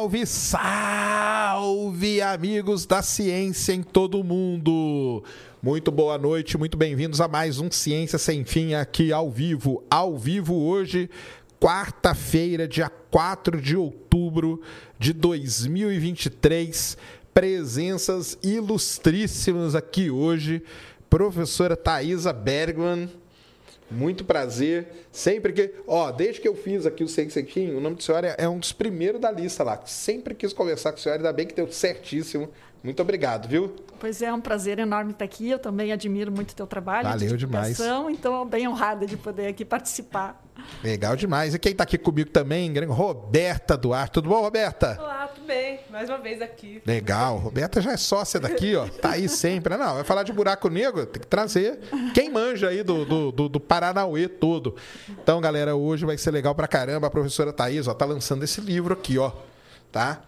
Salve, salve, amigos da ciência em todo o mundo. Muito boa noite, muito bem-vindos a mais um Ciência Sem Fim aqui ao vivo. Ao vivo hoje, quarta-feira, dia 4 de outubro de 2023. Presenças ilustríssimas aqui hoje. Professora Thaisa Bergman, muito prazer. Sempre que. Ó, desde que eu fiz aqui o Sensequinho, o nome da senhora é um dos primeiros da lista lá. Sempre quis conversar com a senhora, ainda bem que deu certíssimo. Muito obrigado, viu? Pois é, é um prazer enorme estar aqui. Eu também admiro muito o teu trabalho. Valeu de demais. Então, bem honrada de poder aqui participar. Legal demais. E quem está aqui comigo também, Roberta Duarte. Tudo bom, Roberta? Olá, tudo bem. Mais uma vez aqui. Legal. Roberta já é sócia daqui, ó. Tá aí sempre. Não, vai falar de buraco negro, tem que trazer quem manja aí do, do, do, do Paranauê todo. Então, galera, hoje vai ser legal pra caramba. A professora Thaís, ó, tá lançando esse livro aqui, ó. Tá?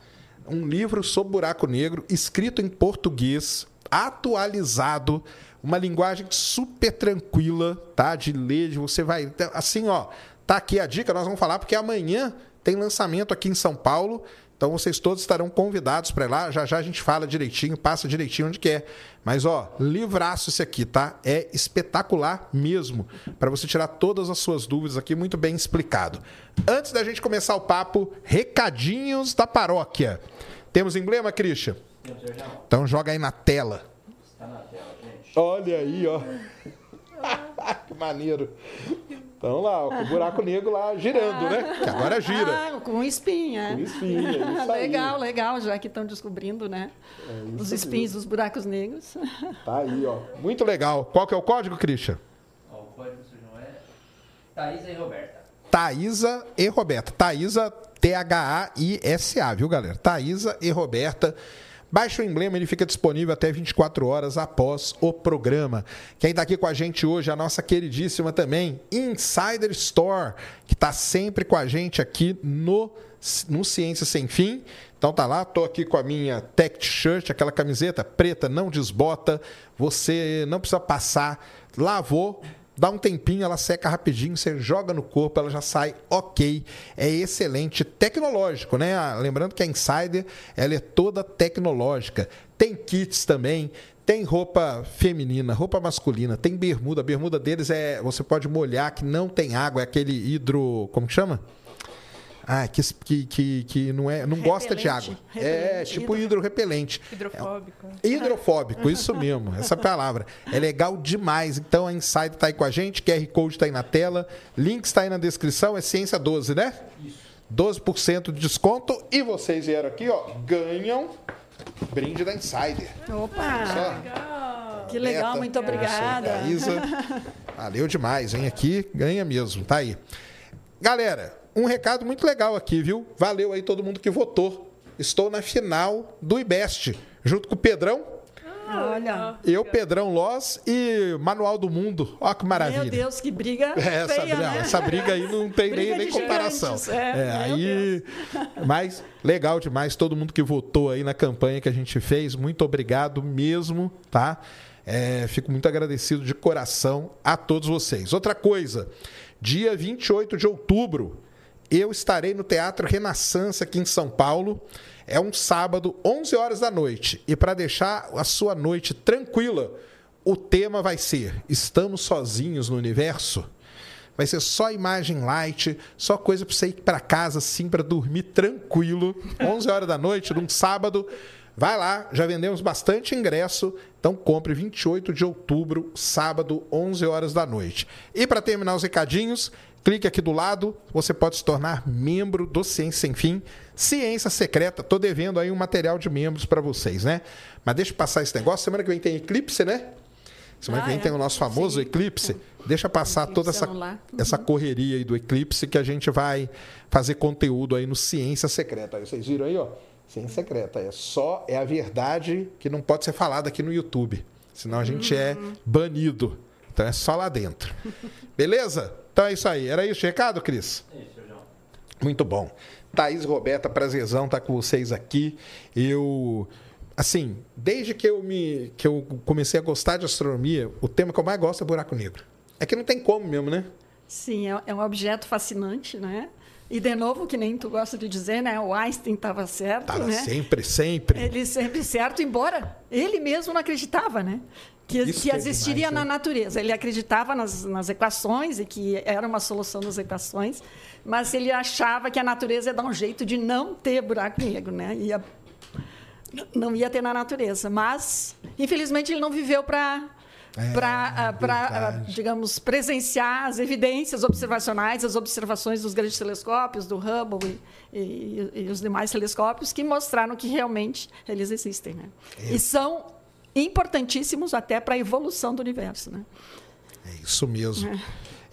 Um livro sobre buraco negro, escrito em português, atualizado uma linguagem super tranquila, tá? De ler, você vai. Então, assim, ó, tá aqui a dica, nós vamos falar, porque amanhã tem lançamento aqui em São Paulo. Então vocês todos estarão convidados para ir lá. Já já a gente fala direitinho, passa direitinho onde quer. Mas ó, livraço esse aqui, tá? É espetacular mesmo para você tirar todas as suas dúvidas aqui, muito bem explicado. Antes da gente começar o papo, recadinhos da paróquia. Temos emblema, Christian? Então joga aí na tela. Está na tela, gente. Olha aí, ó. que maneiro. Então lá, com o buraco negro lá girando, né? Que agora gira. Ah, com espinha. Com espinha, isso Legal, legal, já que estão descobrindo, né? É Os espinhos dos buracos negros. Tá aí, ó. Muito legal. Qual que é o código, Christian? Ó, o código não é Thaisa e Roberta. Thaisa e Roberta. Thaisa, T-H-A-I-S-A, viu, galera? Thaisa e Roberta. Baixe o emblema, ele fica disponível até 24 horas após o programa. Quem está aqui com a gente hoje, a nossa queridíssima também, Insider Store, que está sempre com a gente aqui no, no Ciência Sem Fim. Então tá lá, tô aqui com a minha tech shirt, aquela camiseta preta, não desbota. Você não precisa passar, lavou, dá um tempinho, ela seca rapidinho, você joga no corpo, ela já sai ok. É excelente, tecnológico, né? Ah, lembrando que a Insider, ela é toda tecnológica. Tem kits também, tem roupa feminina, roupa masculina, tem bermuda. A bermuda deles é, você pode molhar que não tem água, é aquele hidro, como que chama? Ah, que, que, que, não, é, não gosta de água. É, tipo hidro... hidrorrepelente. Hidrofóbico. É, hidrofóbico, isso mesmo, essa palavra. É legal demais. Então a Insight está aí com a gente, QR Code está aí na tela, link está aí na descrição, é Ciência 12, né? Isso. 12% de desconto e vocês vieram aqui, ó, ganham brinde da Insider. Opa! Legal. Que legal, muito obrigada. Isa, valeu demais, hein? Aqui ganha mesmo, tá aí. Galera, um recado muito legal aqui, viu? Valeu aí todo mundo que votou. Estou na final do IBEST, junto com o Pedrão. Ah, olha. Eu, Pedrão Loz e Manual do Mundo. Olha que maravilha. Meu Deus, que briga. É, essa, feia, né? essa briga aí não tem nem, nem comparação. É, é aí. Deus. Mas legal demais, todo mundo que votou aí na campanha que a gente fez. Muito obrigado mesmo, tá? É, fico muito agradecido de coração a todos vocês. Outra coisa, dia 28 de outubro eu estarei no Teatro Renaissance aqui em São Paulo. É um sábado, 11 horas da noite. E para deixar a sua noite tranquila, o tema vai ser Estamos sozinhos no universo? Vai ser só imagem light, só coisa para você ir para casa assim para dormir tranquilo. 11 horas da noite, num sábado. Vai lá, já vendemos bastante ingresso, então compre 28 de outubro, sábado, 11 horas da noite. E para terminar os recadinhos, Clique aqui do lado, você pode se tornar membro do Ciência Sem Fim. Ciência Secreta, tô devendo aí um material de membros para vocês, né? Mas deixa eu passar esse negócio. Semana que vem tem eclipse, né? Semana ah, que vem é? tem o nosso famoso Sim. eclipse. Deixa passar toda essa, uhum. essa correria aí do eclipse que a gente vai fazer conteúdo aí no Ciência Secreta. Aí vocês viram aí, ó? Ciência Secreta. É só, é a verdade que não pode ser falada aqui no YouTube. Senão a gente é uhum. é banido. Então é só lá dentro. Beleza? Então é isso aí. Era isso recado, Cris? Isso, João. Muito bom. Thaís Roberta, prazerzão estar com vocês aqui. Eu assim, desde que eu me que eu comecei a gostar de astronomia, o tema que eu mais gosto é buraco negro. É que não tem como mesmo, né? Sim, é, é um objeto fascinante, né? E de novo, que nem tu gosta de dizer, né? O Einstein estava certo, Tava né? sempre, sempre. Ele sempre certo, embora ele mesmo não acreditava, né? Que, que é existiria demais, na né? natureza. Ele acreditava nas, nas equações e que era uma solução das equações, mas ele achava que a natureza ia dar um jeito de não ter buraco negro, né? Ia, não ia ter na natureza. Mas, infelizmente, ele não viveu para É, para, verdade. digamos, presenciar as evidências observacionais, as observações dos grandes telescópios, do Hubble e, e- e os demais telescópios, que mostraram que realmente eles existem. Né? É. E são importantíssimos até para a evolução do universo. Né? É isso mesmo.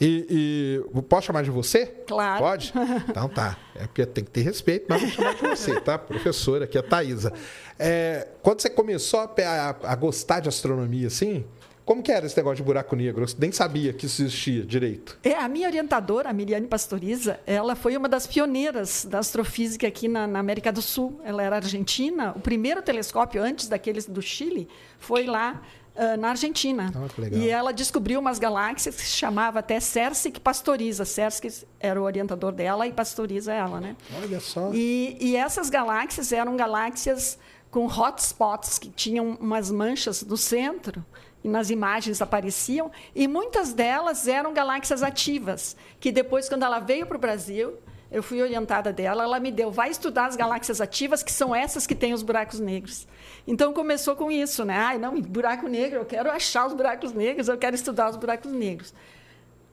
E, e posso chamar de você? Claro. Pode? Então tá. É porque tem que ter respeito, mas vou chamar de você, tá? Professora, aqui é a Thaisa. É, quando você começou a, a- a gostar de astronomia, assim, como que era esse negócio de buraco negro? Eu nem sabia que isso existia direito. É, a minha orientadora, a Miriane Pastoriza, ela foi uma das pioneiras da astrofísica aqui na, na América do Sul. Ela era argentina. O primeiro telescópio, antes daqueles do Chile, foi lá ah, na Argentina. Que legal. E ela descobriu umas galáxias que se chamava até Cercic Pastoriza. Cercic era o orientador dela e Pastoriza ela, né? Olha só. E, e essas galáxias eram galáxias com hotspots, que tinham umas manchas no centro, e nas imagens apareciam, e muitas delas eram galáxias ativas, que depois, quando ela veio para o Brasil, eu fui orientada dela, ela me deu, vai estudar as galáxias ativas, que são essas que têm os buracos negros. Então começou com isso, né? Ai, não, buraco negro, eu quero achar os buracos negros, eu quero estudar os buracos negros.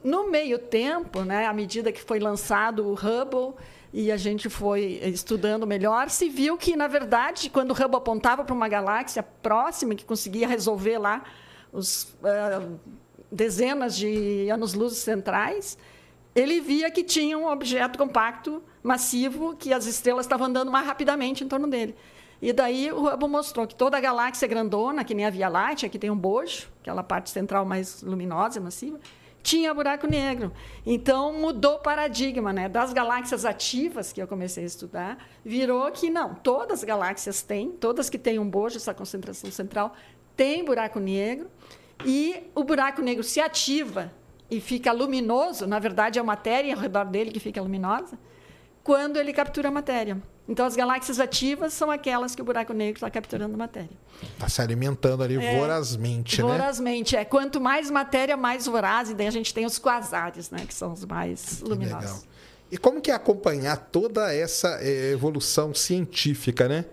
No meio tempo, né, à medida que foi lançado o Hubble e a gente foi estudando melhor, se viu que, na verdade, quando o Hubble apontava para uma galáxia próxima, que conseguia resolver lá os eh, dezenas de anos-luz centrais, ele via que tinha um objeto compacto, massivo, que as estrelas estavam andando mais rapidamente em torno dele. E daí o Hubble mostrou que toda a galáxia grandona, que nem a Via Láctea, que tem um bojo, aquela parte central mais luminosa, massiva, tinha buraco negro. Então mudou o paradigma, né? Das galáxias ativas que eu comecei a estudar, virou que não, todas as galáxias têm, todas que têm um bojo, essa concentração central, têm buraco negro. E o buraco negro se ativa e fica luminoso, na verdade é a matéria ao redor dele que fica luminosa, quando ele captura a matéria. Então as galáxias ativas são aquelas que o buraco negro está capturando matéria. Tá se alimentando ali É, vorazmente, né? Vorazmente, é. Quanto mais matéria, mais voraz, e daí a gente tem os quasares, né? Que são os mais luminosos. Legal. E como que é acompanhar toda essa eh, evolução científica, né?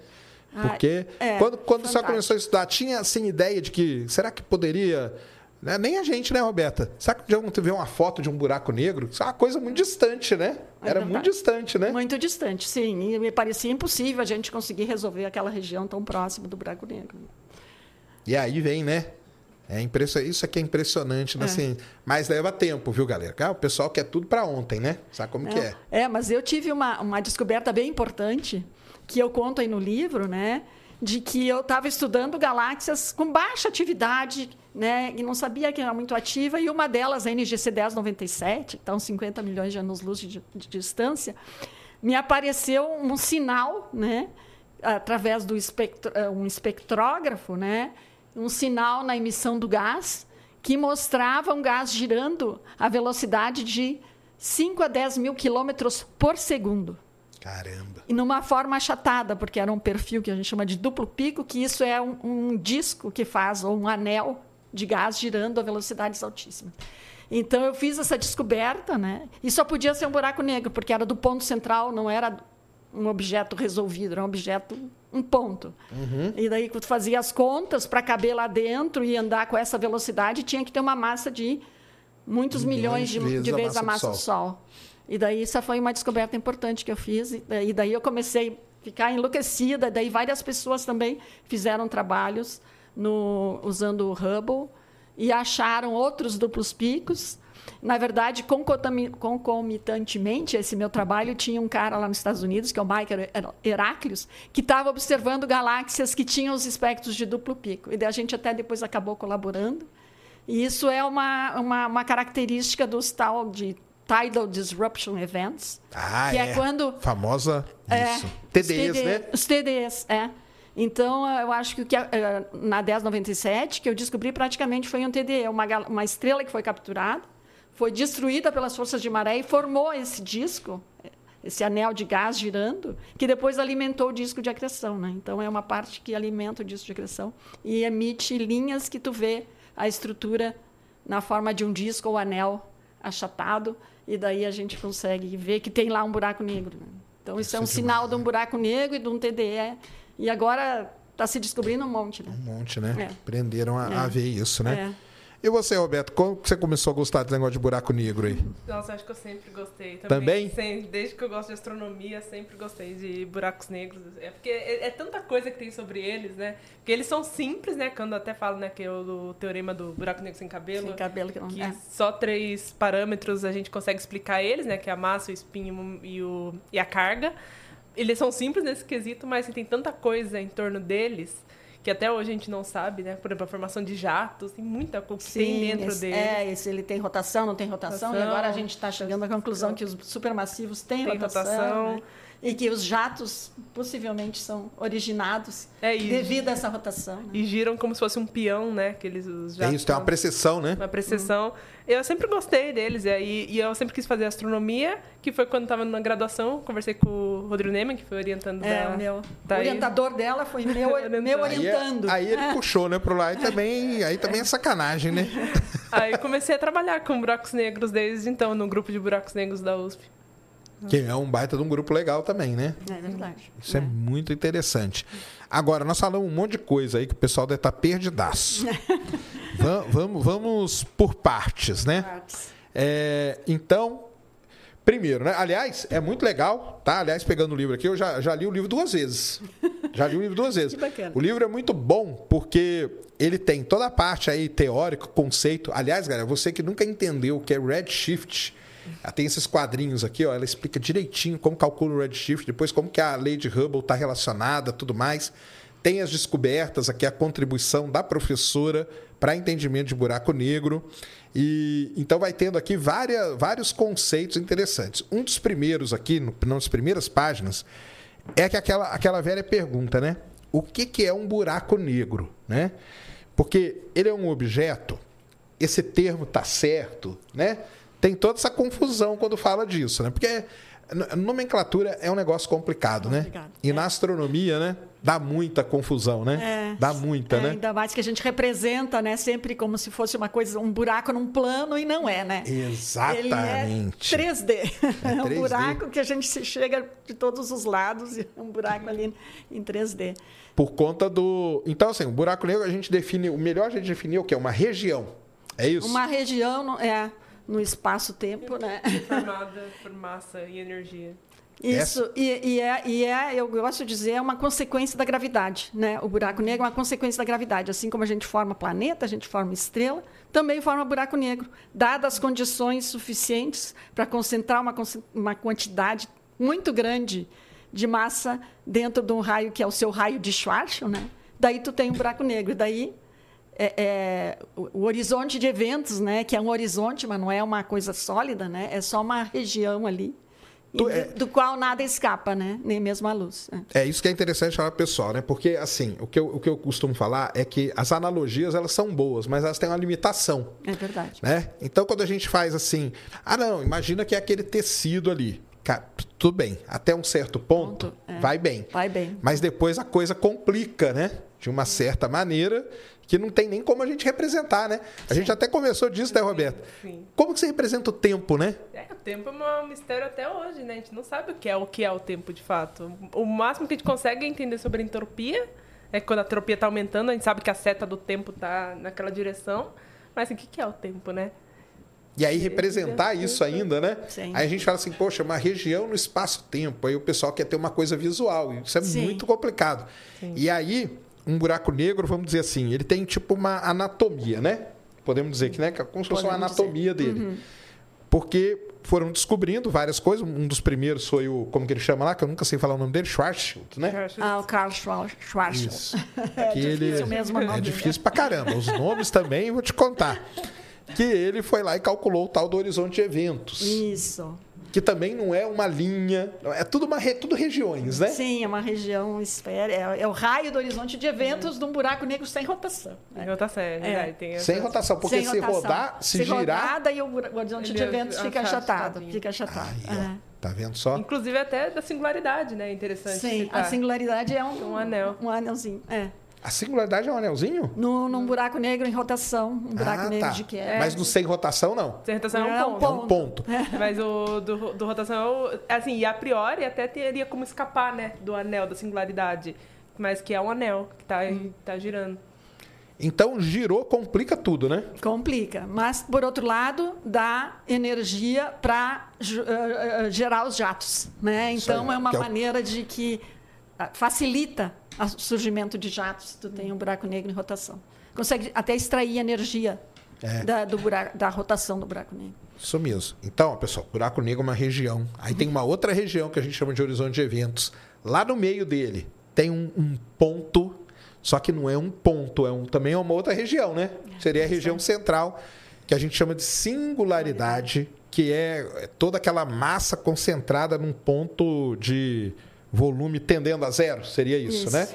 Ah, Porque é, quando, quando você fantástico. começou a estudar, tinha assim ideia de que será que poderia. né? Nem a gente, né, Roberta? Será que podia ver uma foto de um buraco negro? Isso é uma coisa muito distante, né? É Era muito distante, né? Muito distante, sim. E me parecia impossível a gente conseguir resolver aquela região tão próxima do buraco negro. E aí vem, né? É impresso... Isso aqui é impressionante, né? É. Assim, mas leva tempo, viu, galera? Ah, o pessoal quer tudo para ontem, né? Sabe como que é? É, mas eu tive uma, uma descoberta bem importante, que eu conto aí no livro, né? De que eu estava estudando galáxias com baixa atividade, né? E não sabia que era muito ativa, e uma delas, a NGC 1097, que está uns 50 milhões de anos-luz de, de distância, me apareceu um sinal, né? Através do espectro, eh, um espectrógrafo, né? Um sinal na emissão do gás que mostrava um gás girando a velocidade de 5 a 10 mil quilômetros por segundo. Caramba. E numa forma achatada, porque era um perfil que a gente chama de duplo pico, que isso é um, um disco que faz, ou um anel de gás girando a velocidades altíssimas. Então eu fiz essa descoberta, né? E só podia ser um buraco negro, porque era do ponto central, não era um objeto resolvido, era um objeto, um ponto. E daí, quando fazia as contas para caber lá dentro e andar com essa velocidade, tinha que ter uma massa de muitos milhões, de, de vezes, a massa do Sol. E daí, essa foi uma descoberta importante que eu fiz. E daí, eu comecei a ficar enlouquecida. Daí, várias pessoas também fizeram trabalhos no, usando o Hubble e acharam outros duplos picos. Na verdade, concomitantemente, esse meu trabalho tinha um cara lá nos Estados Unidos, que é o Michael Her- Heraclius, que estava observando galáxias que tinham os espectros de duplo pico. E a gente até depois acabou colaborando. E isso é uma, uma, uma característica dos tal de Tidal Disruption Events, Ah, que é. é quando Famosa é, isso. TDEs, TD né? Os TDs, é. Então, eu acho que o que eh, na 1097, que eu descobri praticamente foi um TDE, uma, uma estrela que foi capturada, foi destruída pelas forças de maré e formou esse disco, esse anel de gás girando, que depois alimentou o disco de acreção. Né? Então, é uma parte que alimenta o disco de acreção e emite linhas que tu vê a estrutura na forma de um disco ou anel achatado, e daí a gente consegue ver que tem lá um buraco negro. Né? Então, isso é um sinal de um buraco negro e de um TDE. E agora está se descobrindo um monte. Né? Um monte, né? É. Aprenderam a, a É. ver isso, né? É. E você, Roberto, como que você começou a gostar desse negócio de buraco negro aí? Nossa, acho que eu sempre gostei também. Também? Desde que eu gosto de astronomia, sempre gostei de buracos negros. É porque é, é tanta coisa que tem sobre eles, né? Porque eles são simples, né? Quando eu até falo, né, que é o, o teorema do buraco negro sem cabelo. Sem cabelo que não que é. só três parâmetros a gente consegue explicar eles, né? Que é a massa, o espinho e, o, e a carga. Eles são simples nesse quesito, mas tem tanta coisa em torno deles que até hoje a gente não sabe, né? Por exemplo, a formação de jatos, tem muita coisa que tem dentro esse, deles. É, esse, ele tem rotação, não tem rotação, e Rotação. agora a gente está chegando à conclusão que os supermassivos têm Tem rotação, rotação. né? E que os jatos possivelmente são originados É devido a essa rotação. né? E giram como se fosse um peão, né? Aqueles os É jatos isso, tem uma são- precessão, né? uma precessão. Eu sempre gostei deles, e, aí, e eu sempre quis fazer astronomia, que foi quando estava na graduação, conversei com o Rodrigo Neman, que foi orientando É, da... o meu tá aí. orientador dela foi meu, Orientando. meu Aí, é- orientando. aí ele puxou, né, pro lá e também, aí também é sacanagem, né? Aí eu comecei a trabalhar com buracos negros desde então, no grupo de buracos negros da USP. Que é um baita de um grupo legal também, né? É verdade. Isso é muito interessante. Agora, nós falamos um monte de coisa aí que o pessoal deve estar perdidaço. Va- vamos, vamos por partes, né? Partes. É, então, primeiro, né? Aliás, é muito legal, tá? Aliás, pegando o livro aqui, eu já, já li o livro duas vezes. Já li o livro duas vezes. Que bacana. O livro é muito bom porque ele tem toda a parte aí teórica, conceito. Aliás, galera, você que nunca entendeu o que é redshift, ela tem esses quadrinhos aqui, ó, ela explica direitinho como calcula o redshift, depois como que a lei de Hubble está relacionada, tudo mais. Tem as descobertas aqui, a contribuição da professora para entendimento de buraco negro. E então vai tendo aqui várias, vários conceitos interessantes. Um dos primeiros aqui, no- nas primeiras páginas, é que aquela, aquela velha pergunta, né? O que, que é um buraco negro, né? Porque ele é um objeto, esse termo tá certo, né? Tem toda essa confusão quando fala disso, né? Porque nomenclatura é um negócio complicado, né? E é. na astronomia, né? Dá muita confusão, né? É. Dá muita, É, né? Ainda mais que a gente representa, né, sempre como se fosse uma coisa, um buraco num plano e não é, né? Exatamente. Ele é 3D. É, um 3D. buraco que a gente se chega de todos os lados e é um buraco ali em 3D. Por conta do. Então, assim, o buraco negro a gente define. O melhor a gente definir o que? Uma região. É isso? Uma região é, no espaço-tempo, né? Formada por massa e energia. Isso, e, e é, e é, eu gosto de dizer, é uma consequência da gravidade. Né? O buraco negro é uma consequência da gravidade. Assim como a gente forma planeta, a gente forma estrela, também forma buraco negro, dadas as condições suficientes para concentrar uma, uma quantidade muito grande de massa dentro de um raio que é o seu raio de Schwarzschild, né? Daí tu tem um buraco negro. Daí é, é, o, o horizonte de eventos, né? Que é um horizonte, mas não é uma coisa sólida, né? É só uma região ali do, é- do qual nada escapa, né? Nem mesmo a luz. né? É isso que é interessante falar pessoal, né? Porque, assim, o que, eu, o que eu costumo falar é que as analogias, elas são boas, mas elas têm uma limitação, É verdade. né? Então, quando a gente faz assim... Ah, não, imagina que é aquele tecido ali. Cara, tudo bem. Até um certo ponto, Ponto, é. vai bem. Vai bem. Mas depois a coisa complica, né? De uma certa maneira que não tem nem como a gente representar, né? A gente até conversou disso, né, Roberto? Sim. Como que você representa o tempo, né? É, o tempo é um mistério até hoje, né? A gente não sabe o que é o que é o tempo de fato. O máximo que a gente consegue entender sobre a entropia é que quando a entropia está aumentando, a gente sabe que a seta do tempo está naquela direção. Mas assim, o que é o tempo, né? E aí representar isso ainda, né? Sim. Aí a gente fala assim, poxa, uma região no espaço-tempo. Aí o pessoal quer ter uma coisa visual. Isso é Sim. muito complicado. E aí, um buraco negro, vamos dizer assim, ele tem tipo uma anatomia, né? Podemos dizer que, né? é Como se fosse uma anatomia dele. Porque foram descobrindo várias coisas. Um dos primeiros foi o, como que ele chama lá, que eu nunca sei falar o nome dele, Schwarzschild, né? Ah, o Carl Schwar- Schwarzschild. Isso. que ele difícil mesmo o é nome. difícil pra caramba. Os nomes também, vou te contar. Que ele foi lá e calculou o tal do horizonte de eventos. Isso. Que também não é uma linha, é tudo, uma, re- tudo regiões, né? Sim, é uma região esfera, é, é o raio do horizonte de eventos de um buraco negro sem rotação. né? Em rotação, é verdade. Tem Sem rotação, porque Sem se rotação. rodar, se, girar. rodar, daí o, horizonte Ele de eventos é fica achatado. Fica achatado. Aí, é. tá vendo só? Inclusive até da singularidade, né? Interessante. Sim, citar. a singularidade é um, Um anel. Um anelzinho, é. A singularidade é um anelzinho? No, num buraco negro em rotação, um buraco ah, negro tá. de queda. Mas no sem rotação, não. Sem rotação é É um um ponto. É um ponto. Mas o do, do rotação, assim, e a priori até teria como escapar, né? Do anel da singularidade. Mas que é um anel que tá, tá girando. Então, girou, complica tudo, né? Complica. Mas, por outro lado, dá energia para gerar os jatos. Né? Então, aí, é uma que é o- maneira de que ah, facilita o surgimento de jatos se tu tem um buraco negro em rotação. Consegue até extrair energia É. da, do buraco, da rotação do buraco negro. Isso mesmo. Então, pessoal, buraco negro é uma região. Aí tem uma outra região que a gente chama de horizonte de eventos. Lá no meio dele tem um, um ponto, só que não é um ponto, é um, também é uma outra região, né? Seria a região central, que a gente chama de singularidade, que é toda aquela massa concentrada num ponto de volume tendendo a zero. Seria isso, Isso. né?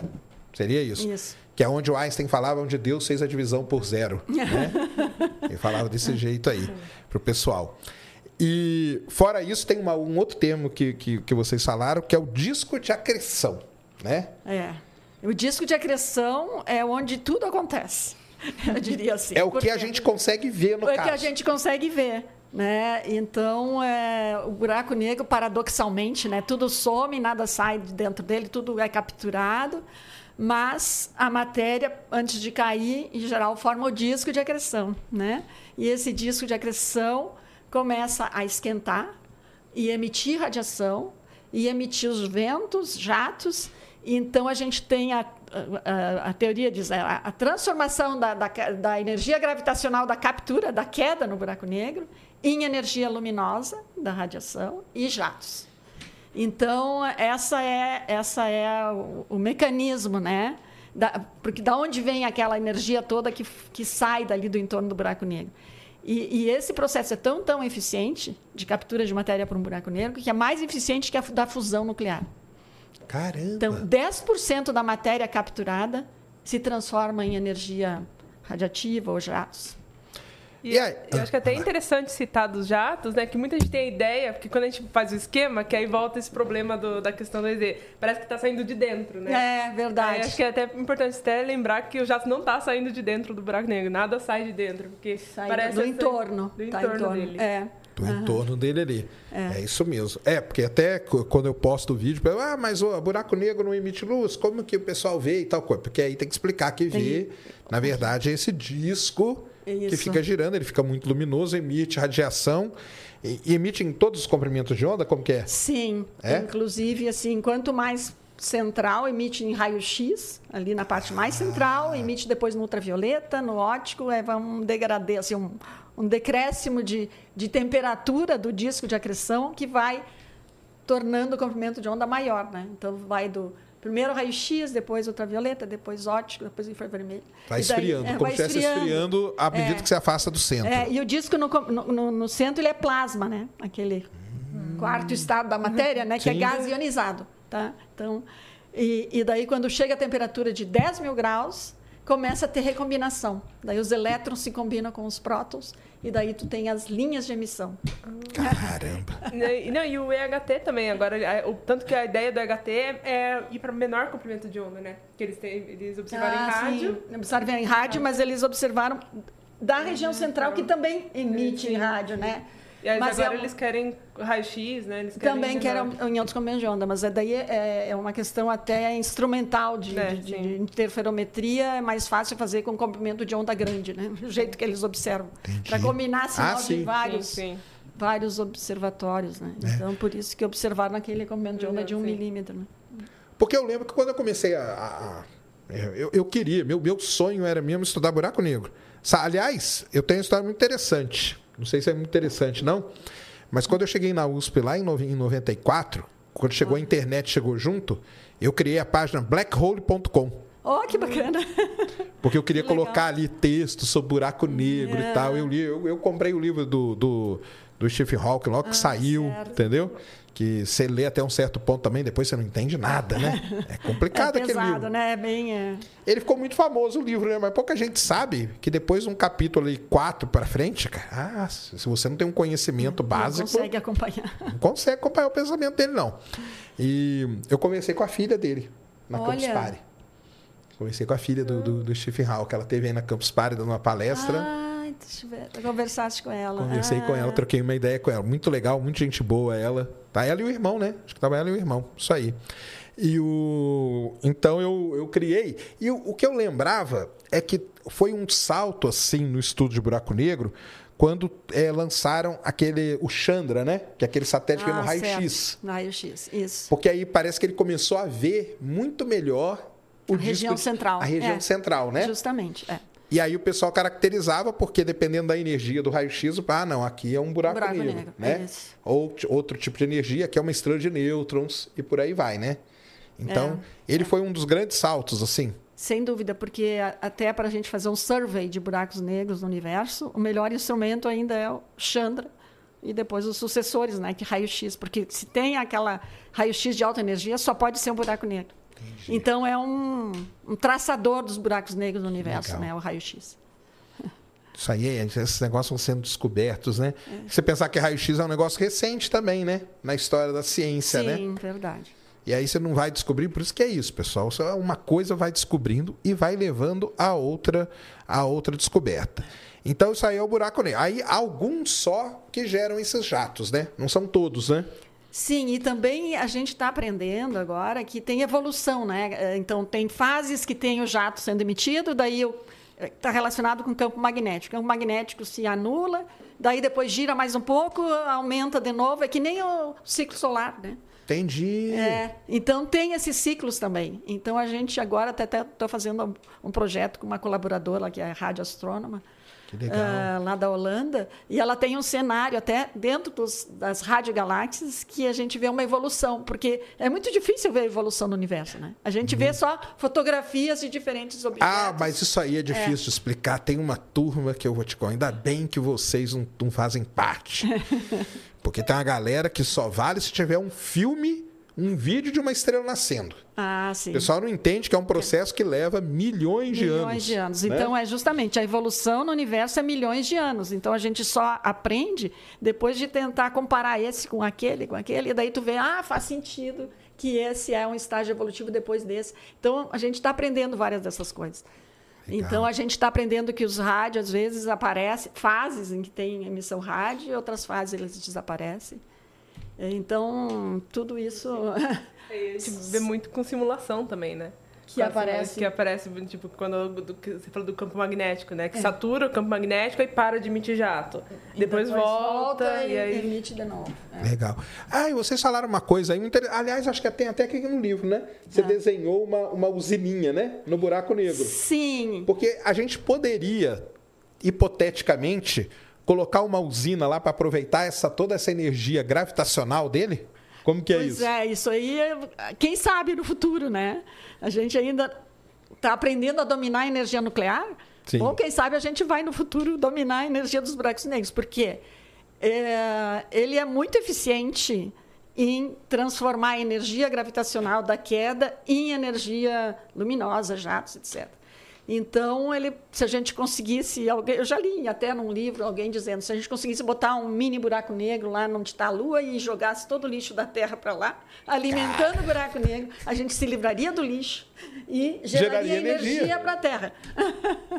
Seria isso. Isso. Que é onde o Einstein falava, onde Deus fez a divisão por zero. Né? Ele falava desse jeito aí pro pessoal. E fora isso, tem uma- um outro termo que, que, que vocês falaram, que é o disco de acreção. Né? É. O disco de acreção é onde tudo acontece. Eu diria assim. É o que a gente consegue ver no é caso. que a gente consegue ver. Né? Então, é, o buraco negro, paradoxalmente, né? tudo some, nada sai de dentro dele, tudo é capturado, mas a matéria, antes de cair, em geral, forma o disco de acreção. Né? E esse disco de acreção começa a esquentar e emitir radiação, e emitir os ventos, jatos, então a gente tem a, a, a teoria diz a, a transformação da, da, da energia gravitacional da captura, da queda no buraco negro, em energia luminosa da radiação e jatos. Então, essa é, essa é o, o mecanismo, né? Da, porque da onde vem aquela energia toda que, que sai dali do entorno do buraco negro? E, e, esse processo é tão, tão eficiente de captura de matéria por um buraco negro que é mais eficiente que a da fusão nuclear. Caramba! Então, 10% da matéria capturada se transforma em energia radiativa ou jatos. E, E aí? eu acho que é até interessante citar dos jatos, né? Que muita gente tem a ideia, porque quando a gente faz o esquema, que aí volta esse problema do- da questão do EZ. Parece que está saindo de dentro, né? É Aí verdade. acho que é até importante até lembrar que o jato não está saindo de dentro do buraco negro, nada sai de dentro, porque Sai parece do entorno. do tá entorno dele. É. do entorno dele ali. É. isso mesmo. É, porque até quando eu posto o vídeo, ah, mas o buraco negro não emite luz, como que o pessoal vê e tal coisa? Porque aí tem que explicar que vê, na verdade, é esse disco que Isso. fica girando, ele fica muito luminoso, emite radiação, e, e emite em todos os comprimentos de onda, como que é? Sim. É? Inclusive, assim, quanto mais central, emite em raio-x, ali na parte mais central, emite depois no ultravioleta, no óptico, é um degradê, assim, um, um decréscimo de, de temperatura do disco de acreção que vai tornando o comprimento de onda maior, né? Então, vai do primeiro raio-x, depois ultravioleta, depois óptico, depois infravermelho. Vai daí- esfriando, é, como se estivesse esfriando à medida É. que se afasta do centro. É, e o disco no, no- no- centro ele é plasma, né? Aquele quarto estado da matéria, né? Que é gás ionizado, tá? Então, e, e daí quando chega a temperatura de 10 mil graus, começa a ter recombinação. Daí os elétrons se combinam com os prótons e daí tu tem as linhas de emissão. Caramba. E, não, e o EHT também, agora, o, tanto que a ideia do EHT é, ir para menor comprimento de onda, né? Que eles, têm, eles observaram em Ah, rádio. sim. Observaram em rádio, mas eles observaram da região central que também emite em rádio, né? E aí Mas agora é um- eles querem raio-x, né? Eles querem Também que menor. era em outros comprimentos de onda, mas é daí é, é uma questão até instrumental de, É, de- de- interferometria, é mais fácil fazer com comprimento de onda grande, né? O jeito que eles observam. Para combinar sinal Ah, sim. de vários, Sim, sim. vários observatórios, né? Então, por isso que observaram aquele comprimento de onda de um Sim. milímetro, né? Porque eu lembro que quando eu comecei a. a- a- eu, eu queria, meu, meu sonho era mesmo estudar buraco negro. Aliás, eu tenho uma história muito interessante. Não sei se é muito interessante, não. Mas quando eu cheguei na USP lá em nove- em 94, quando chegou a internet, chegou junto, eu criei a página blackhole.com. Oh, que bacana! Porque eu queria Que colocar ali texto sobre buraco negro É. e tal. Eu, li, eu, eu comprei o livro do, do, do Stephen Hawking, logo que saiu, certo. entendeu? Que você lê até um certo ponto também, depois você não entende nada, né? É complicado é aquele pesado, livro. né? É bem. é, Ele ficou muito famoso o livro, né? Mas pouca gente sabe que depois de um capítulo ali, quatro pra frente, cara, ah, se você não tem um conhecimento básico, Não consegue acompanhar. não consegue acompanhar o pensamento dele, não. E eu conversei com a filha dele na Campus Olha. Party. Conversei com a filha do, do, do Stephen Hawking. Ela teve aí na Campus Party dando uma palestra. Ver. Conversaste com ela. Conversei com Ah, ela, troquei uma ideia com ela. Muito legal, muito gente boa ela. Tá ela e o irmão, né? Acho que tava ela e o irmão. Isso aí. E o. Então eu, eu criei. E o, o que eu lembrava é que foi um salto assim no estudo de buraco negro quando eh, lançaram aquele. o Chandra, né? Que é aquele satélite que é no ah, raio-x. No raio-x, isso. Porque aí parece que ele começou a ver muito melhor o A disco região central, A região é. central, né? Justamente, é. E aí o pessoal caracterizava, porque dependendo da energia do raio-x, ah, não, aqui é um buraco, Buraco negro, negro, né? isso. Ou outro tipo de energia, que é uma estrela de nêutrons, e por aí vai, né? Então, É, ele foi um dos grandes saltos, assim. Sem dúvida, porque até para a gente fazer um survey de buracos negros no universo, o melhor instrumento ainda é o Chandra e depois os sucessores, né, que raio-x, porque se tem aquela raio-x de alta energia, só pode ser um buraco negro. Então é um, um traçador dos buracos negros no universo, Legal. né, o raio-x. Isso aí, esses negócios vão sendo descobertos, né? É. Você pensar que raio-x é um negócio recente também, né? Na história da ciência, né? Sim, verdade. E aí você não vai descobrir, por isso que é isso, pessoal. Só Uma coisa vai descobrindo e vai levando a outra, a outra descoberta. Então isso aí é o buraco negro. Aí alguns só que geram esses jatos, né? Não são todos, né? Sim, e também a gente está aprendendo agora que tem evolução, né? Eh, Então, tem fases que tem o jato sendo emitido, daí está relacionado com o campo magnético. O campo magnético se anula, daí depois gira mais um pouco, aumenta de novo. É que nem o ciclo solar, né? Entendi. É, então tem esses ciclos também. Então a gente agora até estou fazendo um- projeto com uma colaboradora que é a Rádio Astrônoma, Que legal. ah, lá da Holanda, e ela tem um cenário até dentro dos, das radiogaláxias que a gente vê uma evolução, porque é muito difícil ver a evolução do universo, né? A gente vê só fotografias de diferentes objetos. Uhum. Ah, mas isso aí é difícil de explicar. Tem uma turma que eu vou te contar. Ainda bem que vocês não, não fazem parte. Porque tem uma galera que só vale se tiver um filme, um vídeo de uma estrela nascendo. Ah, sim. O pessoal não entende que é um processo que leva milhões de anos. milhões de anos. né? Então, é justamente a evolução no universo é milhões de anos. Então, a gente só aprende depois de tentar comparar esse com aquele, com aquele, e daí tu vê, ah, faz sentido que esse é um estágio evolutivo depois desse. Então, a gente está aprendendo várias dessas coisas. Legal. Então, a gente está aprendendo que os rádios, às vezes, aparecem, fases em que tem emissão rádio, e outras fases eles desaparecem. Então, tudo isso... E a gente vê muito com simulação também, né? Que aparece. Que aparece, tipo, quando do- que você falou do campo magnético, né? É. Que satura o campo magnético e para de emitir jato. Depois, volta, e aí... emite de novo. É. Legal. Ah, e vocês falaram uma coisa aí. muito inter- Aliás, acho que tem até aqui no livro, né? Você desenhou uma, uma usininha, né? No buraco negro. Sim. Porque a gente poderia, hipoteticamente, colocar uma usina lá para aproveitar essa, toda essa energia gravitacional dele? Como que é pois isso? é, isso aí, é- quem sabe no futuro, né? A gente ainda está aprendendo a dominar a energia nuclear, Sim. ou quem sabe a gente vai no futuro dominar a energia dos buracos negros, porque é, ele é muito eficiente em transformar a energia gravitacional da queda em energia luminosa, jatos, etc. Então, ele, se a gente conseguisse, alguém, eu já li até num livro alguém dizendo, se a gente conseguisse botar um mini buraco negro lá onde está a Lua e jogasse todo o lixo da Terra para lá, alimentando o buraco negro, a gente se livraria do lixo e geraria, Geraria energia. energia para a Terra.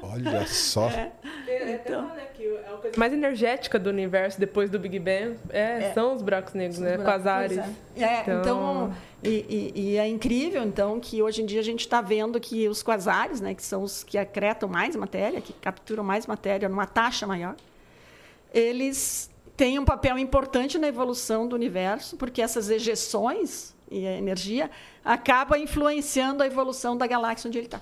Olha só. É, é até Então. falar, né, a coisa mais energética do universo depois do Big Bang é, são os buracos negros, né? Quasares. É. É, Então- então, e, e- e é incrível, então, que hoje em dia a gente está vendo que os quasares, né, que são os que acretam mais matéria, que capturam mais matéria numa taxa maior, eles têm um papel importante na evolução do universo, porque essas ejeções e a energia acaba influenciando a evolução da galáxia onde ele está.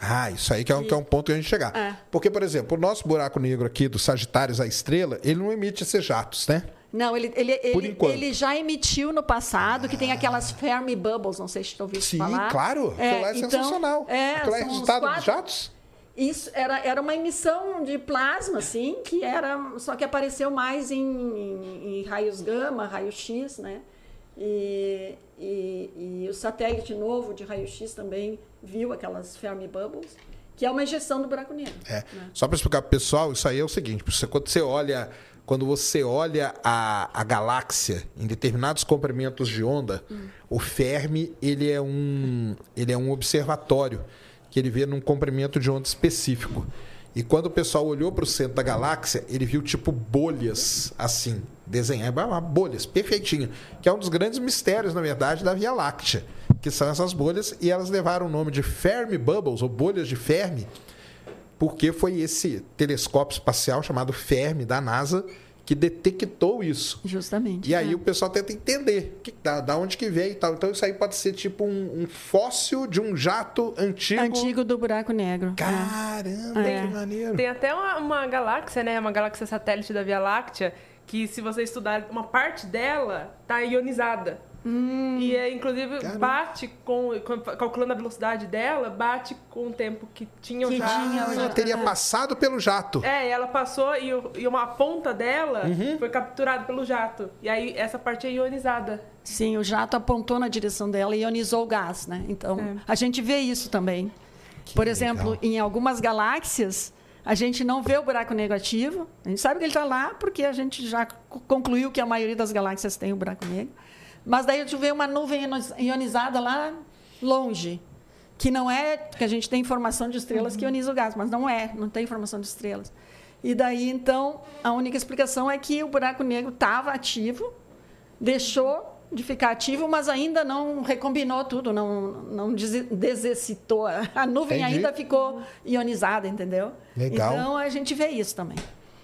Ah, isso aí que é, um, que é um ponto que a gente chegar. É. Porque, por exemplo, o nosso buraco negro aqui do Sagitários, a estrela, ele não emite esses jatos, né? Não, ele, ele, ele, ele já emitiu no passado, que tem aquelas Fermi Bubbles, não sei se tu ouviu Sim, falar. claro. Aquilo lá é então, sensacional. É, Aquilo é resultado quatro- jatos? Isso era, era uma emissão de plasma, assim, que era. Só que apareceu mais em, em, em raios gama, raio-x, né? E, e, e, o satélite novo de raio-x também viu aquelas Fermi Bubbles, que é uma injeção do buraco negro. É. Né? Só para explicar para o pessoal, isso aí é o seguinte: quando você olha. Quando você olha a, a galáxia em determinados comprimentos de onda, hum. o Fermi ele é, um, ele é um observatório que ele vê num comprimento de onda específico. E quando o pessoal olhou para o centro da galáxia, ele viu tipo bolhas assim, desenhadas, bolhas, perfeitinho. Que é um dos grandes mistérios, na verdade, da Via Láctea. Que são essas bolhas, e elas levaram o nome de Fermi Bubbles, ou bolhas de Fermi, porque foi esse telescópio espacial chamado Fermi, da NASA, que detectou isso. Justamente. E aí é. o pessoal tenta entender que, da, da onde que veio e tal. Então isso aí pode ser tipo um, um fóssil de um jato antigo. Antigo do buraco negro. É. Caramba, é. que maneiro. Tem até uma, uma galáxia, né? Uma galáxia satélite da Via Láctea, que se você estudar uma parte dela, tá ionizada. Hum. E é, inclusive, Caramba. bate com, calculando a velocidade dela, bate com o tempo que tinha o que jato. Tinha, ela teria passado pelo jato. É, ela passou e, e uma ponta dela uhum. foi capturada pelo jato. E aí essa parte é ionizada. Sim, o jato apontou na direção dela e ionizou o gás, né? Então, é. a gente vê isso também. Que Por exemplo, legal. em algumas galáxias, a gente não vê o buraco negativo. A gente sabe que ele está lá porque a gente já concluiu que a maioria das galáxias tem o buraco negro. Mas daí a gente vê uma nuvem ionizada lá longe, que não é que a gente tem informação de estrelas uhum. que ioniza o gás, mas não é, não tem informação de estrelas. E daí então a única explicação é que o buraco negro estava ativo, deixou de ficar ativo, mas ainda não recombinou tudo, não, não desexcitou. A nuvem Entendi. ainda ficou ionizada, entendeu? Legal. Então a gente vê isso também.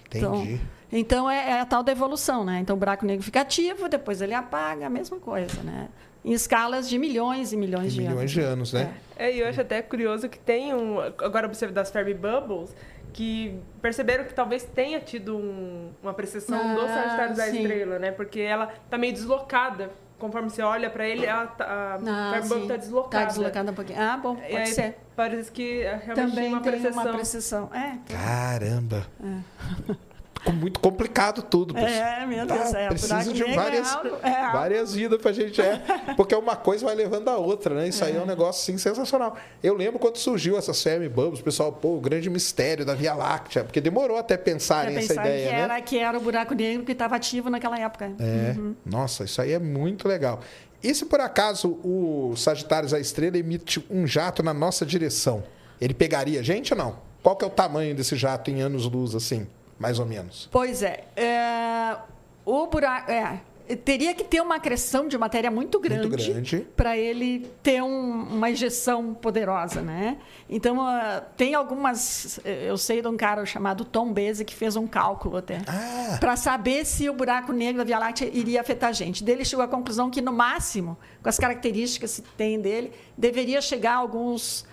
Entendi. Então, então é, é, a tal da evolução, né? Então o buraco negro fica ativo, depois ele apaga, a mesma coisa, né? Em escalas de milhões e milhões de, de milhões anos. de anos, né? É. é, e eu acho até curioso que tem um. Agora observe das Fermi Bubbles, que perceberam que talvez tenha tido um, uma precessão ah, do Sagitário da Estrela, né? Porque ela tá meio deslocada. Conforme você olha para ele, ela tá, a ah, Fermi Bubble tá deslocada. Tá deslocada um pouquinho. Ah, bom, pode ser. Parece que realmente Também tem uma precessão. Tem uma precessão. É. Caramba! É. muito complicado tudo. É, meu Deus, é. Precisa de várias, é, é várias vidas pra gente. É, porque uma coisa vai levando a outra, né? Isso aí é um negócio assim, sensacional. Eu lembro quando surgiu essa Fermi Bubbles, o pessoal, pô, o grande mistério da Via Láctea, porque demorou até pensar nessa ideia, que né? Era, que era o buraco negro que estava ativo naquela época. É, uhum. nossa, isso aí é muito legal. E se por acaso o Sagitário a Estrela emite um jato na nossa direção, ele pegaria a gente ou não? Qual que é o tamanho desse jato em anos-luz, assim? Mais ou menos. Pois é. é o buraco. É, teria que ter uma acreção de matéria muito grande, grande. para ele ter um, uma injeção poderosa, né? Então uh, tem algumas, eu sei de um cara chamado Tom Beze que fez um cálculo até ah. para saber se o buraco negro da Via Láctea iria afetar a gente. Dele chegou à conclusão que no máximo, com as características que tem dele, deveria chegar a alguns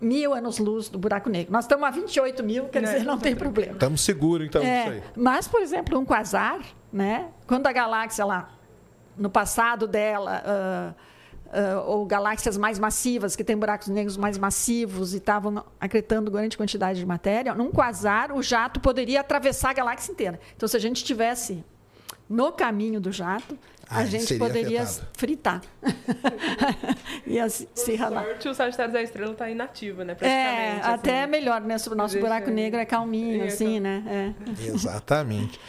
mil anos-luz do buraco negro. Nós estamos a 28 mil, quer dizer, não tem problema. Estamos seguros, então, é, aí. Mas, por exemplo, um quasar, né? quando a galáxia lá, no passado dela, uh, uh, ou galáxias mais massivas, que têm buracos negros mais massivos e estavam acretando grande quantidade de matéria, num quasar, o jato poderia atravessar a galáxia inteira. Então, se a gente tivesse no caminho do jato, a gente poderia afetado. fritar. Ia se, se ralar. sorte, o Sagitário da Estrela está inativo, né? É, assim. até é melhor, né? O nosso buraco negro é calminho, é, assim, né? É. Exatamente.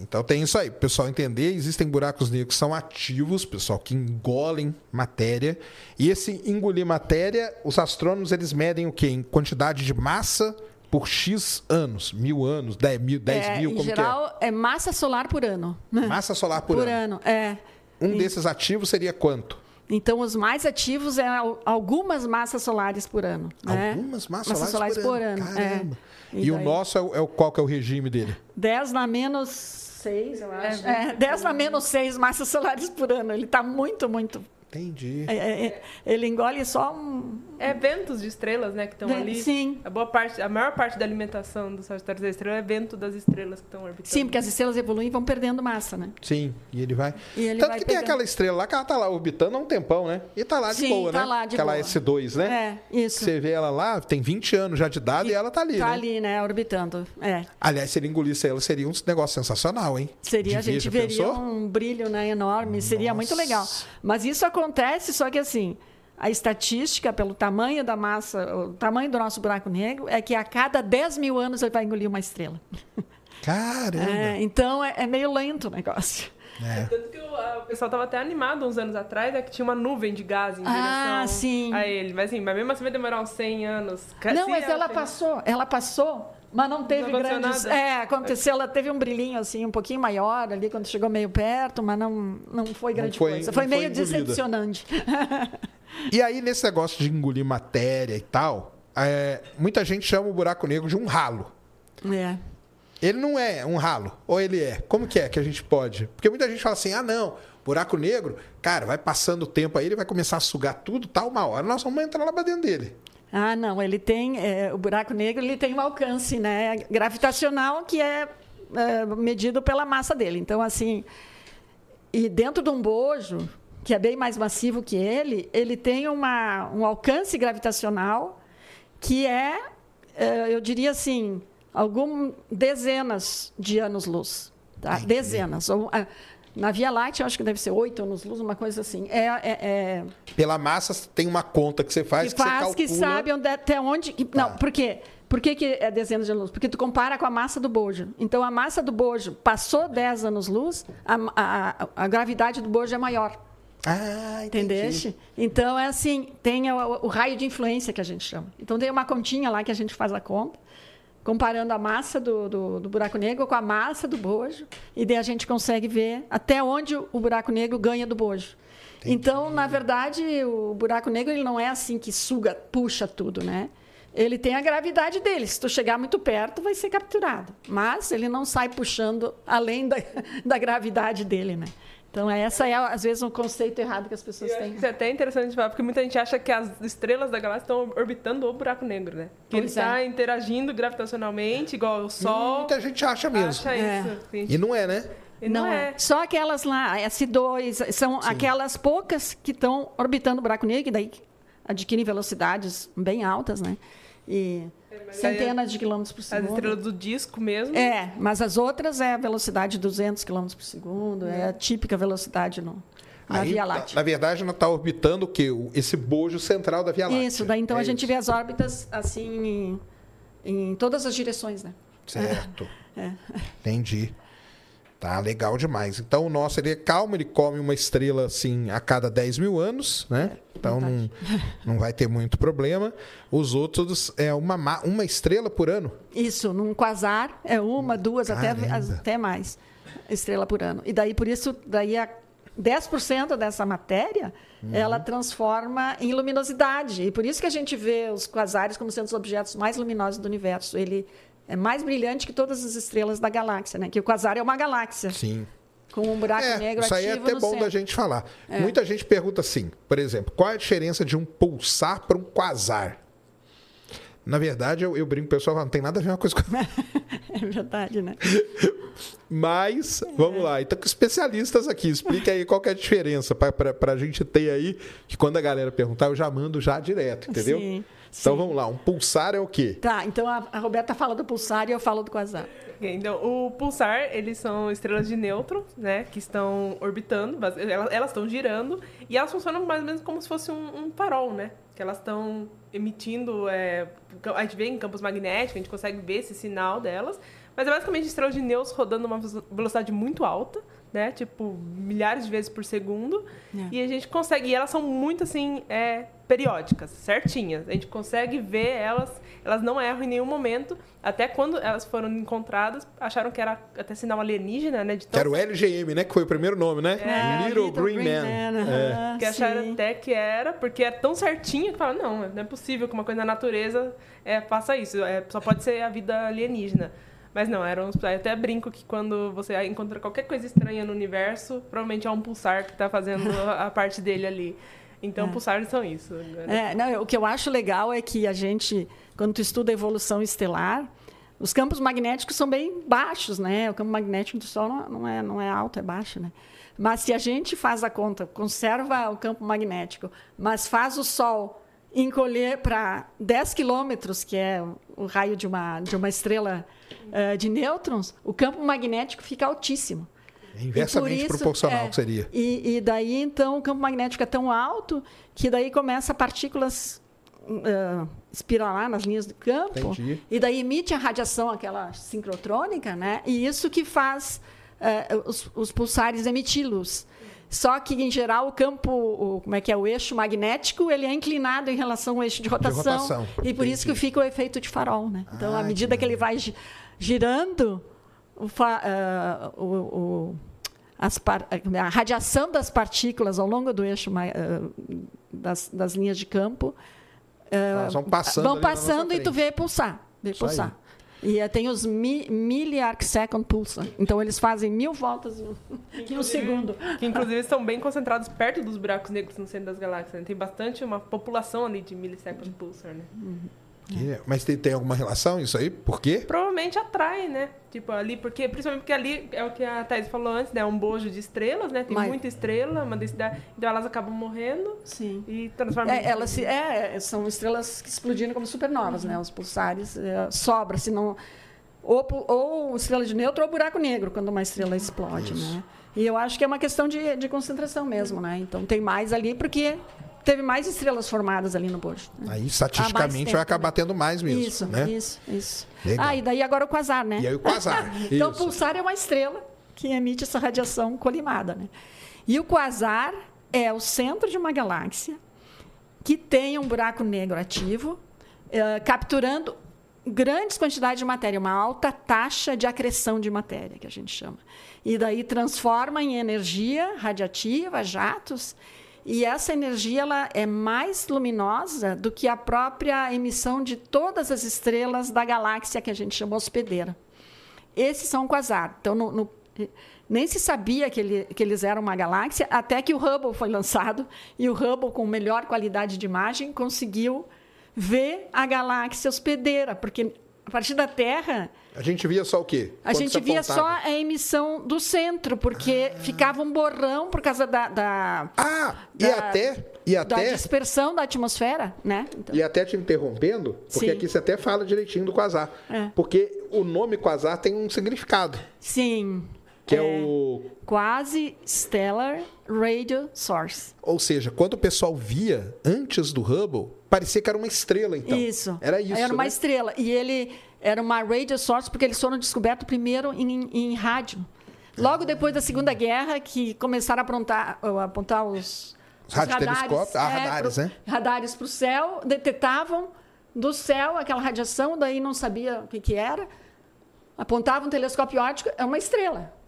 Então tem isso aí, o pessoal entender, existem buracos negros que são ativos, pessoal, que engolem matéria. E esse engolir matéria, os astrônomos eles medem o quê? Em quantidade de massa por X anos, mil anos, 10 mil, 10 é, mil, como geral, que é? é massa solar por ano. Massa solar por, por ano. ano. é. Um e... desses ativos seria quanto? Então, os mais ativos é algumas massas solares por ano. Né? Algumas massas, massas solares, por, por ano. ano. É. E, e o nosso é, é, qual que é o regime dele? 10 na menos 6, eu acho. É, 10 na menos 6 massas solares por ano. Ele está muito, muito Entendi. É, é, é, ele engole só um, É ventos de estrelas, né, que estão ali. sim. A boa parte, a maior parte da alimentação do Sagitário da Estrela é vento das estrelas que estão orbitando. Sim, porque as estrelas evoluem e vão perdendo massa, né? Sim, e ele vai. E ele Tanto vai que tem pegando. aquela estrela lá que ela tá lá orbitando há um tempão, né? E tá lá de Sim, boa, tá né? lá de aquela boa. S2, né? É, isso. Você vê ela lá, tem 20 anos já de idade e, ela tá ali, Tá né? ali, né, orbitando. É. Aliás, se ele engolisse ela, seria um negócio sensacional, hein? Seria, a De gente já veria pensou? um brilho né, enorme, seria muito legal. Mas isso acontece, só que assim, a estatística, pelo tamanho da massa, o tamanho do nosso buraco negro, é que a cada 10 mil anos ele vai engolir uma estrela. Caramba! É, então é, é meio lento o negócio. É. Tanto que o, a- o pessoal tava até animado uns anos atrás, é que tinha uma nuvem de gás em Ah, direção sim. a ele. Mas, assim, mas mesmo assim vai demorar uns 100 anos. Não, se mas ela tem- passou, ela passou, mas não teve Não grandes. nada? É, aconteceu, ela teve um brilhinho assim, um pouquinho maior ali quando chegou meio perto, mas não, não foi grande foi- coisa. não Foi foi meio engolida. decepcionante. E aí, nesse negócio de engolir matéria e tal, é, muita gente chama o buraco negro de um ralo. É. Ele não é um ralo, ou ele é? Como que é que a gente pode? Porque muita gente fala assim: ah, não, buraco negro, cara, vai passando o tempo aí, ele vai começar a sugar tudo, tal, uma hora nós vamos entrar lá pra dentro dele. Ah, não, ele tem, é, o buraco negro ele tem um alcance né, gravitacional que é, é, medido pela massa dele. Então, assim, e dentro de um bojo, que é bem mais massivo que ele, ele tem uma, um alcance gravitacional que é, é, eu diria assim, algumas dezenas de anos-luz. Tá? Dezenas. Ou, ah, na Via Láctea, eu acho que deve ser oito anos-luz, uma coisa assim. É, é- é- Pela massa, tem uma conta que você faz, que que, faz você que calcula. sabe onde, é- até onde. que- Tá. Não, por quê? Por que, que é dezenas de anos-luz? Porque tu compara com a massa do bojo. Então, a massa do bojo passou 10 anos-luz, a, a- a gravidade do bojo é maior. Ah, entendi. Entendeste? Então, é assim, tem o, o raio de influência que a gente chama. Então, tem uma continha lá que a gente faz a conta, comparando a massa do, do, do buraco negro com a massa do bojo, e daí a gente consegue ver até onde o buraco negro ganha do bojo. Então, na verdade, o buraco negro ele não é assim que suga, puxa tudo, né? Ele tem a gravidade dele. Se tu chegar muito perto, vai ser capturado. Mas ele não sai puxando além da, da gravidade dele, né? Então, essa é, às vezes, um conceito errado que as pessoas têm. Isso é até interessante falar, porque muita gente acha que as estrelas da galáxia estão orbitando o buraco negro, né? Que ele Pois é. está interagindo gravitacionalmente, igual o Sol. Muita gente acha mesmo. Acha É. isso. sim. E não é, né? E não, é. Só aquelas lá, S2, são aquelas poucas que estão orbitando o buraco negro, que daí adquirem velocidades bem altas, né? E centenas de quilômetros por As segundo. estrelas do disco mesmo. É, mas as outras é a velocidade de 200 quilômetros por segundo, é a típica velocidade no, na Aí, Via na, Láctea. na verdade, ela está orbitando o quê? O- Esse bojo central da Via Láctea. Isso, daí então É a gente isso. vê as órbitas assim em, em todas as direções, né? Certo. É. Entendi. Tá legal demais. Então, o nosso ele é calmo, ele come uma estrela assim a cada 10 mil anos, né? Então não, não vai ter muito problema. Os outros é uma, ma- uma estrela por ano. Isso, num quasar é uma, duas, até, Caramba. até mais estrela por ano. E daí, por isso, daí a 10% dessa matéria, ela transforma em luminosidade. E por isso que a gente vê os quasares como sendo os objetos mais luminosos do universo. Ele é mais brilhante que todas as estrelas da galáxia, né? Que o quasar é uma galáxia, Sim. Com um buraco É, negro isso aí é até bom centro. É. da gente falar. Muita gente pergunta assim, por exemplo, qual é a diferença de um pulsar para um quasar? Na verdade, eu, eu brinco com o pessoal, não tem nada a ver uma coisa com É verdade, né? Mas, vamos lá. Então, com especialistas aqui, explica aí qual que é a diferença para a gente ter aí, que quando a galera perguntar, eu já mando já direto, entendeu? Sim, então, vamos lá. Um pulsar é o quê? Tá, então a, a Roberta fala do pulsar e eu falo do quasar. Então, o pulsar, eles são estrelas de nêutrons, né? Que estão orbitando, elas, elas estão girando e elas funcionam mais ou menos como se fosse um, um farol, né? Que elas estão emitindo, é, a gente vê em campos magnéticos, a gente consegue ver esse sinal delas, mas é basicamente estrelas de nêutrons rodando uma velocidade muito alta, né? Tipo, milhares de vezes por segundo. É. E a gente consegue, e elas são muito assim, é, periódicas, certinhas. A gente consegue ver elas, elas não erram em nenhum momento. Até quando elas foram encontradas, acharam que era até sinal alienígena, né? De Que tão era o LGM, né? Que foi o primeiro nome, né? É, Little, Green, Man. É. aham, que acharam sim. até que era, porque é tão certinho que falaram, não, não é possível que uma coisa na natureza é, faça isso. É, só pode ser a vida alienígena. Mas não, eram uns. Eu até brinco que quando você encontra qualquer coisa estranha no universo, provavelmente é um pulsar que está fazendo a, parte dele ali. Então, pulsares são isso. Agora. É, não, o que eu acho legal é que a gente, quando tu estuda a evolução estelar, os campos magnéticos são bem baixos, né? O campo magnético do Sol não, não é, não é alto, é baixo, né? Mas se a gente faz a conta, conserva o campo magnético, mas faz o Sol encolher para 10 quilômetros, que é o raio de uma, de uma estrela uh, de nêutrons, o campo magnético fica altíssimo. É inversamente isso, proporcional é, que seria. E, e, daí, então, o campo magnético é tão alto que daí começa partículas uh, espiralar nas linhas do campo. Entendi. E daí emite a radiação, aquela sincrotrônica, né? E isso que faz uh, os, os, pulsares emitir luz. Só que, em geral, o campo, o, como é que é, o eixo magnético, ele é inclinado em relação ao eixo de rotação. De rotação. E por Entendi. isso que fica o efeito de farol, né? Então, ah, à medida que, que ele vai girando, o, uh, o, o par, a radiação das partículas ao longo do eixo uh, das, das, linhas de campo uh, vão passando, vão passando e tu vê pulsar. Vê pulsar. E uh, tem os mi, milli-arc second pulsar. Então eles fazem mil voltas em um, em um segundo. Que inclusive estão bem concentrados perto dos buracos negros no centro das galáxias. Né? Tem bastante uma população ali de millisecond pulsar, né? Uhum. Que, mas tem, tem alguma relação isso aí? Por quê? Provavelmente atrai, né? Tipo, ali, porque, principalmente porque ali é o que a Thais falou antes, né? É um bojo de estrelas, né? Tem mas... muita estrela, uma densidade. Então elas acabam morrendo Sim. e transformam. É, elas se, é, são estrelas que explodindo como supernovas, uhum. né? Os pulsares é, sobra, se não. Ou, ou estrela de neutro ou buraco negro, quando uma estrela explode, Isso. né? E eu acho que é uma questão de, de concentração mesmo, né? Então tem mais ali porque teve mais estrelas formadas ali no bojo. Né? Aí, estatisticamente, vai acabar tendo mais mesmo. Isso, né? isso, isso. Legal. Ah, e daí agora o quasar, né? E aí o quasar. então, o pulsar é uma estrela que emite essa radiação colimada, né? E o quasar é o centro de uma galáxia que tem um buraco negro ativo, uh, capturando grandes quantidades de matéria, uma alta taxa de acreção de matéria, que a gente chama. E daí transforma em energia radiativa, jatos, e essa energia ela é mais luminosa do que a própria emissão de todas as estrelas da galáxia que a gente chama hospedeira. Esses são quasar. Então, no, no, nem se sabia que, ele, que, eles eram uma galáxia, até que o Hubble foi lançado, e o Hubble, com melhor qualidade de imagem, conseguiu ver a galáxia hospedeira, porque a partir da Terra. A gente via só o quê? A gente via só a emissão do centro, porque ah. ficava um borrão por causa da. da ah, da, e até. E até, da dispersão da atmosfera, né? Então. E até te interrompendo, porque Sim. aqui você até fala direitinho do quasar. É. Porque o nome quasar tem um significado. Sim. Que é, é o. Quase Stellar Radio Source. Ou seja, quando o pessoal via antes do Hubble, parecia que era uma estrela, então. Isso. Era isso. Era uma né? estrela. E ele era uma radio source porque eles foram descobertos primeiro em, em rádio. Logo depois da Segunda Guerra, que começaram a apontar, a apontar os, os radares, ah, radares, é, né? Radares para o céu, detectavam do céu aquela radiação, daí não sabia o que, que era. Apontavam um telescópio óptico, é uma estrela.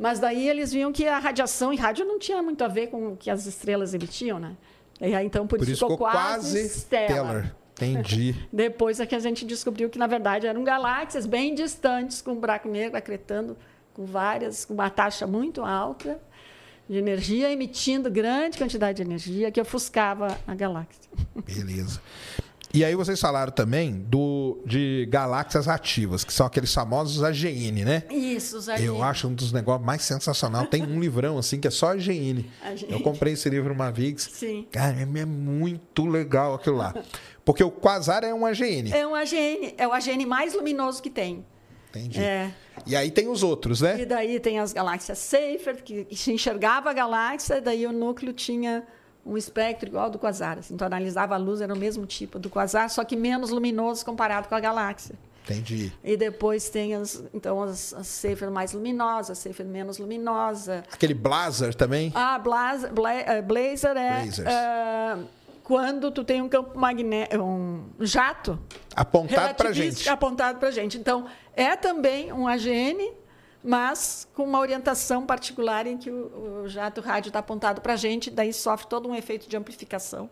Mas daí eles viam que a radiação em rádio não tinha muito a ver com o que as estrelas emitiam, né? E aí, então, por, por isso, ficou, ficou quase, stellar. Entendi. Depois é que a gente descobriu que, na verdade, eram galáxias bem distantes, com um buraco negro acretando com várias, com uma taxa muito alta de energia, emitindo grande quantidade de energia que ofuscava a galáxia. Beleza. E aí vocês falaram também do, de galáxias ativas, que são aqueles famosos AGN, né? Isso, os AGN. Eu acho um dos negócios mais sensacional. Tem um livrão assim que é só AGN. AGN. Eu comprei esse livro uma vez. Sim. Cara, é muito legal aquilo lá. Porque o quasar é um AGN. É um AGN, é o AGN mais luminoso que tem. Entendi. É. E aí tem os outros, né? E daí tem as galáxias Seyfert, que se enxergava a galáxia, daí o núcleo tinha um espectro igual ao do quasar. Assim. Então, analisava a luz, era o mesmo tipo do quasar, só que menos luminoso comparado com a galáxia. Entendi. E depois tem as, então, as, as mais luminosas, a Cepher menos luminosa. Aquele Blazer também? Ah, Blazer, Bla, uh, Blazer é uh, quando tu tem um campo magnético, um jato apontado para gente. Apontado para gente. Então, é também um AGN mas com uma orientação particular em que o, o jato rádio está apontado para a gente, daí sofre todo um efeito de amplificação.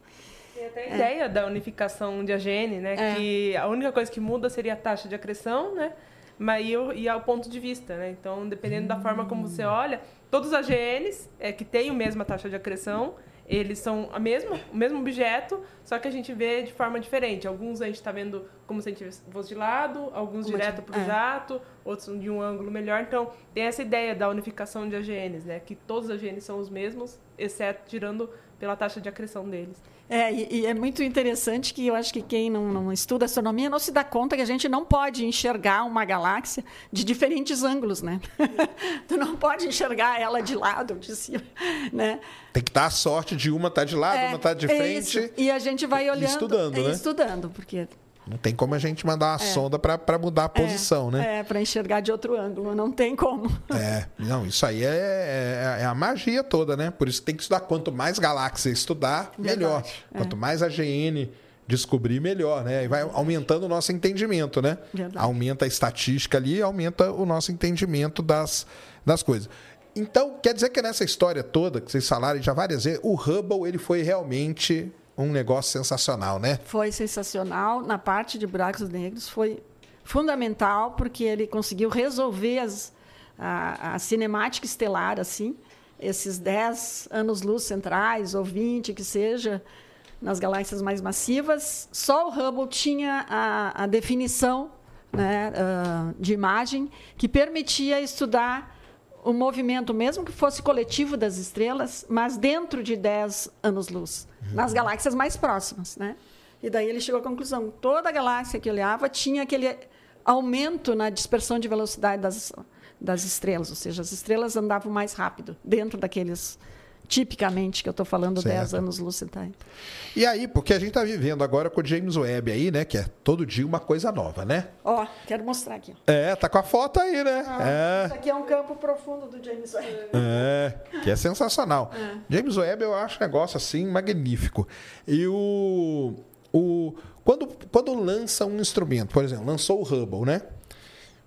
Tem até a é. ideia da unificação de AGN, né? É. Que a única coisa que muda seria a taxa de acreção, né? Mas e, o, e ao ponto de vista, né? Então, dependendo da forma como você olha, todos os AGNs é, que têm a mesma taxa de acreção, eles são a mesma, o mesmo objeto, só que a gente vê de forma diferente. Alguns a gente está vendo como se a gente fosse de lado, alguns Como direto para o é. jato, outros de um ângulo melhor. Então, tem essa ideia da unificação de AGNs, né? Que todos os AGNs são os mesmos, exceto tirando pela taxa de acreção deles. É, e, e é muito interessante que eu acho que quem não, não estuda astronomia não se dá conta que a gente não pode enxergar uma galáxia de diferentes ângulos, né? tu não pode enxergar ela de lado ou de cima, né? Tem que dar a sorte de uma estar de lado, É, uma estar de é frente. isso. E a gente vai olhando. estudando, é, né? Estudando, porque Não tem como a gente mandar uma sonda para mudar a posição, né? é para enxergar de outro ângulo, não tem como. É, não, isso aí é, é- é a magia toda, né? Por isso tem que estudar. Quanto mais galáxia estudar, melhor. É. Quanto mais a GN descobrir, melhor, né? E vai aumentando o nosso entendimento, né? Verdade. Aumenta a estatística ali, aumenta o nosso entendimento das, das coisas. Então, quer dizer que nessa história toda, que vocês falaram já várias vezes, o Hubble ele foi realmente um negócio sensacional, né? Foi sensacional. Na parte de buracos negros foi fundamental porque ele conseguiu resolver as, a, a cinemática estelar assim, esses 10 anos-luz centrais ou 20 que seja nas galáxias mais massivas. Só o Hubble tinha a, a definição né, ah, de imagem que permitia estudar o movimento, mesmo que fosse coletivo das estrelas, mas dentro de 10 anos-luz, nas galáxias mais próximas. Né? E daí ele chegou à conclusão: toda galáxia que olhava tinha aquele aumento na dispersão de velocidade das, das estrelas, ou seja, as estrelas andavam mais rápido dentro daqueles, tipicamente, que eu estou falando, Certo. 10 anos-luz centrais. E aí, porque a gente tá vivendo agora com o James Webb aí, né? Que é todo dia uma coisa nova, né? Ó, quero mostrar aqui. É, tá com a foto aí, né? é. Isso aqui é um campo profundo do James Webb. É, que é sensacional. James Webb eu acho um negócio assim magnífico. E o, o quando, quando lança um instrumento, por exemplo, lançou o Hubble, né?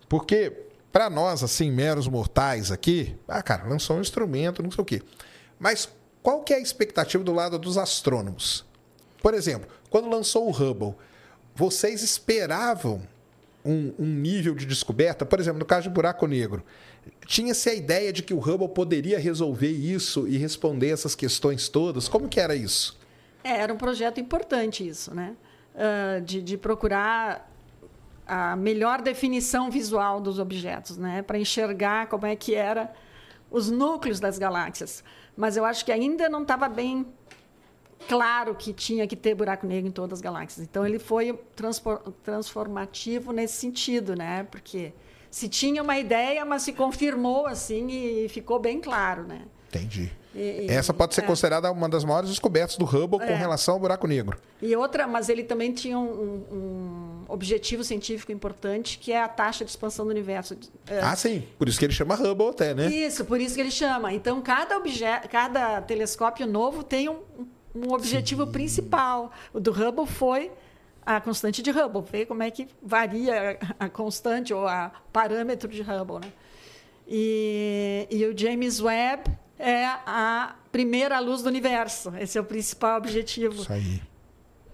Porque para nós assim meros mortais aqui, ah, cara, lançou um instrumento, não sei o quê. Mas qual que é a expectativa do lado dos astrônomos? Por exemplo, quando lançou o Hubble, vocês esperavam um, um nível de descoberta? Por exemplo, no caso de buraco negro, tinha-se a ideia de que o Hubble poderia resolver isso e responder essas questões todas? Como que era isso? É, era um projeto importante isso, né? Ah, de, de procurar a melhor definição visual dos objetos, né? Para enxergar como é que era os núcleos das galáxias. Mas eu acho que ainda não estava bem claro que tinha que ter buraco negro em todas as galáxias. Então ele foi transformativo nesse sentido, né? Porque se tinha uma ideia, mas se confirmou assim e ficou bem claro, né? Entendi. E- Essa pode ser é. considerada uma das maiores descobertas do Hubble com É. relação ao buraco negro. E outra, mas ele também tinha um, um- objetivo científico importante, que é a taxa de expansão do universo. É, Ah, sim. Por isso que ele chama Hubble até, né? Isso, por isso que ele chama. Então, cada, obje- cada telescópio novo tem um, um objetivo principal. O do Hubble foi a constante de Hubble, ver como é que varia a constante ou a parâmetro de Hubble. Né? E, e o James Webb é a primeira luz do universo. Esse é o principal objetivo Isso aí.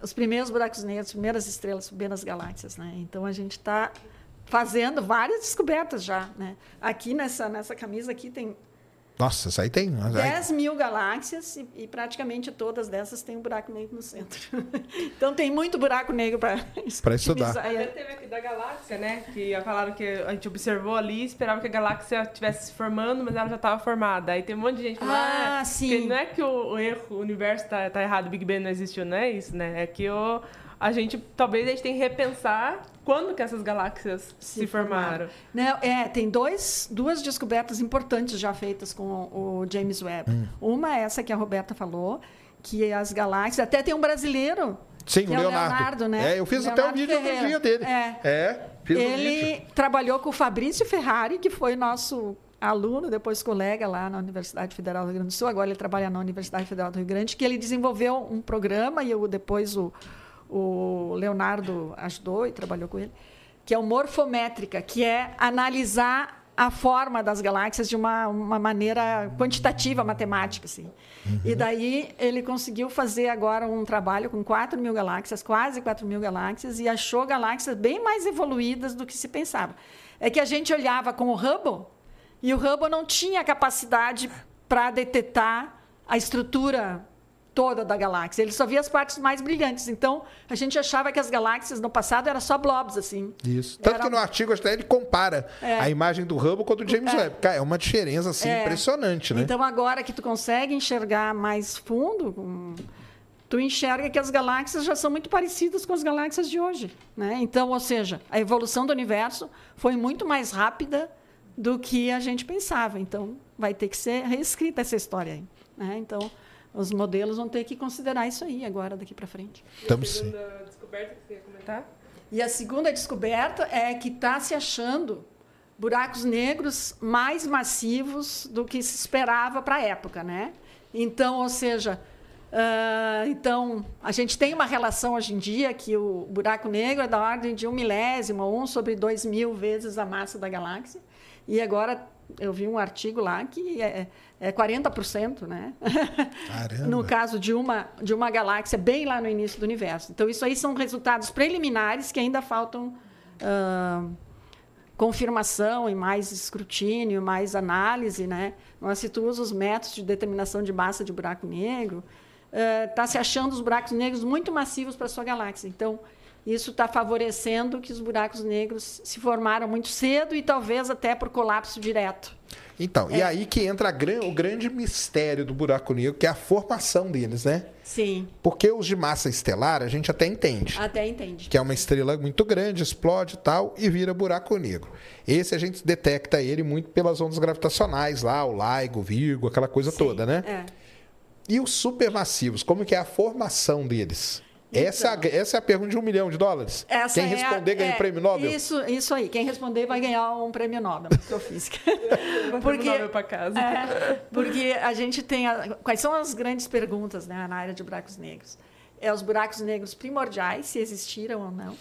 os primeiros buracos negros, as primeiras estrelas, as primeiras galáxias, né? Então a gente está fazendo várias descobertas já, né? Aqui nessa nessa camisa aqui tem Nossa, isso aí tem. 10 mil galáxias e, e praticamente todas dessas têm um buraco negro no centro. então tem muito buraco negro para estudar. Até teve aqui da galáxia, né? Que falaram que a gente observou ali, esperava que a galáxia estivesse se formando, mas ela já estava formada. Aí tem um monte de gente falando, Ah, ah, sim. que não é que o, o erro, o universo tá, tá errado, o Big Bang não existiu, não é isso, né? É que o, a gente, talvez a gente tenha que repensar quando que essas galáxias se, formaram. Não, é, tem dois, duas descobertas importantes já feitas com o, o James Webb. Hum. Uma é essa que a Roberta falou, que as galáxias. Até tem um brasileiro. Sim, que o é Leonardo. Leonardo, né? É, eu fiz até um Leonardo vídeo Ferreira. dia dele. É. É, fiz um Ele vídeo. trabalhou com o Fabrício Ferrari, que foi nosso aluno, depois colega lá na Universidade Federal do Rio Grande do Sul. Agora ele trabalha na Universidade Federal do Rio Grande, que ele desenvolveu um programa e eu, depois o, o Leonardo ajudou e trabalhou com ele, que é o Morfométrica, que é analisar a forma das galáxias de uma, uma maneira quantitativa, matemática. Assim. E daí ele conseguiu fazer agora um trabalho com 4 mil galáxias, quase 4 mil galáxias, e achou galáxias bem mais evoluídas do que se pensava. É que a gente olhava com o Hubble, e o Hubble não tinha capacidade para detectar a estrutura toda da galáxia. Ele só via as partes mais brilhantes. Então, a gente achava que as galáxias no passado eram só blobs, assim. Isso. Tanto Era- que no artigo até ele compara É. a imagem do Hubble com a do James É. Webb. Cara, é uma diferença assim É. impressionante, né? Então, agora que tu consegue enxergar mais fundo, hum, tu enxerga que as galáxias já são muito parecidas com as galáxias de hoje. Né? Então, ou seja, a evolução do universo foi muito mais rápida do que a gente pensava. Então, vai ter que ser reescrita essa história aí. Né? Então, os modelos vão ter que considerar isso aí agora, daqui para frente. Estamos a sim. segunda descoberta que você ia comentar? E a segunda descoberta é que está se achando buracos negros mais massivos do que se esperava para a época, né? Então, ou seja, ah, então a gente tem uma relação hoje em dia que o buraco negro é da ordem de um milésimo, ou um sobre dois mil vezes a massa da galáxia. E agora eu vi um artigo lá que é, é 40%, né? No caso de uma, de uma galáxia bem lá no início do universo. Então, isso aí são resultados preliminares que ainda faltam ah, confirmação e mais escrutínio, mais análise. Né? Mas se tu usa os métodos de determinação de massa de buraco negro, está se achando os buracos negros muito massivos para a sua galáxia. Então, isso está favorecendo que os buracos negros se formaram muito cedo e talvez até por colapso direto. Então, É. e aí que entra gran- o grande mistério do buraco negro, que é a formação deles, né? Sim, Porque os de massa estelar a gente até entende. até entende. Que é uma estrela muito grande, explode e tal, e vira buraco negro. Esse a gente detecta ele muito pelas ondas gravitacionais lá, o LIGO, Virgo, aquela coisa Sim, toda, né? É. E os supermassivos, como que é a formação deles? Essa, é a- essa é a pergunta de um milhão de dólares? Quem é a- responder ganha é, o prêmio Nobel? Isso, isso aí. Quem responder vai ganhar um prêmio Nobel de Astrofísica. Porque... Porque- Nobel pra casa. É, porque a gente tem. a- quais são as grandes perguntas né, na área de buracos negros? É os buracos negros primordiais, se existiram ou não.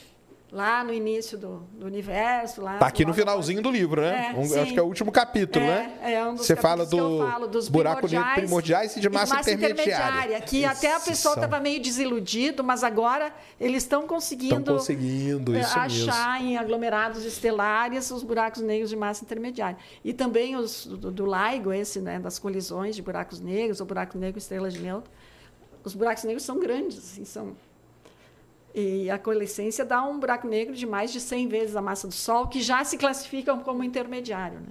Lá no início do, do universo. Lá Tá aqui no finalzinho do livro, né? É, Um- acho que é o último capítulo, É, né? é um dos Você fala do buraco negro primordiais e de massa, intermediária. Que até a pessoa estava meio desiludido, mas agora eles estão conseguindo, conseguindo, eh, isso mesmo. achar em aglomerados estelares os buracos negros de massa intermediária. E também os do, do LIGO, esse né, das colisões de buracos negros, ou buraco negro estrela de nêutron. Os buracos negros são grandes, assim, são e a coalescência dá um buraco negro de mais de 100 vezes a massa do Sol, que já se classificam como intermediário. Né?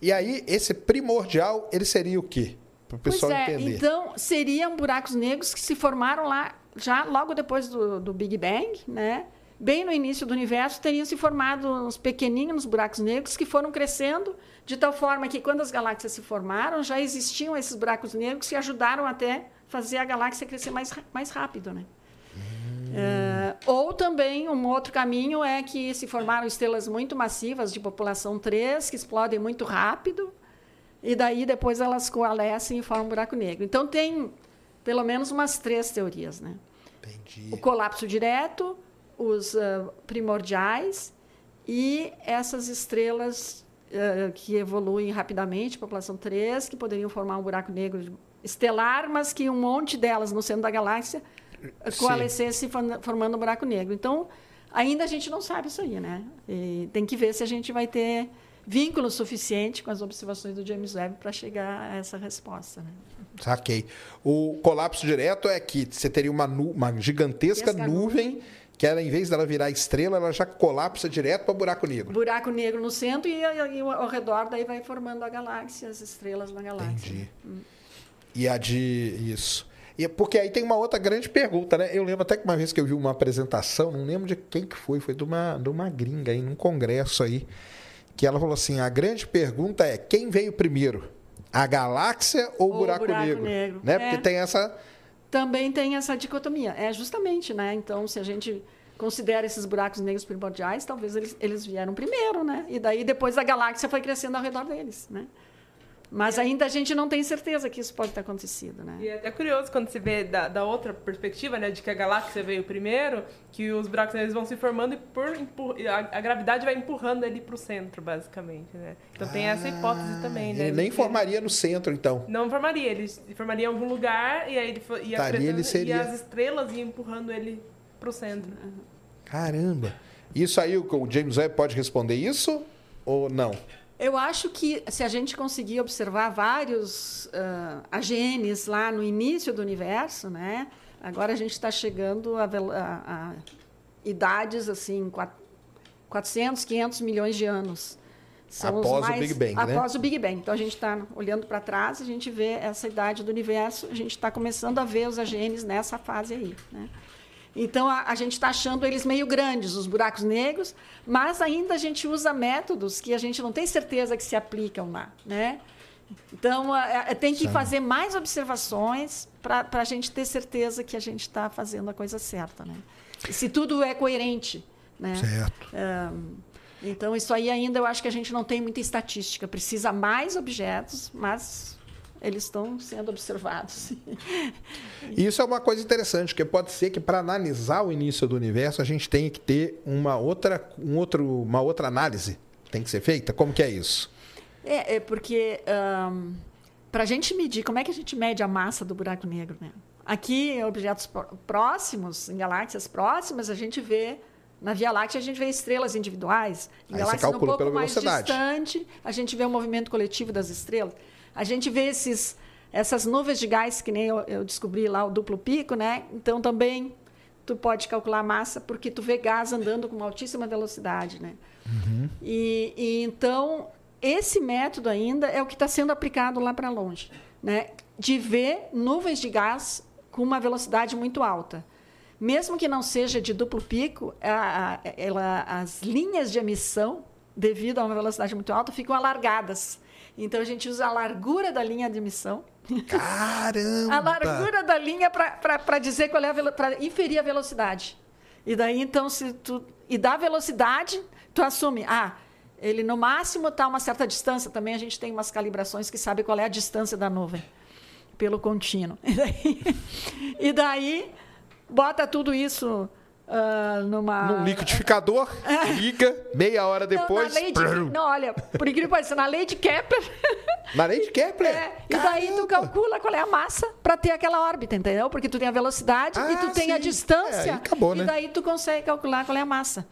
E aí, esse primordial, ele seria o quê? Para o pessoal é, entender. então seriam buracos negros que se formaram lá já logo depois do, do Big Bang, né? Bem no início do universo teriam se formado uns pequeninos buracos negros que foram crescendo de tal forma que quando as galáxias se formaram já existiam esses buracos negros que ajudaram até fazer a galáxia crescer mais mais rápido, né? É, ou também um outro caminho é que se formaram estrelas muito massivas de população 3 que explodem muito rápido e daí depois elas coalescem e formam um buraco negro. Então tem pelo menos umas três teorias, né? Entendi. O colapso direto, os ah, primordiais e essas estrelas ah, que evoluem rapidamente, população 3, que poderiam formar um buraco negro estelar, mas que um monte delas no centro da galáxia Sim. coalescesse form- formando um buraco negro. Então, ainda a gente não sabe isso aí, né? E tem que ver se a gente vai ter vínculo suficiente com as observações do James Webb para chegar a essa resposta, né? Saquei. O colapso direto é que você teria uma, uma gigantesca Gigantesca nuvem que ela, em vez dela virar estrela, ela já colapsa direto para buraco negro. buraco negro no centro e, e ao redor daí vai formando a galáxia, as estrelas na galáxia. Entendi. E a de. Isso. E porque aí tem uma outra grande pergunta, né? Eu lembro até que uma vez que eu vi uma apresentação, não lembro de quem que foi, foi de uma, de uma gringa aí, num congresso aí, que ela falou assim: a grande pergunta é quem veio primeiro? A galáxia ou o Ou o buraco, buraco negro? negro. Né? É. Porque tem essa. Também tem essa dicotomia. É justamente, né? Então, se a gente considera esses buracos negros primordiais, talvez eles, eles vieram primeiro, né? E daí depois a galáxia foi crescendo ao redor deles, né? Mas ainda a gente não tem certeza que isso pode ter acontecido, né? E é até curioso quando você vê da, da outra perspectiva, né, de que a galáxia veio primeiro, que os buracos negros vão se formando e por empur- a, a gravidade vai empurrando ele para o centro, basicamente, né? Então tem essa hipótese também, né? Ele nem de que- formaria no centro, então. Não formaria, ele formaria em algum lugar e aí ele ia crescendo ele seria- e as estrelas iam empurrando ele para o centro. Caramba. Isso aí, o o James Webb pode responder isso ou não? Eu acho que se a gente conseguir observar vários uh, AGNs lá no início do universo, né? Agora a gente está chegando a, a, a, idades assim, 400, 500 milhões de anos. São após mais, o Big Bang, né? Após o Big Bang. Então a gente está olhando para trás, a gente vê essa idade do universo, a gente está começando a ver os AGNs nessa fase aí, né? Então, a, a gente está achando eles meio grandes, os buracos negros, mas ainda a gente usa métodos que a gente não tem certeza que se aplicam lá. Né? Então, a, tem que fazer mais observações para a gente ter certeza que a gente está fazendo a coisa certa. Né? Se tudo é coerente. Né? Certo. então, isso aí ainda eu acho que a gente não tem muita estatística. Precisa mais objetos, mas eles estão sendo observados. Isso é uma coisa interessante, porque pode ser que para analisar o início do universo a gente tenha que ter uma outra, um outro, uma outra análise tem que ser feita. Como que é isso? É, é porque um, para a gente medir, como é que a gente mede a massa do buraco negro? Né? Aqui, em objetos próximos, em galáxias próximas, a gente vê na Via Láctea a gente vê estrelas individuais. Em galáxias um pouco mais distante, a gente vê o movimento coletivo das estrelas. A gente vê esses, essas nuvens de gás, que nem eu, eu descobri lá, o duplo pico, né? Então, também tu pode calcular a massa porque tu vê gás andando com uma altíssima velocidade, né? Uhum. E, e, então esse método ainda é o que está sendo aplicado lá para longe, né? De ver nuvens de gás com uma velocidade muito alta, mesmo que não seja de duplo pico, a, a, ela, as linhas de emissão devido a uma velocidade muito alta ficam alargadas. Então a gente usa a largura da linha de emissão. Caramba! a largura da linha para dizer qual é a para inferir a velocidade. E daí então se tu e da velocidade, tu assume, ah, ele no máximo está a uma certa distância. Também a gente tem umas calibrações que sabe qual é a distância da nuvem pelo contínuo. E daí, e daí bota tudo isso Uh, numa... Num liquidificador, liga, meia hora depois. Não, de... não olha, por incrível que pareça, na lei de Kepler. Na lei de Kepler? É, e daí tu calcula qual é a massa para ter aquela órbita, entendeu? Porque tu tem a velocidade ah, e tu tem sim. a distância. É, acabou, né? E daí tu consegue calcular qual é a massa.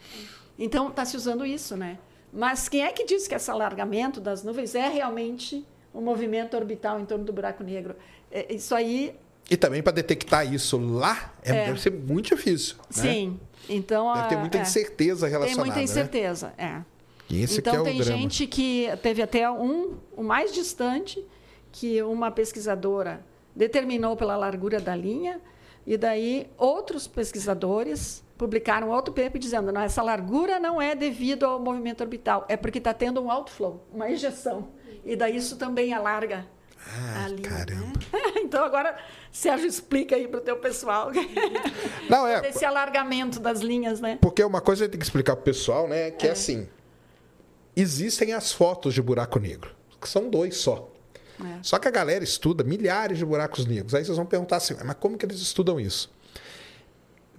Então está se usando isso, né? Mas quem é que diz que esse alargamento das nuvens é realmente um movimento orbital em torno do buraco negro? É, isso aí e também para detectar isso lá é, é. deve ser muito difícil. Né? Sim. Então, deve ter muita é. incerteza relacionada. Tem muita né? incerteza, né? é. Esse então é tem drama. gente que teve até um, o mais distante, que uma pesquisadora determinou pela largura da linha, e daí outros pesquisadores publicaram outro paper dizendo não essa largura não é devido ao movimento orbital, é porque está tendo um outflow, uma injeção. E daí isso também alarga ah, a linha. Né? Caramba. Né? então agora Sérgio, explica aí para o teu pessoal. Não, é. Esse alargamento das linhas, né? Porque uma coisa que tem que explicar para o pessoal, né? Que é. é assim: existem as fotos de buraco negro, que são dois só. É. Só que a galera estuda milhares de buracos negros. Aí vocês vão perguntar assim, mas como que eles estudam isso?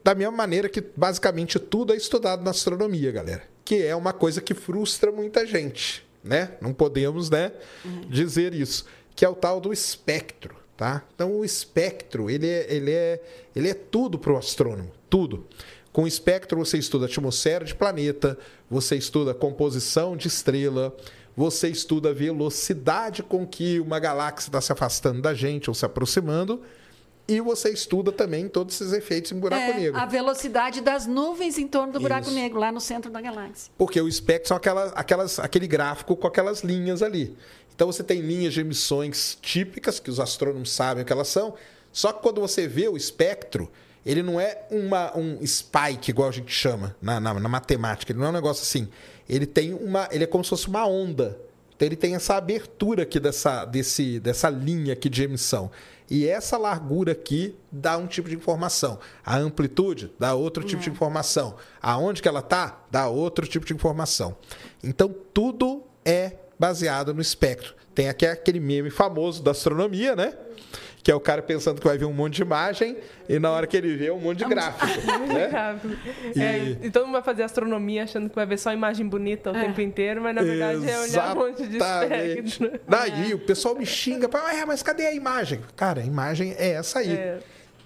Da mesma maneira que basicamente tudo é estudado na astronomia, galera. Que é uma coisa que frustra muita gente, né? Não podemos, né, uhum. dizer isso. Que é o tal do espectro. Tá? Então o espectro ele é, ele é, ele é tudo para o astrônomo, tudo. Com o espectro você estuda a atmosfera de planeta, você estuda a composição de estrela, você estuda a velocidade com que uma galáxia está se afastando da gente ou se aproximando, e você estuda também todos esses efeitos em buraco é, negro. A velocidade das nuvens em torno do buraco Isso. negro, lá no centro da galáxia. Porque o espectro são aquelas, aquelas, aquele gráfico com aquelas linhas ali. Então você tem linhas de emissões típicas, que os astrônomos sabem o que elas são, só que quando você vê o espectro, ele não é uma, um spike, igual a gente chama na, na, na, matemática. Ele não é um negócio assim. Ele tem uma. Ele é como se fosse uma onda. Então ele tem essa abertura aqui dessa, desse, dessa linha aqui de emissão. E essa largura aqui dá um tipo de informação. A amplitude dá outro tipo é. de informação. Aonde que ela está? Dá outro tipo de informação. Então tudo é baseado no espectro. Tem aqui aquele meme famoso da astronomia, né? Que é o cara pensando que vai ver um monte de imagem e na hora que ele vê um monte de gráfico. né? e... É, e todo mundo vai fazer astronomia achando que vai ver só imagem bonita o é. tempo inteiro, mas na verdade Exatamente. é olhar um monte de espectro. Daí é. o pessoal me xinga, é, mas cadê a imagem? Cara, a imagem é essa aí. É.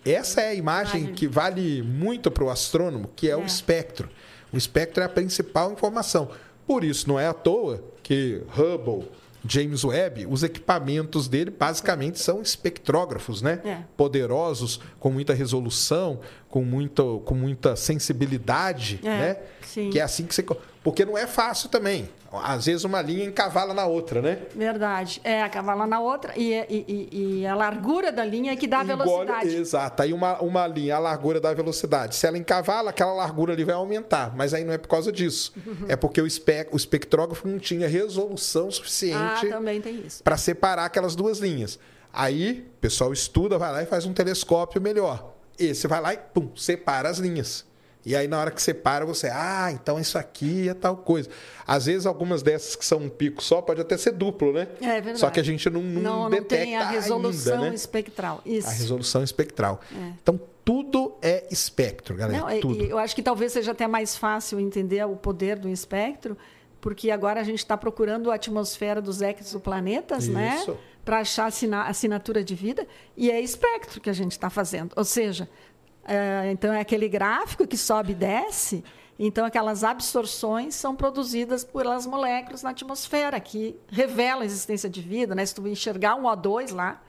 Essa é a imagem, imagem. que vale muito para o astrônomo, que é, o é. espectro. O espectro é a principal informação. Por isso, não é à toa que Hubble, James Webb, os equipamentos dele basicamente são espectrógrafos, né? É. Poderosos, com muita resolução, com muita, com muita sensibilidade, É, né? sim. Que é assim que você. Porque não é fácil também. Às vezes uma linha encavala na outra, né? Verdade. É, a cavala na outra e, e- e- e a largura da linha é que dá a velocidade. Exato. Aí uma, uma linha, a largura da velocidade. Se ela encavala, aquela largura ali vai aumentar. Mas aí não é por causa disso. Uhum. É porque o, espe- o espectrógrafo não tinha resolução Ah, suficiente isso. para separar aquelas duas linhas. Aí o pessoal estuda, vai lá e faz um telescópio melhor. Esse vai lá e pum, separa as linhas. E aí na hora que separa, você, ah, então isso aqui é tal coisa. Às vezes algumas dessas que são um pico só pode até ser duplo, né? É verdade. Só que a gente não, não, não, não tem a resolução ainda, né? espectral. Isso. A resolução espectral. É. Então, tudo é espectro, galera. Não, tudo. e eu acho que talvez seja até mais fácil entender o poder do espectro, porque agora a gente está procurando a atmosfera dos exoplanetas, né? Isso. Para achar assina- assinatura de vida, e é espectro que a gente está fazendo. Ou seja, é, então é aquele gráfico que sobe e desce, então aquelas absorções são produzidas pelas moléculas na atmosfera, que revelam a existência de vida, né? Se tu enxergar um O2 lá,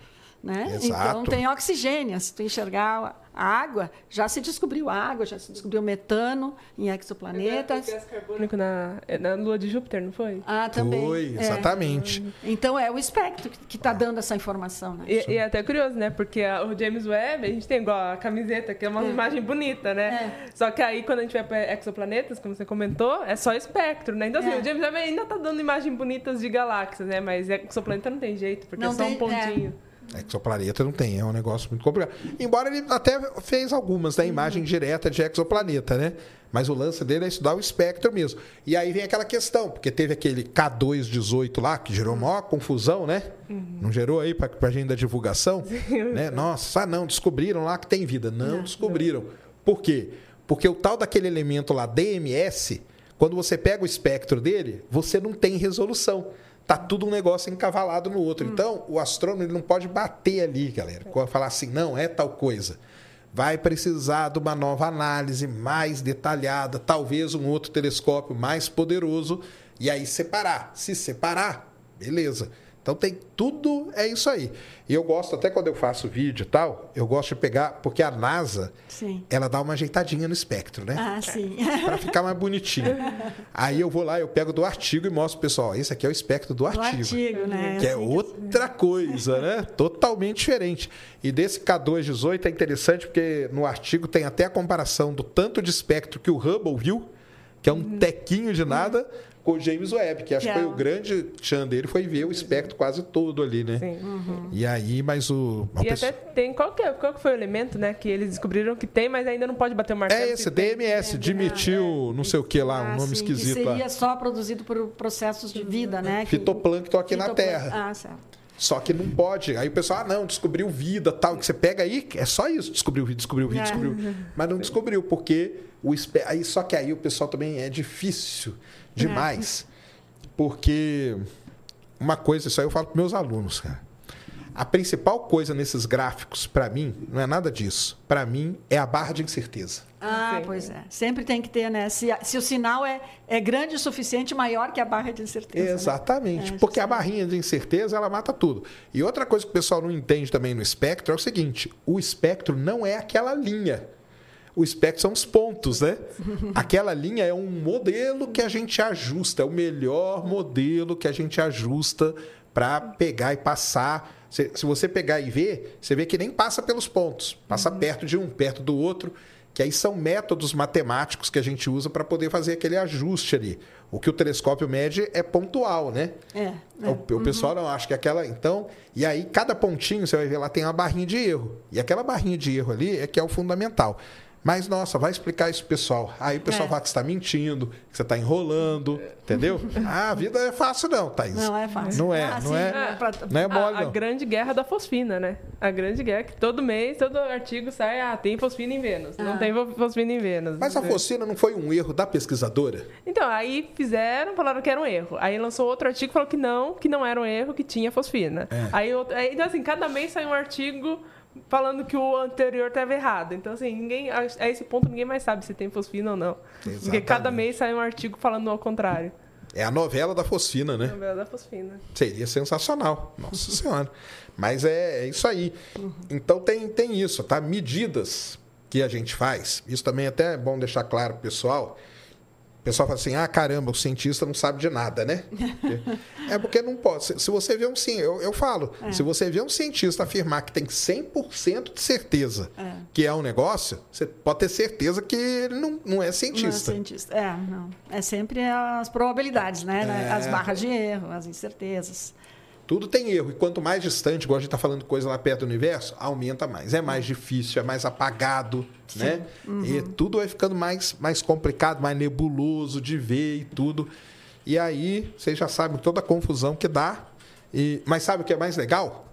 né? Então tem oxigênio. Se tu enxergar a água, já se descobriu água, já se descobriu metano em exoplaneta. Gás carbônico na, é na lua de Júpiter, não foi? Ah, também. Foi, É. exatamente. Então é o espectro que está dando essa informação, né? E, e é até curioso, né? Porque a- o James Webb, a gente tem igual a camiseta, que é uma imagem bonita, né? Só que aí, quando a gente vai para exoplanetas, como você comentou, é só espectro, né? Então, assim, É. o James Webb ainda tá dando imagens bonitas de galáxias, né? Mas exoplaneta não tem jeito, porque Não é só tem- um pontinho. Exoplaneta não tem, é um negócio muito complicado. Embora ele até fez algumas da imagem direta de exoplaneta, né? Mas o lance dele é estudar o espectro mesmo. E aí vem aquela questão, porque teve aquele K218 lá, que gerou maior confusão, né? Não gerou aí pra, pra gente da divulgação? né? Nossa, ah, não, descobriram lá que tem vida. Não, descobriram. Por quê? Porque o tal daquele elemento lá, DMS, quando você pega o espectro dele, você não tem resolução. Tá tudo um negócio encavalado no outro. Então, o astrônomo ele não pode bater ali, galera. Falar assim, não, é tal coisa. Vai precisar de uma nova análise mais detalhada, talvez um outro telescópio mais poderoso, e aí separar. Se separar, beleza. Então tem tudo, é isso aí. E eu gosto, até quando eu faço vídeo e tal, eu gosto de pegar, porque a NASA, Sim. ela dá uma ajeitadinha no espectro, né? Ah, sim. Para ficar mais bonitinho. Aí eu vou lá, eu pego do artigo e mostro pro pessoal, esse aqui é o espectro do Do artigo. artigo, né? Que é outra coisa, né? Totalmente diferente. E desse K218 é interessante porque no artigo tem até a comparação do tanto de espectro que o Hubble viu, que é um tequinho de nada, com o James Webb, que acho Que que foi é o grande tchan dele, foi ver o espectro quase todo ali, né? Sim. E aí, mas o. E pessoa- até tem. Qual que, é, qual que foi o elemento, né? Que eles descobriram que tem, mas ainda não pode bater o martelo. É se esse, tem. DMS, dimetil, não sei o que lá, um Ah, nome sim, esquisito que lá. seria só produzido por processos de vida, né? Fitoplâncton aqui na Terra. Ah, certo. Só que não pode. Aí o pessoal, ah, não, descobriu vida, tal. Que você pega aí, é só isso. Descobriu vida, descobriu vida, É. descobriu. Mas não descobriu, porque o espe... aí Só que aí o pessoal também é difícil demais. Porque uma coisa, isso aí eu falo para meus alunos, cara. A principal coisa nesses gráficos, para mim, não é nada disso. Para mim, é a barra de incerteza. Ah, Sim. pois é. Sempre tem que ter, né? Se, se o sinal é, é grande o suficiente, maior que a barra de incerteza. né? Exatamente, É, porque a barrinha de incerteza ela mata tudo. E outra coisa que o pessoal não entende também no espectro é o seguinte: o espectro não é aquela linha. O espectro são os pontos, né? Aquela linha é um modelo que a gente ajusta, é o melhor modelo que a gente ajusta para pegar e passar. Se, se você pegar e ver, você vê que nem passa pelos pontos, passa perto de um, perto do outro, que aí são métodos matemáticos que a gente usa para poder fazer aquele ajuste ali. O que o telescópio mede é pontual, né? É. é. O, o pessoal não acha que aquela. Então, e aí cada pontinho você vai ver lá tem uma barrinha de erro. E aquela barrinha de erro ali é que é o fundamental. Mas, nossa, vai explicar isso pro pessoal. Aí o pessoal É. fala que você está mentindo, que você está enrolando, entendeu? Ah, a vida é fácil, não, Thaís. Não é fácil. Não é, Ah, não é. pra- Não é A, mole, a não. grande guerra da fosfina, né? A grande guerra que todo mês, todo artigo sai, ah, tem fosfina em Vênus. Não Ah. tem fo- fosfina em Vênus. Mas a focina não foi um erro da pesquisadora? Então, aí fizeram, falaram que era um erro. Aí lançou outro artigo e falou que não, que não era um erro, que tinha fosfina. É. Aí, outro, aí, então, assim, cada mês sai um artigo falando que o anterior estava errado. Então, assim, ninguém, a, a esse ponto ninguém mais sabe se tem fosfina ou não. Porque cada Exatamente. mês sai um artigo falando ao contrário. É a novela da fosfina, né? Novela da fosfina. Seria sensacional. Nossa Senhora. Mas é, é isso aí. Então tem, tem isso, tá? Medidas que a gente faz. Isso também é até bom deixar claro pro pessoal. O pessoal fala assim: ah, caramba, o cientista não sabe de nada, né? é porque não pode. Se, você vê um sim, eu, eu falo, É. se você vê um cientista afirmar que tem 100% de certeza É. que é um negócio, você pode ter certeza que ele não, não é Não é cientista. cientista. É, não. É sempre as probabilidades, né? É. As barras de erro, as incertezas. Tudo tem erro. E quanto mais distante, igual a gente está falando coisa lá perto do universo, aumenta mais. É mais difícil, é mais apagado, né? E tudo vai ficando mais, mais complicado, mais nebuloso de ver e tudo. E aí, vocês já sabem toda a confusão que dá. E, mas sabe o que é mais legal?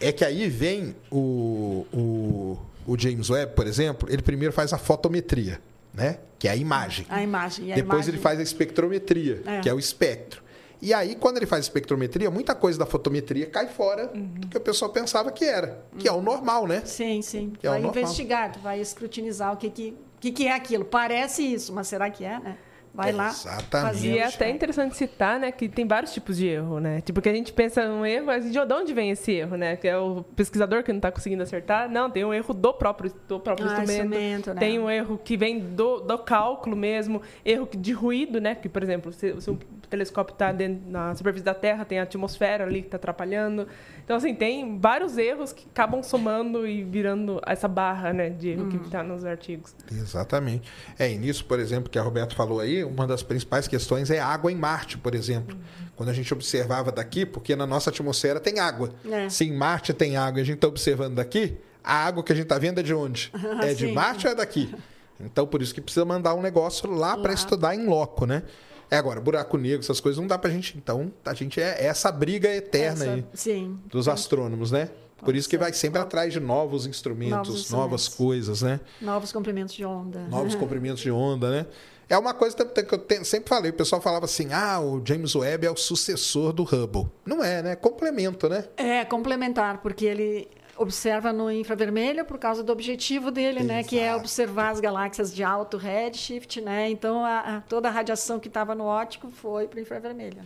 É que aí vem o, o, o James Webb, por exemplo, ele primeiro faz a fotometria, né? Que é a imagem. A imagem. E a Depois imagem... ele faz a espectrometria, É. que é o espectro. E aí, quando ele faz espectrometria, muita coisa da fotometria cai fora Uhum. do que o pessoal pensava que era. Que é o normal, né? Sim, sim. Que é vai normal. investigar, tu vai escrutinizar o que, que, que, que é aquilo. Parece isso, mas será que é, né? Vai lá. Exatamente. fazer E é o até interessante citar, né, que tem vários tipos de erro, né? Tipo, que a gente pensa num erro, mas de onde vem esse erro, né? Que é o pesquisador que não está conseguindo acertar. Não, tem um erro do próprio, do próprio Ah, instrumento. instrumento, né? Tem um erro que vem do, do cálculo mesmo, erro de ruído, né? Que, por exemplo, se, se um telescópio está na superfície da Terra, tem a atmosfera ali que está atrapalhando. Então, assim, tem vários erros que acabam somando e virando essa barra, né, de erro Hum. que está nos artigos. Exatamente. É, e nisso, por exemplo, que a Roberto falou aí, uma das principais questões é água em Marte, por exemplo. Uhum. Quando a gente observava daqui, porque na nossa atmosfera tem água. É. Se em Marte tem água e a gente está observando daqui, a água que a gente está vendo é de onde? é de Sim. Marte ou é daqui? Então, por isso que precisa mandar um negócio lá para Lá. estudar em loco, né? É agora, buraco negro, essas coisas não dá pra gente. Então, a gente é essa briga eterna Essa- aí Sim. dos astrônomos, né? Por isso que vai sempre atrás de novos instrumentos, Novos novas instrumentos. coisas, né? Novos comprimentos de onda. Novos comprimentos de onda, né? É uma coisa que eu sempre falei, o pessoal falava assim: ah, o James Webb é o sucessor do Hubble. Não é, né? É complemento, né? É complementar, porque ele observa no infravermelho por causa do objetivo dele, né, que é Exato. observar as galáxias de alto redshift, né? Então a- a- toda a radiação que estava no óptico foi para o infravermelho. né?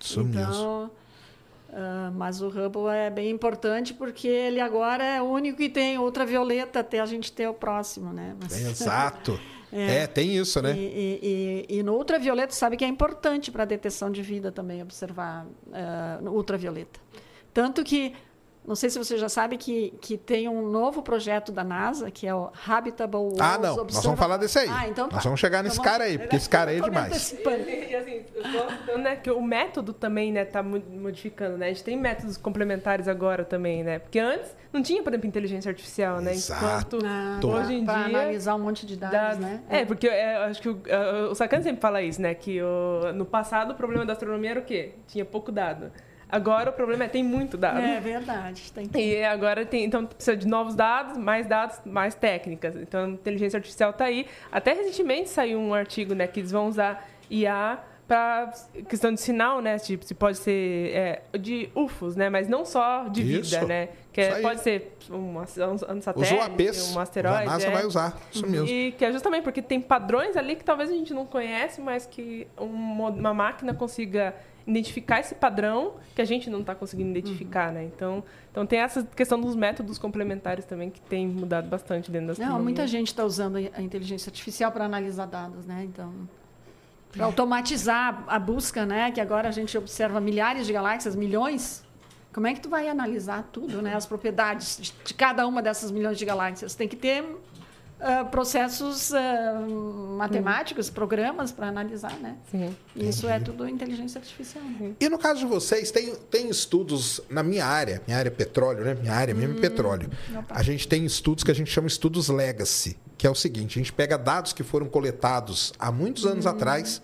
Isso então, ah, mas o Hubble é bem importante porque ele agora é o único que tem ultravioleta até a gente ter o próximo, né? Mas- Exato. É. tem isso, né? E, e- e- no ultravioleta, sabe que é importante para a detecção de vida também observar no ultravioleta. Tanto que, não sei se você já sabe que, que tem um novo projeto da NASA, que é o Habitable Walls Ah, não. Nós vamos falar desse aí. Ah, então tá. Nós vamos chegar nesse Então cara aí, porque esse cara aí é demais. E, e, assim, eu tô né, que o método também, né, tá modificando, né? A gente tem métodos complementares agora também, né? Porque antes não tinha, por exemplo, inteligência artificial, né? Exato. Enquanto Ah, hoje em pra dia analisar um monte de dados, dados- né? É, porque é, eu acho que o, é, o Sacan sempre fala isso, né? Que o- no passado o problema da astronomia era o quê? Tinha pouco dado. Agora o problema é tem muito dado. É verdade. Tem que... E agora tem, então precisa de novos dados, mais dados, mais técnicas. Então a inteligência artificial está aí. Até recentemente saiu um artigo, né, que eles vão usar IA para questão de sinal, né, tipo, se pode ser é, de UFOs, né, mas não só de Isso. vida, né, que Isso é- pode ser um, um, um satélite, um asteroide, a NASA é. vai usar. Isso mesmo. E que é justamente porque tem padrões ali que talvez a gente não conhece, mas que um uma máquina consiga identificar esse padrão que a gente não está conseguindo identificar, né? Então, então tem essa questão dos métodos complementares também que tem mudado bastante dentro da Não, muita gente está usando a inteligência artificial para analisar dados, né? Então, para automatizar a busca, né? Que agora a gente observa milhares de galáxias, milhões. Como é que tu vai analisar tudo, né? As propriedades de, de cada uma dessas milhões de galáxias? Tem que ter ah, processos ah, matemáticos, programas para analisar, né? Sim. Isso é tudo inteligência artificial. E no caso de vocês, tem, tem estudos na minha área, minha área é petróleo, né? Minha área mesmo é petróleo. A gente tem estudos que a gente chama estudos legacy, que é o seguinte: a gente pega dados que foram coletados há muitos anos atrás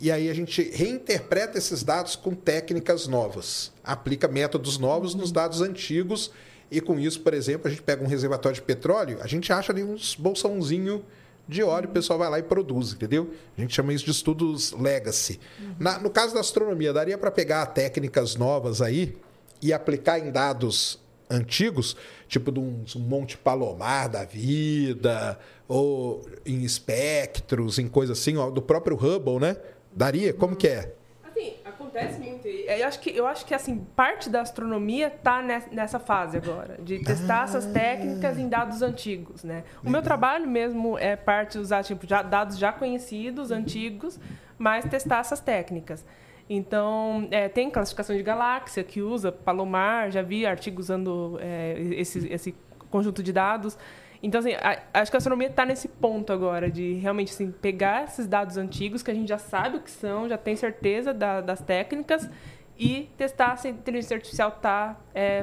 e aí a gente reinterpreta esses dados com técnicas novas, aplica métodos novos nos dados antigos e com isso, por exemplo, a gente pega um reservatório de petróleo, a gente acha ali uns bolsãozinho de óleo, o pessoal vai lá e produz, entendeu? A gente chama isso de estudos legacy. Na- no caso da astronomia, daria para pegar técnicas novas aí e aplicar em dados antigos, tipo de um, Monte Palomar da vida, ou em espectros, em coisa assim, ó, do próprio Hubble, né? Daria? Como que é? Assim, acontece muito. E Eu acho que, eu acho que assim, parte da astronomia está nessa fase agora, de testar essas técnicas em dados antigos. Né? O meu trabalho mesmo é parte de usar tipo, já, dados já conhecidos, antigos, mas testar essas técnicas. Então, é, tem classificação de galáxia que usa Palomar, já vi artigos usando é, esse, esse conjunto de dados. Então, assim, a- acho que a astronomia está nesse ponto agora, de realmente assim, pegar esses dados antigos, que a gente já sabe o que são, já tem certeza da- das técnicas, e testar se a inteligência artificial está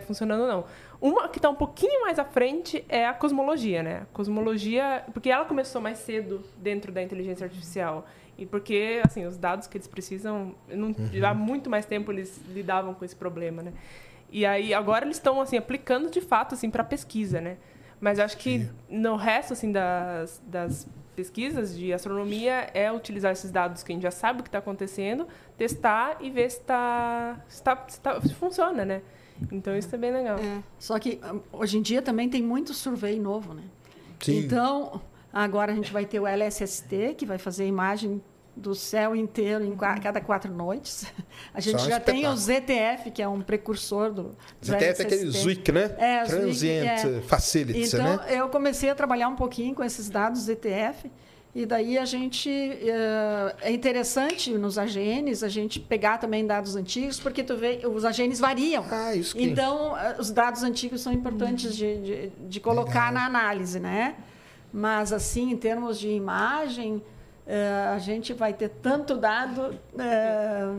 funcionando ou não. Uma que está um pouquinho mais à frente é a cosmologia, né? A cosmologia, porque ela começou mais cedo dentro da inteligência artificial. E porque, assim, os dados que eles precisam, não, há muito mais tempo eles lidavam com esse problema, né? E aí, agora eles estão, assim, aplicando de fato, assim, para pesquisa, né? Mas eu acho que no resto, assim, das, das pesquisas de astronomia é utilizar esses dados que a gente já sabe o que está acontecendo, testar e ver se, tá, se, tá, se, tá- se funciona, né? Então, isso é bem legal. É, Só que hum, hoje em dia também tem muito survey novo, né? Sim. Então, agora a gente vai ter o LSST, que vai fazer imagem do céu inteiro em qua- cada quatro noites. A gente Só um já tem o espetáculo. ZTF, que é um precursor do, ZTF é aquele. ZWIC, né? É, Zwick, Transient é. Facility, Então, né? eu comecei a trabalhar um pouquinho com esses dados ZTF. E daí a gente eh, é interessante nos AGNs a gente pegar também dados antigos, porque tu vê, os AGNs variam. Ah, isso que... Então, eh, os dados antigos são importantes de, de, de colocar Legal. na análise, né? Mas, assim, em termos de imagem, eh, a gente vai ter tanto dado. eh,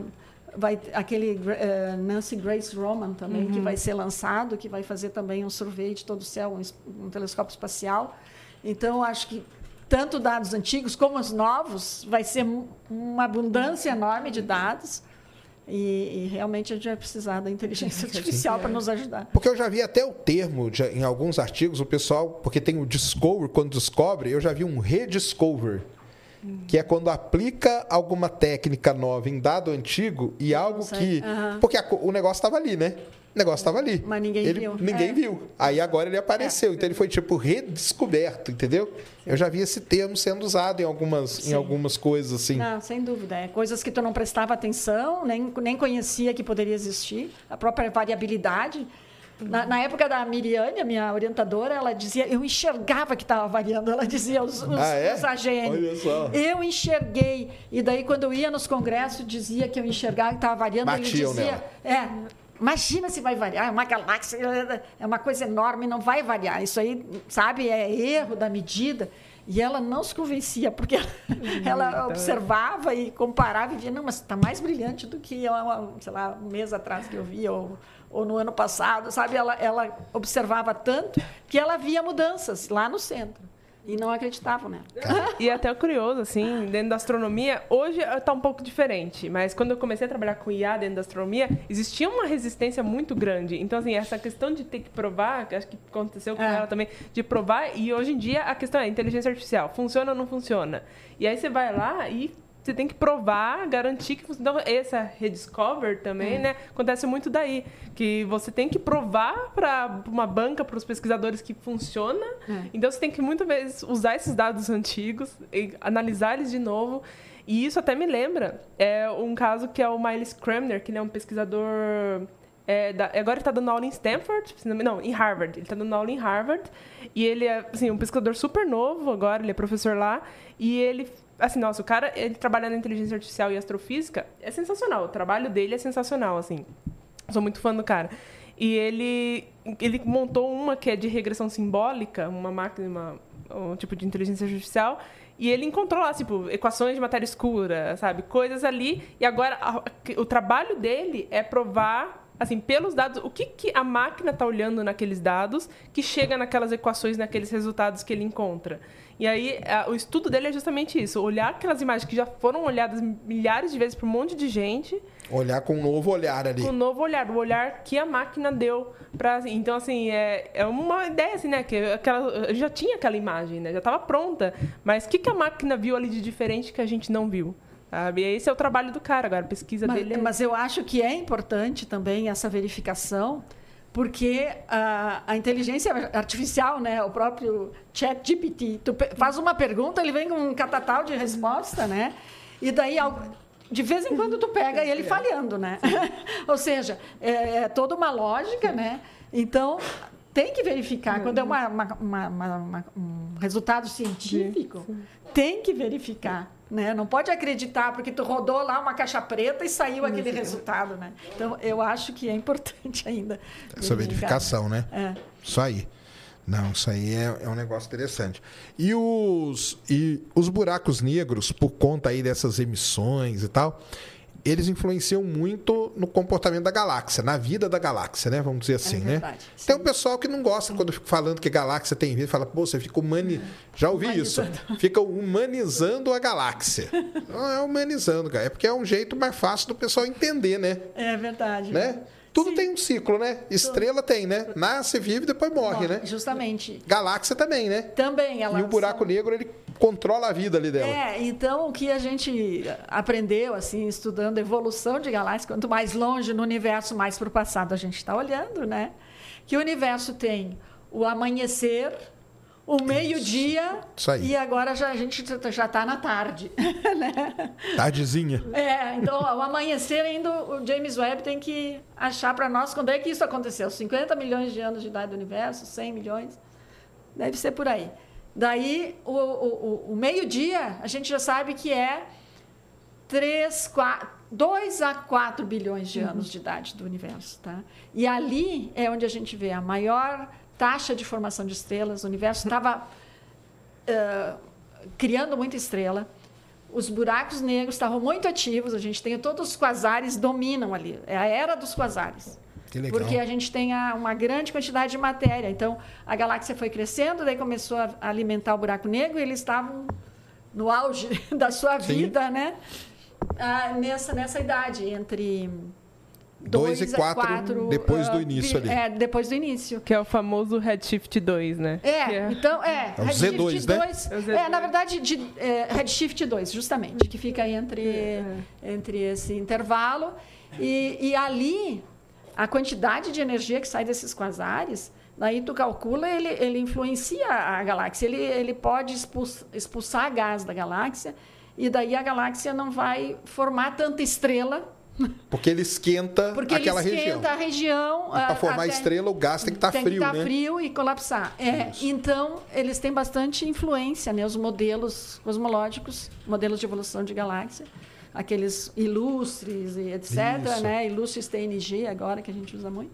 vai ter aquele eh, Nancy Grace Roman também, que vai ser lançado, que vai fazer também um survey de todo o céu, um, um telescópio espacial. Então, acho que tanto dados antigos como os novos, vai ser um- uma abundância enorme de dados. E, e realmente a gente vai precisar da inteligência artificial para nos ajudar. Porque eu já vi até o termo já, em alguns artigos, o pessoal, porque tem o discover, quando descobre, eu já vi um rediscover. Que é quando aplica alguma técnica nova em dado antigo e algo consegue, que. aham. Porque a o negócio estava ali, né? O negócio estava ali. Mas ninguém Ele- viu. Ninguém É. viu. Aí agora ele apareceu. Então ele foi tipo redescoberto, entendeu? Eu já vi esse termo sendo usado em algumas, em Sim. algumas coisas assim. Não, sem dúvida. É coisas que tu não prestava atenção, nem, nem conhecia que poderia existir. A própria variabilidade. Na, na época da Miriane, a minha orientadora, ela dizia, eu enxergava que estava variando. Ela dizia os, os, Ah, é? os AGN. Olha só. Eu enxerguei. E daí, quando eu ia nos congressos, dizia que eu enxergava que estava variando. ele Batiam dizia, nela. é, imagina se vai variar. É uma galáxia, é uma coisa enorme, não vai variar. Isso aí, sabe, é erro da medida. E ela não se convencia, porque ela observava e comparava e dizia, não, mas está mais brilhante do que, uma, sei lá, um mês atrás que eu vi, ou, ou no ano passado, sabe? Ela, ela observava tanto que ela via mudanças lá no centro. E não acreditavam nela. E é até curioso, assim, dentro da astronomia, hoje está um pouco diferente, mas quando eu comecei a trabalhar com IA dentro da astronomia, existia uma resistência muito grande. Então, assim, essa questão de ter que provar, que acho que aconteceu com É. ela também, de provar, e hoje em dia a questão é inteligência artificial, funciona ou não funciona? E aí você vai lá e você tem que provar, garantir que funciona. Então, essa rediscover também, né? Acontece muito daí. Que você tem que provar para uma banca, para os pesquisadores que funciona. Então, você tem que muitas vezes usar esses dados antigos, e analisar eles de novo. E isso até me lembra é um caso que é o Miles Kremner, que ele é um pesquisador é, da- agora ele está dando aula em Stanford, não, em Harvard. Ele está dando aula em Harvard e ele é assim, um pesquisador super novo agora, ele é professor lá e ele assim, nossa, o cara, ele trabalha na inteligência artificial e astrofísica, é sensacional. O trabalho dele é sensacional, assim. Sou muito fã do cara. E ele ele montou uma que é de regressão simbólica, uma máquina, uma- um tipo de inteligência artificial, e ele encontrou lá, tipo, equações de matéria escura, sabe? Coisas ali. E agora a- o trabalho dele é provar assim, pelos dados, o que, que a máquina está olhando naqueles dados que chega naquelas equações, naqueles resultados que ele encontra. E aí, a- o estudo dele é justamente isso: olhar aquelas imagens que já foram olhadas milhares de vezes por um monte de gente, Olhar com um novo olhar ali. com um novo olhar, o olhar que a máquina deu para Então, assim, é, é uma ideia, assim, né? Que aquela, já tinha aquela imagem, né? Já estava pronta. Mas o que, que a máquina viu ali de diferente que a gente não viu? Sabe? E esse é o trabalho do cara agora, a pesquisa Mas, dele. é- mas eu acho que é importante também essa verificação, porque a, a inteligência artificial, né, o próprio chat GPT, tu faz uma pergunta, ele vem com um catatal de resposta, né? E daí de vez em quando tu pega ele falhando, né? Ou seja, é, é toda uma lógica, né? Então, tem que verificar. Quando é uma- uma- uma- um resultado científico, tem que verificar. Né? Não pode acreditar porque tu rodou lá uma caixa preta e saiu aquele resultado. Né? Então, eu acho que é importante ainda. Essa verificação, né? É. Isso aí. Não, isso aí é, é um negócio interessante. E os, e os buracos negros, por conta aí dessas emissões e tal, eles influenciam muito no comportamento da galáxia, na vida da galáxia, né? Vamos dizer assim, né? verdade, Tem sim. um pessoal que não gosta quando eu fico falando que galáxia tem vida, fala, pô, você fica humani... Já ouvi isso. Fica humanizando a galáxia. Não é humanizando, cara. É porque é um jeito mais fácil do pessoal entender, né? É verdade. né? Tudo Sim. tem um ciclo, né? Estrela tem, né? Nasce, vive, depois morre, né? Justamente. Galáxia também, né? Também ela E o buraco negro, ele controla a vida ali dela. É, então o que a gente aprendeu, assim, estudando evolução de galáxias, quanto mais longe no universo, mais para o passado a gente está olhando, né? Que o universo tem o amanhecer, o meio-dia e agora já, a gente já está na tarde, né? Tardezinha. É, então o amanhecer ainda o James Webb tem que achar para nós quando é que isso aconteceu. 50 milhões de anos de idade do universo, 100 milhões, deve ser por aí. Daí o, o, o- o meio-dia a gente já sabe que é 3, 4, 2 a 4 bilhões de anos de idade do universo. Tá? E ali é onde a gente vê a maior taxa de formação de estrelas. O universo estava eh, criando muita estrela. Os buracos negros estavam muito ativos. A gente tem todos os quasares dominam ali. É a era dos quasares. Porque a gente tem a- uma grande quantidade de matéria. Então, a galáxia foi crescendo, daí começou a a alimentar o buraco negro e eles estavam no auge da sua Sim. vida, né? Ah, nessa, nessa idade, entre Dois e dois a quatro quatro, depois do ah, início ali. É, depois do início. Que é o famoso Redshift 2, né? Que É, então, é. É o Redshift Z2, né? 2, É o Z2. É, na verdade, de, é, Redshift 2, justamente, que fica aí entre, entre esse intervalo. E, e ali, a quantidade de energia que sai desses quasares, daí tu calcula, ele, ele influencia a galáxia. Ele, ele pode expulsar, expulsar gás da galáxia, e daí a galáxia não vai formar tanta estrela, Porque ele esquenta porque aquela ele esquenta região. a região. Para formar estrela, o gás tem que estar tem frio, que estar né? frio e colapsar. É, então, eles têm bastante influência, né? Os modelos cosmológicos, modelos de evolução de galáxia, aqueles ilustres e etc., Isso. né? Ilustres TNG agora, que a gente usa muito,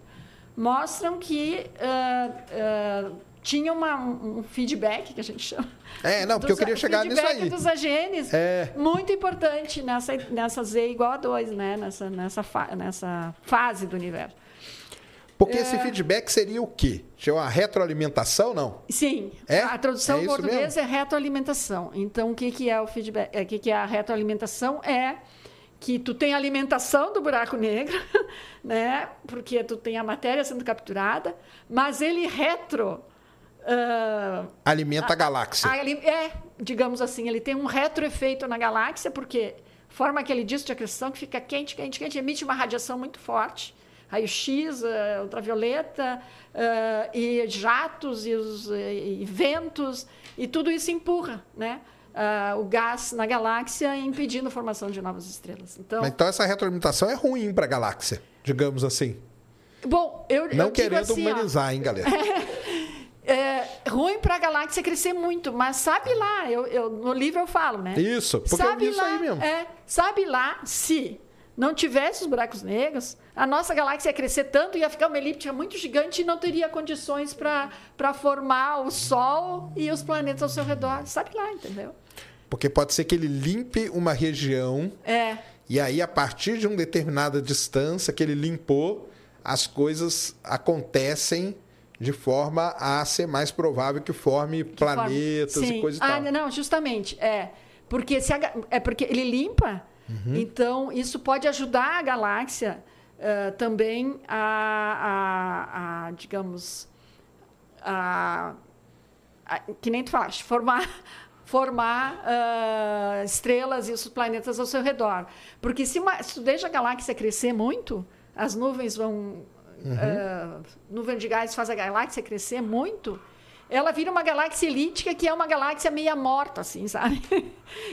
mostram que ah, ah, tinha uma- um feedback, que a gente chama. É, não, porque eu dos- queria chegar nisso feedback aí. dos AGNs, É. muito importante nessa, nessa Z igual a 2, né? Nessa, nessa, fa- nessa fase do universo. Porque É. esse feedback seria o quê? Seria uma retroalimentação, não? Sim, É? a tradução É mesmo? é retroalimentação. Então, o que, que é o feedback? é, O que, que é a retroalimentação? É que tu tem a alimentação do buraco negro, né? Porque tu tem a matéria sendo capturada, mas ele retro. Ah, Alimenta a galáxia. a- é, digamos assim, ele tem um retroefeito na galáxia, porque forma aquele disco de acreção que fica quente, quente, quente, emite uma radiação muito forte. Raio-X, eh, ultravioleta, eh, e jatos, e, os, eh, e ventos, e tudo isso empurra né, ah, o gás na galáxia, impedindo a formação de novas estrelas. Então, Mas Então essa retroalimentação é ruim para a galáxia, digamos assim. bom, eu, Não eu querendo assim, ó, humanizar, hein, galera? é ruim para a galáxia crescer muito, mas sabe lá, eu, eu- no livro eu falo, né? Isso, porque eu vi isso aí mesmo. É, sabe lá se não tivesse os buracos negros, a nossa galáxia ia crescer tanto, ia ficar uma elíptica muito gigante e não teria condições para formar o Sol e os planetas ao seu redor. Sabe lá, entendeu? Porque pode ser que ele limpe uma região É, e aí, a partir de uma determinada distância que ele limpou, as coisas acontecem de forma a ser mais provável que forme planetas Sim. e coisa e ah, tal. Não, justamente. É porque, se a é porque ele limpa, Uhum. então isso pode ajudar a galáxia eh, também a, a- a, digamos, a, a- que nem tu falaste, formar, formar ah, estrelas e os planetas ao seu redor. Porque se, uma, se tu deixa a galáxia crescer muito, as nuvens vão. Ah, nuvem de gás faz a galáxia crescer muito. Ela vira uma galáxia elíptica que é uma galáxia meia morta, assim, sabe?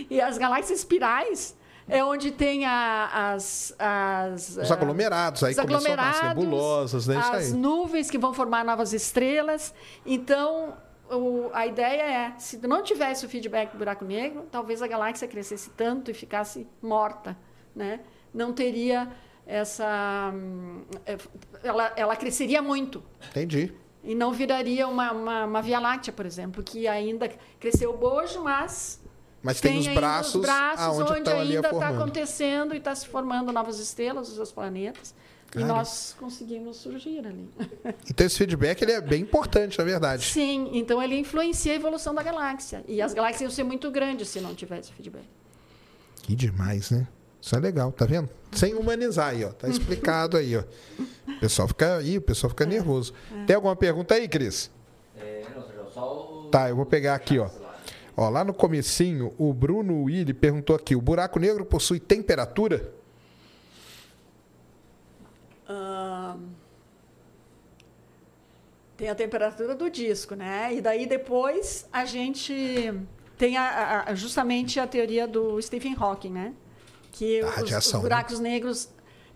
E as galáxias espirais é onde tem a- as, as Os aglomerados, aí os começou a dar as aglomerados, nebulosas, né? As nuvens que vão formar novas estrelas. Então, o- a ideia é, se não tivesse o feedback do buraco negro, talvez a galáxia crescesse tanto e ficasse morta, né? Não teria essa... hum, Ela, ela cresceria muito Entendi. e não viraria uma, uma, uma Via Láctea, por exemplo, que ainda cresceu o bojo, mas Mas tem, os ainda braços, os braços onde ali ainda está acontecendo e está se formando novas estrelas, os seus planetas. E Cara. nós conseguimos surgir ali. Então esse feedback ele é bem importante, na verdade. Sim, então ele influencia a evolução da galáxia. E as galáxias iam ser muito grandes se não tivesse feedback. Que demais, né? Isso é legal, tá vendo? Sem humanizar aí, ó. Tá explicado aí, ó. O pessoal fica aí, o pessoal fica nervoso. Tem alguma pergunta aí, Cris? É, não, Sr. João, só o... Tá, eu vou pegar aqui, ó. Ó, lá no comecinho, o Bruno Willi perguntou aqui: o buraco negro possui temperatura? Ahn, tem a temperatura do disco, né? E daí depois a gente tem a- a- justamente a teoria do Stephen Hawking, né? Que os- os, né? buracos negros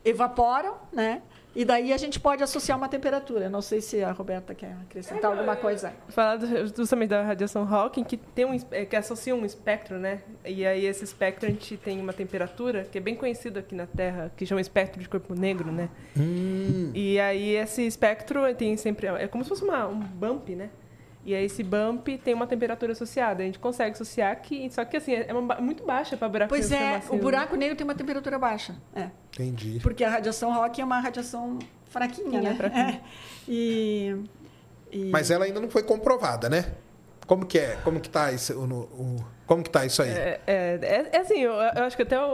evaporam, né? E daí a gente pode associar uma temperatura. Não sei se a Roberta quer acrescentar alguma coisa. Falar do- justamente da radiação Hawking, que, tem um, é, que associa um espectro, né? E aí esse espectro a gente tem uma temperatura que é bem conhecido aqui na Terra, que chama espectro de corpo negro, né? Hum, E aí esse espectro tem sempre... É como se fosse uma, um bump, né? E aí esse bump tem uma temperatura associada. A gente consegue associar que... Só que assim, é uma ba- muito baixa para buraco Pois negro é, supermassivo. o buraco negro tem uma temperatura baixa. É. entendi. Porque a radiação Hawking é uma radiação fraquinha, Fraquinha, né? fraquinha. É. E, e- Mas ela ainda não foi comprovada, né? Como que é? Como que tá isso, o, o- como que tá isso aí? É, é, é- é assim, eu, eu acho que até o,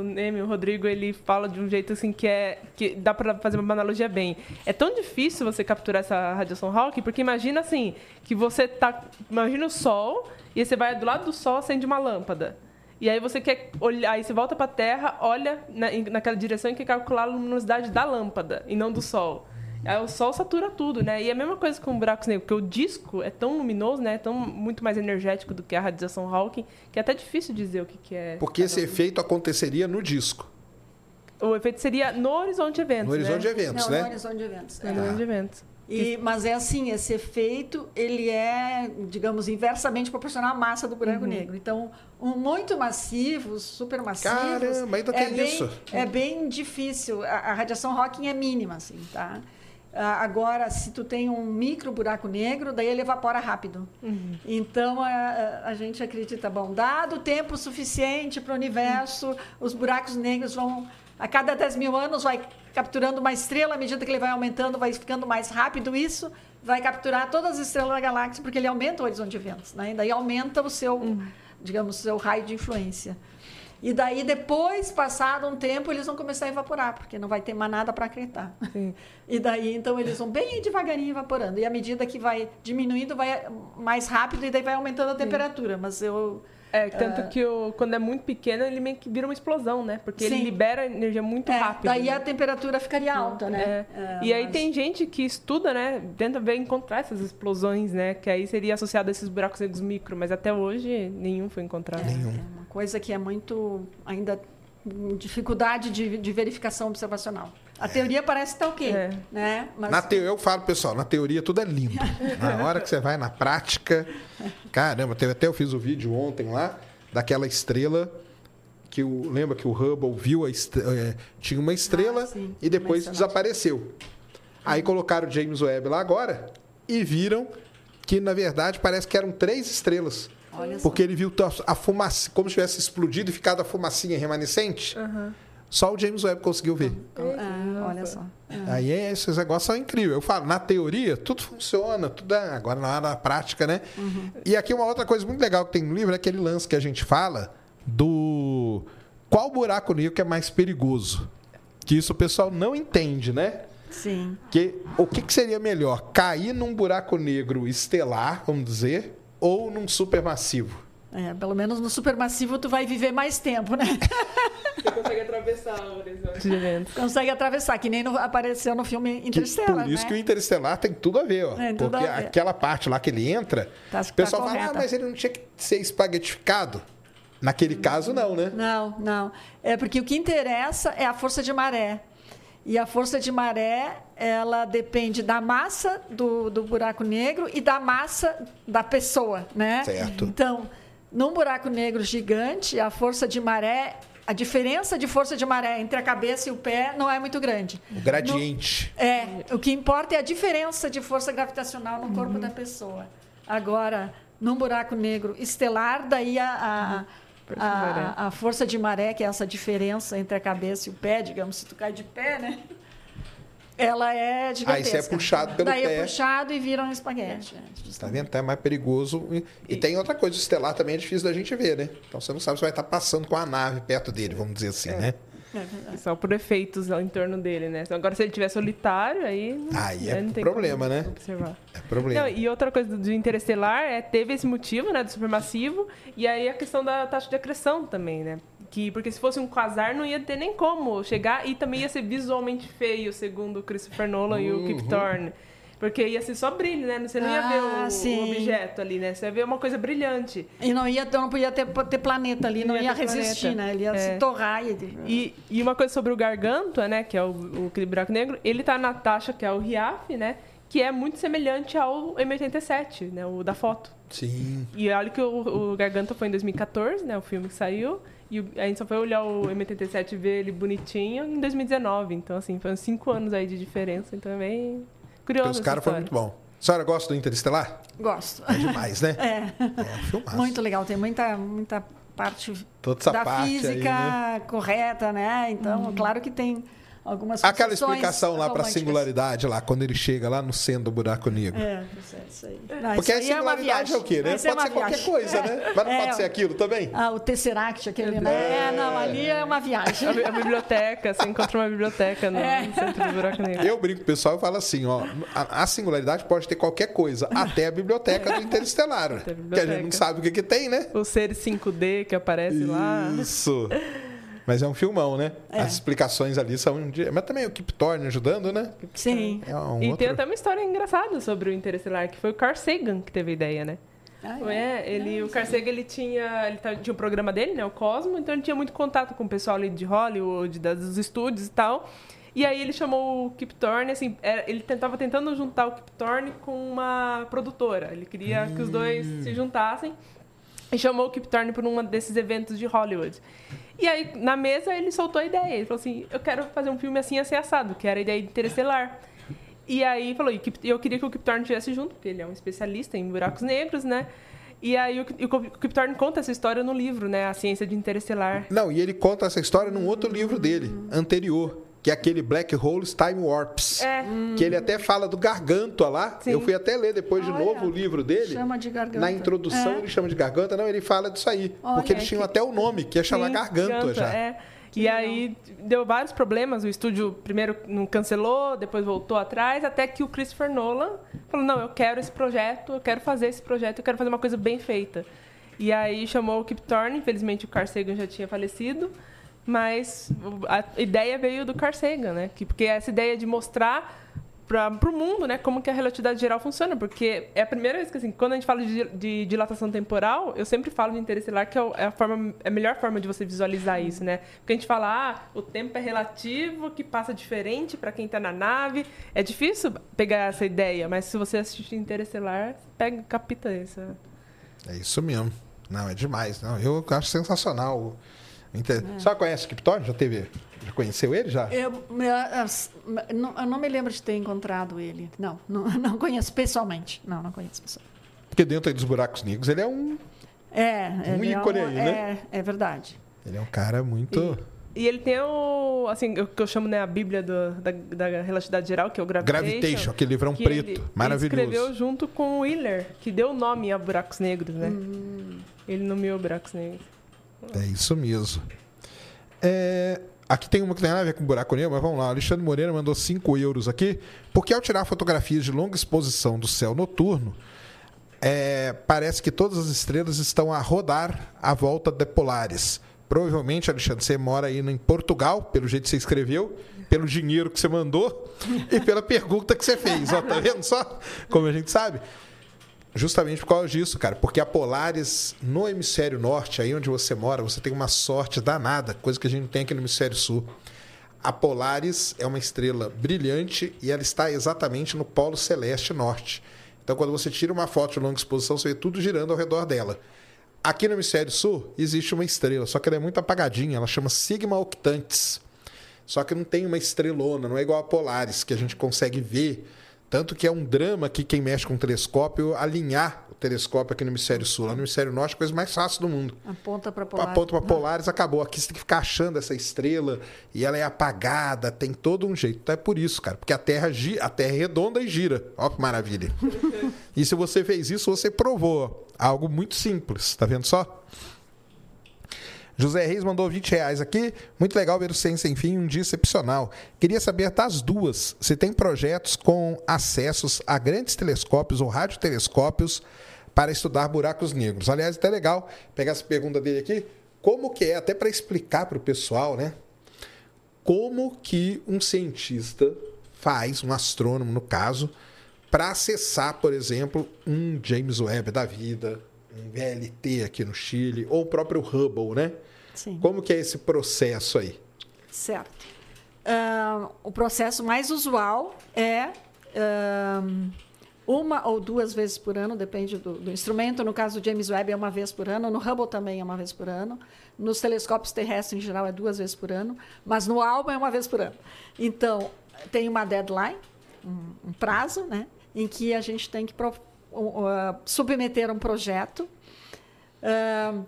o Neme, o Rodrigo, ele fala de um jeito assim que é. que dá pra fazer uma analogia bem. É tão difícil você capturar essa radiação Hawking, porque imagina assim, que você tá. Imagina o sol, e você vai do lado do sol, acende uma lâmpada. E aí você quer olhar, aí você volta pra Terra, olha na, naquela direção e quer calcular a luminosidade da lâmpada, e não do sol. Aí o sol satura tudo, né? E é a mesma coisa com buracos negros, porque o disco é tão luminoso, né? É tão muito mais energético do que a radiação Hawking, que é até difícil dizer o que, que é. Porque esse efeito aconteceria no disco, O efeito seria no horizonte de eventos. no horizonte de né? eventos, não, né? no horizonte de eventos. No É. horizonte de eventos. E, mas é assim, esse efeito, ele é, digamos, inversamente proporcional à massa do Uhum. buraco negro. Então, um muito massivos, supermassivos... Caramba, ainda é tem bem, isso. É bem difícil. A, a radiação Hawking é mínima, assim, tá? Ah, Agora, se tu tem um micro buraco negro, daí ele evapora rápido. Uhum. Então, a, a- gente acredita, bom, dado tempo suficiente para o universo, os buracos negros vão, a cada 10 mil anos, vai capturando uma estrela, à medida que ele vai aumentando, vai ficando mais rápido isso, vai capturar todas as estrelas da galáxia, porque ele aumenta o horizonte de eventos, né? E daí aumenta o seu, digamos, o seu raio de influência. E daí, depois, passado um tempo, eles vão começar a evaporar, porque não vai ter mais nada para acreditar. Sim. E daí, então, eles vão bem devagarinho evaporando. E à medida que vai diminuindo, vai mais rápido e daí vai aumentando a temperatura. Mas eu. É, tanto que o, quando é muito pequeno, ele meio que vira uma explosão, né? Porque ele Sim. libera energia muito é, rápido. daí né? a temperatura ficaria alta, né? É. É, e aí mas- tem gente que estuda, né? Tenta ver encontrar essas explosões, né? Que aí seria associado a esses buracos negros micro, mas até hoje nenhum foi encontrado. É uma coisa que é muito. ainda. dificuldade de, de verificação observacional. A teoria parece estar ok, É. né? Mas Na teo... Eu falo, pessoal, na teoria tudo é lindo. Na hora que você vai na prática. Caramba, teve até eu fiz o vídeo ontem lá daquela estrela que o lembra que o Hubble viu a est- é, tinha uma estrela Ah, sim, e depois desapareceu. Aí colocaram o James Webb lá agora e viram que na verdade parece que eram três estrelas. Olha só. Porque ele viu a fumaça, como se tivesse explodido e ficado a fumacinha remanescente. Só o James Webb conseguiu ver. Ah, olha só. Aí é, esses negócios são incríveis. Eu falo, na teoria, tudo funciona, tudo é, agora na hora da prática, né? E aqui uma outra coisa muito legal que tem no livro é aquele lance que a gente fala do qual buraco negro que é mais perigoso. Que isso o pessoal não entende, né? Sim. Que o que, que seria melhor? Cair num buraco negro estelar, vamos dizer, ou num supermassivo? É, pelo menos no supermassivo tu vai viver mais tempo, né? Consegue atravessar o horizonte. Consegue atravessar, que nem no- apareceu no filme Que, Interstellar, por isso né? que o Interestelar tem tudo a ver, ó. Tudo porque a ver. aquela parte lá que ele entra, Tá- o pessoal tá fala, ah, mas ele não tinha que ser espaguetificado. Naquele caso, não, né? Não, não. É porque o que interessa é a força de maré. E a força de maré, ela depende da massa do, do buraco negro e da massa da pessoa, né? Certo. Então, num buraco negro gigante, a força de maré, a diferença de força de maré entre a cabeça e o pé não é muito grande. O gradiente. No- é, o que importa é a diferença de força gravitacional no corpo da pessoa. Agora, num buraco negro estelar, daí a, Força de a, maré. a, a força de maré, que é essa diferença entre a cabeça e o pé, digamos, se tu cai de pé, né? Ela é gigantesca. Aí você é puxado pelo daí pé. é puxado e vira um espaguete. é, Tá vendo? Até é mais perigoso. E, e tem outra coisa, o estelar também é difícil da gente ver, né? Então você não sabe se vai estar passando com a nave perto dele, vamos dizer assim, né? É. Só por efeitos ao em torno dele, né? Agora, se ele tiver solitário, aí. não- Aí é não tem problema, né? Observar. É problema. Não, e outra coisa do, do interestelar é teve esse motivo, né, do supermassivo, e aí a questão da taxa de acreção também, né? Que, porque se fosse um quasar não ia ter nem como chegar e também ia ser visualmente feio, segundo o Christopher Nolan e Uhum. o Kip Thorne. Porque ia ser só brilho, né? Você não ia Ah, ver o, o sim. objeto ali, né? Você ia ver uma coisa brilhante. E não, ia, não podia ter, ter planeta ali, não, Não ia ia resistir, planeta. né? Ele ia É. se torrar. E, E, e uma coisa sobre o Gargantua, né? Que é o, o aquele buraco negro, ele tá na taxa que é o RIAF, né? Que é muito semelhante ao M87, né? O da foto. Sim. E olha que o, o Garganta foi em 2014, né? O filme que saiu. E a gente só foi olhar o M87 e ver ele bonitinho em 2019. Então, assim, uns cinco anos aí de diferença. Então, é bem curioso. Os caras foram muito bom. A senhora gosta do Interestelar? Gosto. É demais, né? É. É um filmaço. Muito legal, tem muita, muita parte Toda essa da parte aí, física né? correta, né? Então, claro que tem algumas Aquela explicação lá para românticas. singularidade, lá, quando ele chega lá no centro do buraco negro. É, isso é isso aí. Não, Porque a isso aí é uma singularidade viagem. é o quê, né? Isso é Pode uma ser qualquer viagem. coisa, né? Mas não É, pode ser aquilo também? Ah, o Tesseract, aquele, né? É, não, ali é uma viagem. A, a biblioteca, você encontra uma biblioteca no, É. no centro do buraco negro. Eu brinco com o pessoal e falo assim, ó, a, a singularidade pode ter qualquer coisa, até a biblioteca do Interestelar, a que a gente não sabe o que que tem, né? Os seres 5D que aparece lá. Isso. Mas é um filmão, né? É. As explicações ali são... de- Mas também o Kip Thorne ajudando, né? Sim. É um E outro... tem até uma história engraçada sobre o Interestelar, que foi o Carl Sagan que teve a ideia, né? Ah, É, ele, o Carl Sagan, ele tinha, ele tá- tinha um programa dele, né, o Cosmo, então ele tinha muito contato com o pessoal ali de Hollywood, das- dos estúdios e tal. E aí ele chamou o Kip Thorne, assim, era- ele tentava tentando juntar o Kip Thorne com uma produtora. Ele queria que os dois se juntassem e chamou o Kip Thorne para um desses eventos de Hollywood. E aí, na mesa, ele soltou a ideia. Ele falou assim, eu quero fazer um filme assim, assim, assado, que era a ideia de Interestelar. E aí falou, e eu queria que o Kip Thorne estivesse junto, porque ele é um especialista em buracos negros, né? E aí o, o Kip Thorne conta essa história no livro, né? A Ciência de Interestelar. Não, e ele conta essa história num outro livro dele, anterior, que é aquele Black Holes Time Warps. É. Que ele até fala do Gargantua lá. Sim. Eu fui até ler depois de Olha, novo o livro dele. Chama de garganta. Na introdução É. ele chama de garganta, não, ele fala disso aí. Olha, porque eles tinham que- até o nome, que ia chamar Sim, gargantua já. É. E aí deu vários problemas. O estúdio primeiro não cancelou, depois voltou atrás, até que o Christopher Nolan falou: não, eu quero esse projeto, eu quero fazer esse projeto, eu quero fazer uma coisa bem feita. E aí chamou o Kip Thorne, infelizmente o Carl Sagan já tinha falecido, mas a ideia veio do Carl Sagan, né? Que, porque essa ideia de mostrar para o mundo, né, como que a relatividade geral funciona, porque é a primeira vez que assim, quando a gente fala de, de dilatação temporal, eu sempre falo de interestelar que é é a forma, é a melhor forma de você visualizar isso, né? Porque a gente fala, ah, o tempo é relativo, que passa diferente para quem está na nave. É difícil pegar essa ideia, mas se você assistir interestelar, pega, capta isso. É isso mesmo. Não, é demais. Não, eu acho sensacional. O Inter... Só conhece o Kip Thorne? Já teve. Já conheceu ele já? Eu, eu, não, eu não me lembro de ter encontrado ele. Não, não, não conheço pessoalmente. Não, não conheço pessoalmente. Porque dentro aí dos buracos negros ele é um. É, Um é ícone um- aí, né? É, é verdade. Ele é um cara muito. E ele tem o, assim, o que eu chamo, né, a bíblia do- da, da relatividade geral, que é o Gravitation. Gravitation, aquele livrão que preto. ele- maravilhoso. Ele escreveu junto com o Wheeler, que deu o nome a buracos negros, né? Ele nomeou buracos negros. É isso mesmo. É, Aqui tem uma que tem nada a ver com buraco negro, mas vamos lá. Alexandre Moreira mandou 5 euros aqui, porque ao tirar fotografias de longa exposição do céu noturno, é, parece que todas as estrelas estão a rodar à volta de polares. Provavelmente, Alexandre, você mora aí em Portugal, pelo jeito que você escreveu, pelo dinheiro que você mandou e pela pergunta que você fez. Ó, tá vendo só? Como a gente sabe. Justamente por causa disso, cara. Porque a Polaris, no hemisfério norte, aí onde você mora, você tem uma sorte danada, coisa que a gente não tem aqui no hemisfério sul. A Polaris é uma estrela brilhante e ela está exatamente no polo celeste norte. Então, quando você tira uma foto de longa exposição, você vê tudo girando ao redor dela. Aqui no hemisfério sul existe uma estrela, só que ela é muito apagadinha, ela chama Sigma Octantis. Só que não tem uma estrelona, não é igual a Polaris, que a gente consegue ver tanto que é um drama que quem mexe com o telescópio alinhar o telescópio aqui no hemisfério sul. Lá no hemisfério norte, a coisa mais fácil do mundo. Aponta para Polaris. Aponta para Polaris, acabou. Aqui você tem que ficar achando essa estrela e ela é apagada, tem todo um jeito. Então é por isso, cara, porque a Terra, a terra é redonda e gira. Olha que maravilha. e se você fez isso, você provou algo muito simples. Tá vendo só? José Reis mandou 20 reais aqui. Muito legal ver o Sem Sem Fim, um dia excepcional. Queria saber das duas, se tem projetos com acessos a grandes telescópios ou radiotelescópios para estudar buracos negros. Aliás, até legal pegar essa pergunta dele aqui. Como que é, até para explicar para o pessoal, né? Como que um cientista faz, um astrônomo no caso, para acessar, por exemplo, um James Webb da vida, VLT aqui no Chile, ou o próprio Hubble, né? Sim. Como que é esse processo aí? Certo. Uh, o processo mais usual é uh, uma ou duas vezes por ano, depende do, do, instrumento. No caso do James Webb é uma vez por ano, no Hubble também é uma vez por ano. Nos telescópios terrestres, em geral, é duas vezes por ano, mas no ALMA é uma vez por ano. Então, tem uma deadline, um, um prazo, né, em que a gente tem que uh, submeter um projeto. Uh,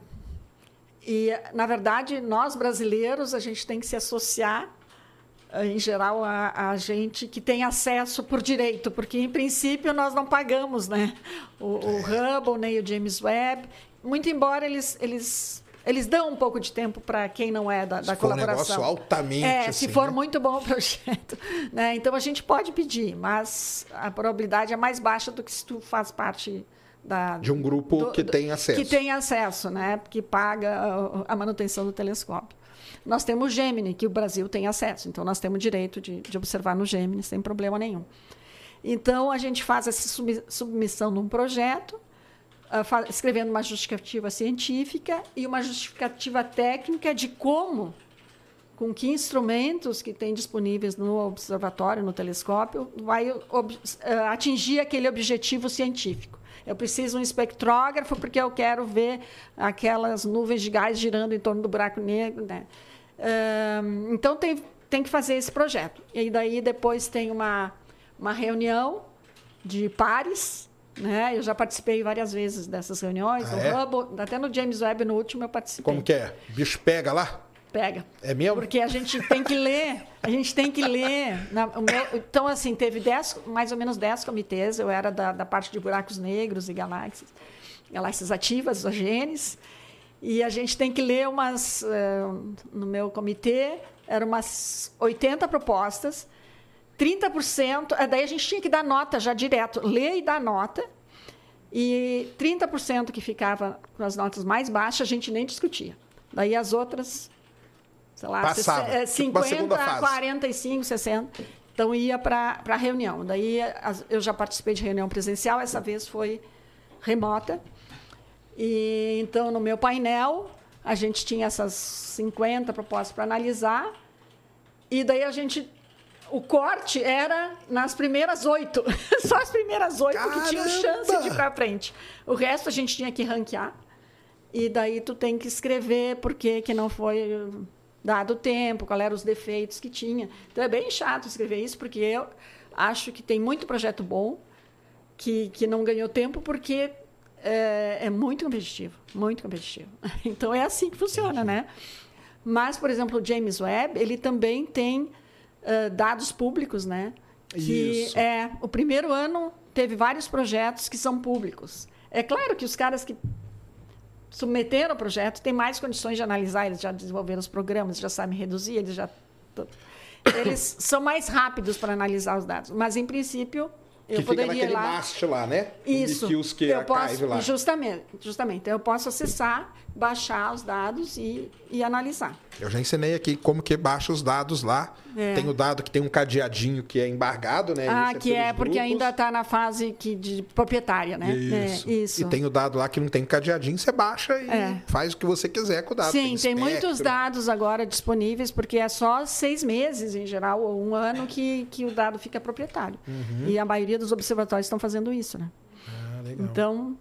e, na verdade, nós brasileiros, a gente tem que se associar, eh, em geral, a, a gente que tem acesso por direito, porque, em princípio, nós não pagamos né? o, o Hubble nem o James Webb, muito embora eles, eles eles dão um pouco de tempo para quem não é da, da colaboração. Um negócio altamente. É, assim, se for né? muito bom o projeto. Né? Então a gente pode pedir, mas a probabilidade é mais baixa do que se tu faz parte da, de um grupo do, que tem acesso. Que tem acesso, né? Que paga a manutenção do telescópio. Nós temos o Gemini, que o Brasil tem acesso, então nós temos direito de, de observar no Gemini sem problema nenhum. Então a gente faz essa submissão de um projeto, uh, escrevendo uma justificativa científica e uma justificativa técnica de como, com que instrumentos que tem disponíveis no observatório, no telescópio, vai uh, atingir aquele objetivo científico. Eu preciso um espectrógrafo porque eu quero ver aquelas nuvens de gás girando em torno do buraco negro. Né? então, tem, tem que fazer esse projeto. E daí, depois, tem uma, uma reunião de pares. Né? Eu já participei várias vezes dessas reuniões. Ah, é? Hubble, até no James Webb, no último, eu participei. Como que é? O bicho pega lá? Pega. É mesmo? Porque a gente tem que ler, a gente tem que ler. Na, meu, então, assim, teve dez, mais ou menos 10 comitês, eu era da, da parte de buracos negros e galáxias, galáxias ativas, os genes, e a gente tem que ler umas, uh, no meu comitê, eram umas 80 propostas, 30%, eh, daí a gente tinha que dar nota já direto, ler e dar nota, e 30% que ficava com as notas mais baixas, a gente nem discutia. Daí as outras sei lá, Passava, 50, tipo 45, 60. Então ia para a reunião. Daí eu já participei de reunião presencial, essa vez foi remota. E então no meu painel a gente tinha essas 50 propostas para analisar. E daí a gente o corte era nas primeiras oito. Só as primeiras oito que tinham chance de ir para frente. O resto a gente tinha que ranquear. E daí tu tem que escrever por que, não foi dado o tempo, qual eram os defeitos que tinha. Então é bem chato escrever isso, porque eu acho que tem muito projeto bom que, que não ganhou tempo porque é, é muito competitivo, muito competitivo. Então é assim que funciona, né? Mas, por exemplo, o James Webb, ele também tem uh, dados públicos, né? Que Isso. é o primeiro ano teve vários projetos que são públicos. É claro que os caras que submeteram o projeto têm mais condições de analisar, eles já desenvolveram os programas, já sabem reduzir, eles já. Eles são mais rápidos para analisar os dados. Mas, em princípio, eu que fica poderia naquele lá. lá, né? Isso. Que os que eu posso, lá. Justamente, justamente. Então, eu posso acessar, baixar os dados e, e analisar. Eu já ensinei aqui como que baixa os dados lá. É. Tem o dado que tem um cadeadinho que é embargado, né? ah, Esse que é porque ainda está na fase que de proprietária, né? Isso. É, isso. E tem o dado lá que não tem cadeadinho, você baixa e É. faz o que você quiser com o dado. Sim, tem muitos espectro. dados agora disponíveis, porque é só seis meses, em geral, ou um ano, que, que o dado fica proprietário. Uhum. E a maioria dos observatórios estão fazendo isso, né? Ah, legal. Então,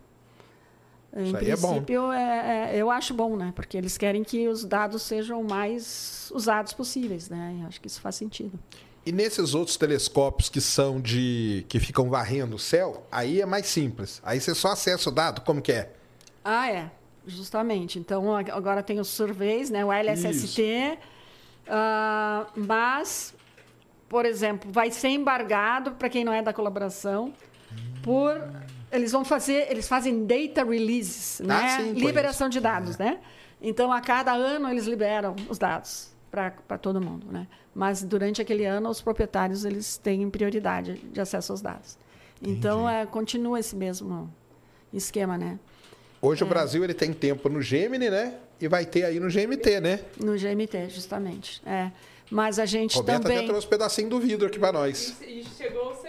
em Isso aí é bom. princípio, é- é- eu acho bom, né? Porque eles querem que os dados sejam o mais usados possíveis, né? Eu acho que isso faz sentido. E nesses outros telescópios que são de. que ficam varrendo o céu, aí é mais simples. Aí você só acessa o dado, como que é? Ah, é. Justamente. Então, ag- agora tem os surveys, né? O LSST. ah, mas, por exemplo, vai ser embargado, para quem não é da colaboração, por... Eles vão fazer... Eles fazem data releases, né? Ah, sim, conheço. Liberação de dados, né? Então, a cada ano, eles liberam os dados para todo mundo, né? Mas, durante aquele ano, os proprietários, eles têm prioridade de acesso aos dados. Então, é, continua esse mesmo esquema, né? Hoje É. o Brasil ele tem tempo no Gemini, né? E vai ter aí no GMT, né? No GMT, justamente. É. Mas a gente Roberto também. até trouxe um pedacinho do vidro aqui pra nós. E chegou o segundo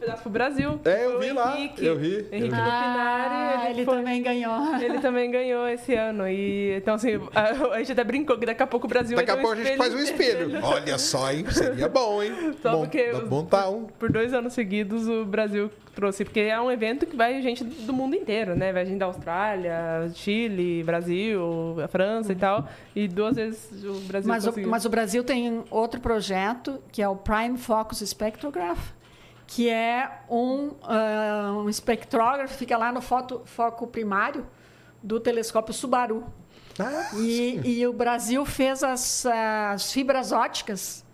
pedaço pro Brasil. É, eu vi o lá, Henrique. eu vi, eu Henrique vi. Lupinari, Ah, ele, ele foi- também ganhou. Ele também ganhou esse ano. E, então, assim, a, a gente até brincou que daqui a pouco o Brasil Daqui a pouco a gente faz um espelho. Olha só, hein? Seria bom, hein? Só bom, porque dá os- montar um. Por dois anos seguidos o Brasil trouxe, porque é um evento que vai gente do mundo inteiro, né? Vai gente da Austrália, Chile, Brasil, a França e tal. E duas vezes o Brasil Mas o, conseguiu. mas o Brasil tem outro projeto, que é o Prime Focus Spectrograph, que é um, ah, um espectrógrafo, fica lá no foto- foco primário do telescópio Subaru. Ah, E, e o Brasil fez as, as fibras óticas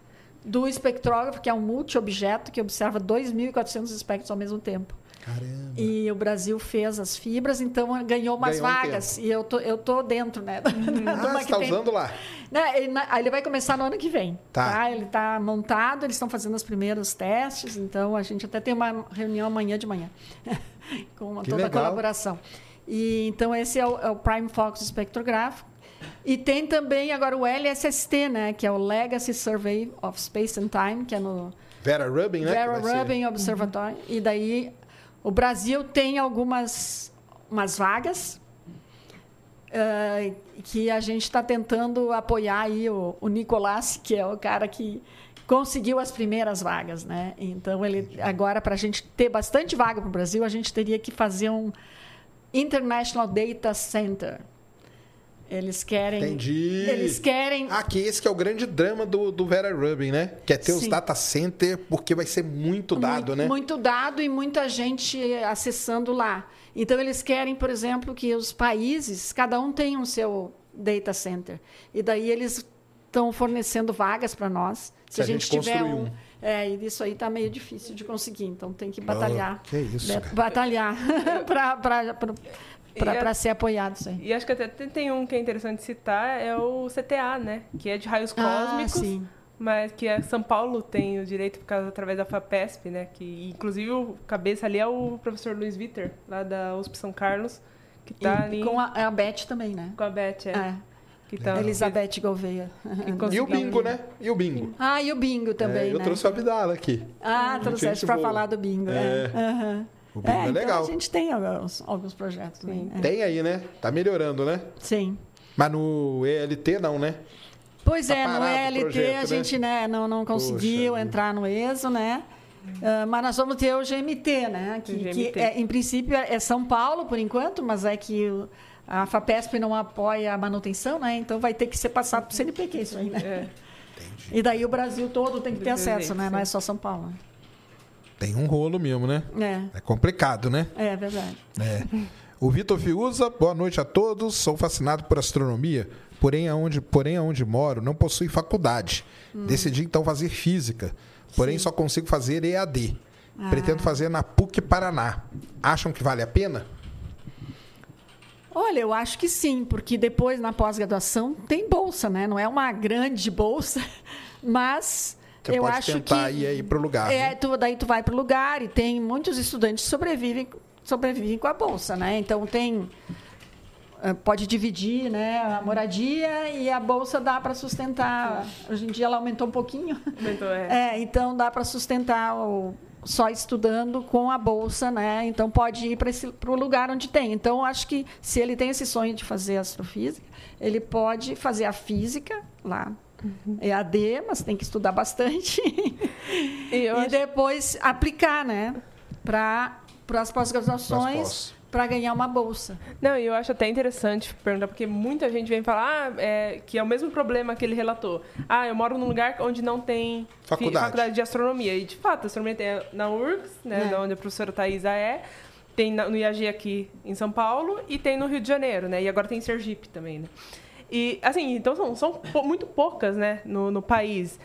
do espectrógrafo, que é um multi-objeto que observa 2.400 espectros ao mesmo tempo. Caramba. E o Brasil fez as fibras, então ganhou umas Ganhou um vagas. e eu tô, eu tô dentro, né? uma Ah, você tá tem- usando lá. né, ele, ele vai começar no ano que vem. Tá. Tá. Ele está montado, eles estão fazendo os primeiros testes, então a gente até tem uma reunião amanhã de manhã com Que toda legal. a colaboração. E, então esse é o, é o Prime Focus Espectrográfico. E tem também agora o LSST, né, que é o Legacy Survey of Space and Time, que é no Vera Rubin, né? Vera vai ser. Rubin Observatory. E daí o Brasil tem algumas umas vagas eh, que a gente está tentando apoiar aí o, o Nicolás, que é o cara que conseguiu as primeiras vagas, né? Então ele agora para a gente ter bastante vaga para o Brasil, a gente teria que fazer um International Data Center. Eles querem Entendi. eles querem Aqui, esse que é o grande drama do, do Vera Rubin, né? Que é ter os Sim. data center, porque vai ser muito dado, muito, né? Muito dado e muita gente acessando lá. Então, eles querem, por exemplo, que os países, cada um tenha o seu data center. E daí eles estão fornecendo vagas para nós. Se, Se a gente, gente tiver um. um. É, e isso aí está meio difícil de conseguir. Então, tem que batalhar. que isso, né? cara. Batalhar E a- para ser apoiado isso aí. E acho que até tem- tem um que é interessante citar, é o CTA, né? Que é de raios Ah, cósmicos. sim. Mas que é São Paulo tem o direito por causa através da FAPESP, né? Que inclusive o cabeça ali é o professor Luiz Vitor, lá da USP São Carlos, que tá E ali com a, a Beth também, né? com a Beth, é. É. Que tá, Elizabeth Gouveia. que E o bingo, né? E o bingo. Ah, e o bingo também, É, eu né? trouxe o Abdala aqui. Ah, Gente trouxeste para falar do bingo. É. Aham. O bingo é, então legal. a gente tem alguns, alguns projetos. Sim. É. Tem aí, né? Tá melhorando, né? Sim. Mas no ELT não, né? Pois Tá é, no ELT projeto, a né? gente né, não, não conseguiu Poxa entrar no ESO, né? Ah, mas nós vamos ter o GMT, né? Que, O que GMT. é, em princípio é São Paulo por enquanto, mas é que a FAPESP não apoia a manutenção, né? Então vai ter que ser passado para o CNPq isso aí, né? É. E daí o Brasil todo tem que ter acesso, né? Não é só São Paulo. Tem um rolo mesmo, né? É, É complicado, né? é verdade. É. O Vitor Fiuza, boa noite a todos. Sou fascinado por astronomia, porém aonde, porém aonde moro não possui faculdade. Decidi então fazer física, porém Hum. Sim. só consigo fazer EAD. Ah. Pretendo fazer na PUC Paraná. Acham que vale a pena? Olha, eu acho que sim, porque depois na pós-graduação tem bolsa, né? Não é uma grande bolsa, mas Você eu pode acho tentar que ir aí pro lugar. É, né? tu, daí tu vai para o lugar e tem muitos estudantes que sobrevivem, sobrevivem com a bolsa, né? Então tem eh, pode dividir, né, a moradia e a bolsa dá para sustentar. Hoje em dia ela aumentou um pouquinho. Aumentou, é. É, então dá para sustentar o, só estudando com a bolsa, né? Então pode ir para o lugar onde tem. Então acho que se ele tem esse sonho de fazer astrofísica, ele pode fazer a física lá. É AD, mas tem que estudar bastante. E e acho- depois aplicar, né? Para as pós-graduações, pós. para ganhar uma bolsa. Não, e eu acho até interessante perguntar, porque muita gente vem falar ah, é, que é o mesmo problema que ele relatou. Ah, eu moro num lugar onde não tem Faculdade. faculdade de astronomia. E, de fato, a astronomia tem na URGS, né, É. da onde a professora Thaisa é, tem no IAG aqui em São Paulo e tem no Rio de Janeiro, né? E agora tem em Sergipe também, né? E, assim, então são, são muito poucas, né, no, no país.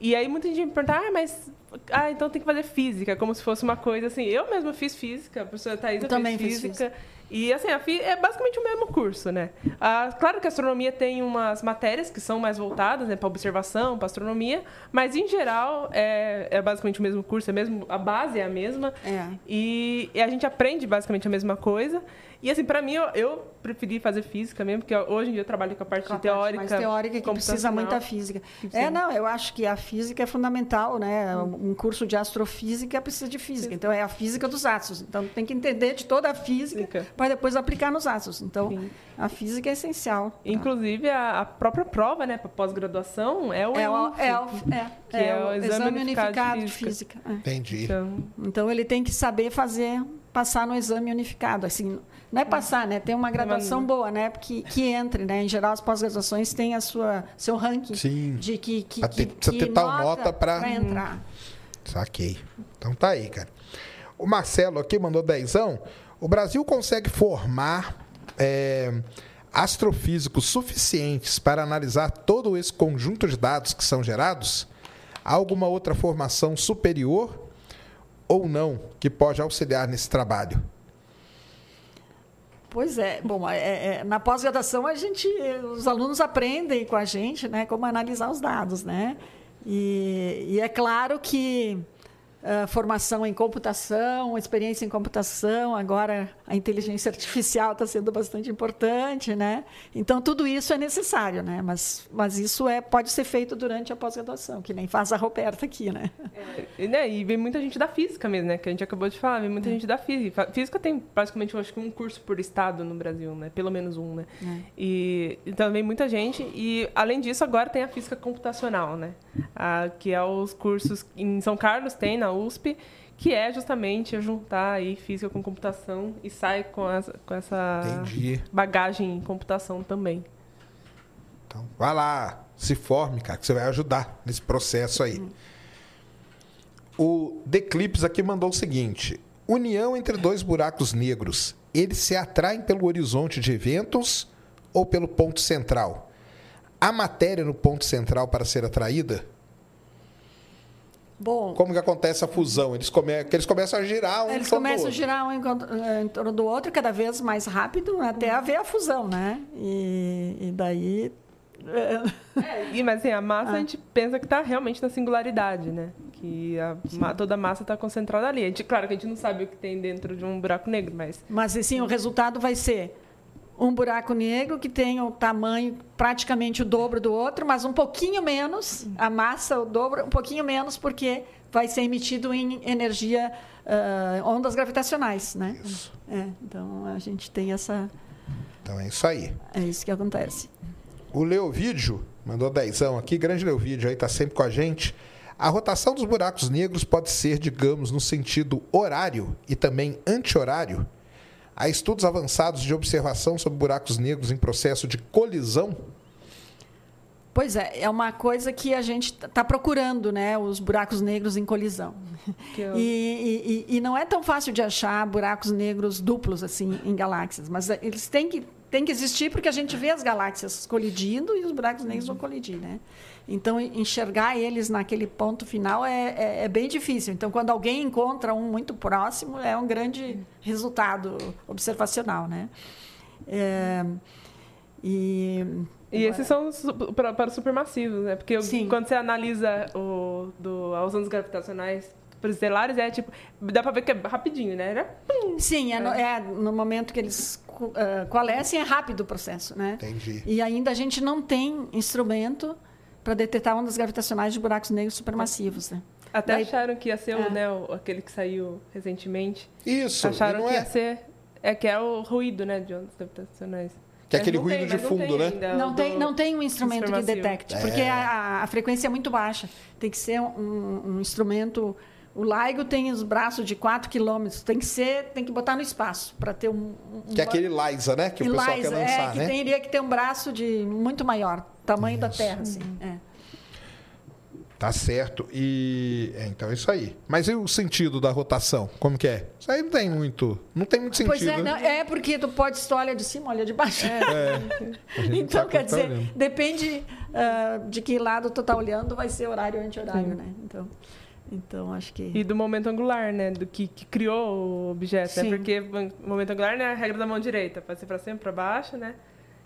E aí muita gente me pergunta, ah, mas... Ah, então tem que fazer física, como se fosse uma coisa assim. Eu mesma fiz física, a professora Thaisa Eu também fez fiz física. E assim, a fi- é basicamente o mesmo curso, né? Ah, claro que a astronomia tem umas matérias que são mais voltadas né, para observação, para astronomia, mas em geral é, é basicamente o mesmo curso, é mesmo, a base é a mesma. É. E, e a gente aprende basicamente a mesma coisa. E assim, para mim, eu, eu preferi fazer física mesmo, porque hoje em dia eu trabalho com a parte Com a de parte teórica. mais teórica que precisa muita física. Sim. É, não, eu acho que a física é fundamental, né? Um curso de astrofísica precisa de física. Então é a física dos átomos. Então tem que entender de toda a física Física. para depois aplicar nos átomos. Então Sim. a física é essencial. Inclusive, a, a própria prova, né, para pós-graduação é o É o, EUF, é, o- é, que é é o o exame, unificado, de física. é. Entendi. Então, Então ele tem que saber fazer, passar no exame unificado. Assim, não é passar, né? Tem uma graduação boa, né? Que, que entre, né? Em geral, as pós-graduações têm a sua seu ranking Sim. de que, que, ter- que, que ter tal nota pra entrar. Saquei. Então tá aí, cara. O Marcelo aqui mandou dezão. O Brasil consegue formar é, astrofísicos suficientes para analisar todo esse conjunto de dados que são gerados? Há alguma outra formação superior ou não que pode auxiliar nesse trabalho? Pois é. Bom, é- é- na pós-graduação a gente, os alunos aprendem com a gente, né, como analisar os dados, né? E, e é claro que ah, formação em computação, experiência em computação, agora a inteligência artificial está sendo bastante importante, né? Então tudo isso é necessário, né? Mas, mas isso é pode ser feito durante a pós-graduação, que nem faz a Roberta aqui, né? E, né, e vem muita gente da física mesmo, né? Que a gente acabou de falar, vem muita gente da física. Física tem praticamente, eu acho que um curso por estado no Brasil, né? Pelo menos um, né? E então vem muita gente. E além disso, agora tem a física computacional, né? Ah, que é os cursos em São Carlos tem na USP, que é justamente juntar aí física com computação e sai com essa, com essa Entendi. bagagem em computação também. Então, vai lá, se forme, cara, que você vai ajudar nesse processo aí. O Declips aqui mandou o seguinte: união entre dois buracos negros, eles se atraem pelo horizonte de eventos ou pelo ponto central? Há matéria no ponto central para ser atraída? Bom, Como que acontece a fusão? Eles, come... que eles começam a girar um Eles em torno do começam a outro. girar um em eh, em torno do outro cada vez mais rápido até haver a fusão, né? E, e daí. eh, E, mas assim, a massa Ah. a gente pensa que está realmente na singularidade, né? Que a, ma- toda a massa está concentrada ali. A gente, claro que a gente não sabe o que tem dentro de um buraco negro, mas Mas assim, o resultado vai ser um buraco negro que tem o tamanho praticamente o dobro do outro, mas um pouquinho menos, a massa o dobro, um pouquinho menos, porque vai ser emitido em energia, ah, ondas gravitacionais, né? Isso. É, então a gente tem essa. Então é isso aí. É isso que acontece. O Leovídio mandou dezão aqui, grande Leovídio aí tá sempre com a gente. A rotação dos buracos negros pode ser, digamos, no sentido horário e também anti-horário. Há estudos avançados de observação sobre buracos negros em processo de colisão. Pois é, é uma coisa que a gente está procurando, né? Os buracos negros em colisão. que eu- E, e- e- não é tão fácil de achar buracos negros duplos assim em galáxias, mas eh, eles têm que, têm que existir porque a gente vê as galáxias colidindo e os buracos negros vão colidir, né? Então en- enxergar eles naquele ponto final é, é- é bem difícil. Então quando alguém encontra um muito próximo é um grande resultado observacional, né? É, E, E esses são os para, para os supermassivos, né? Porque Sim. quando você analisa o, do, as ondas gravitacionais para os estelares, é tipo. Dá pra ver que é rapidinho, né? Era sim, é no, é no momento que eles ah, coalescem, é rápido o processo, né? Entendi. E ainda a gente não tem instrumento para detectar ondas gravitacionais de buracos negros supermassivos, né? Até Daí- acharam que ia ser É. o, né, o- aquele que saiu recentemente. Isso, acharam não que é? ia ser. É que é o ruído, né, de ondas gravitacionais. Que é aquele ruído tem, de fundo, tem né? Não o tem, não tem um instrumento que detecte, porque É. a, a frequência é muito baixa. Tem que ser um, um instrumento. O LIGO tem os braços de 4 quilômetros. Tem que ser, tem que botar no espaço para ter um. um Que é aquele Liza, né? Que o pessoal quer lançar, é, que né? teria que ter um braço de muito maior, tamanho da Isso. Terra, assim. é. Tá certo. E. é, então é isso aí. Mas e o sentido da rotação? Como que é? Isso aí não tem muito. Não tem muito sentido. Pois é, né? não, é porque tu pode, se tu olha de cima, olha de baixo. Gente não Então, quer tá dizer, olhando. depende ah, de que lado tu tá olhando, vai ser horário ou anti-horário, né? Então, então, acho que... E do momento angular, né? Do que, que criou o objeto, Sim. né? Porque o momento angular né, é a regra da mão direita, pode ser para cima, para baixo, né?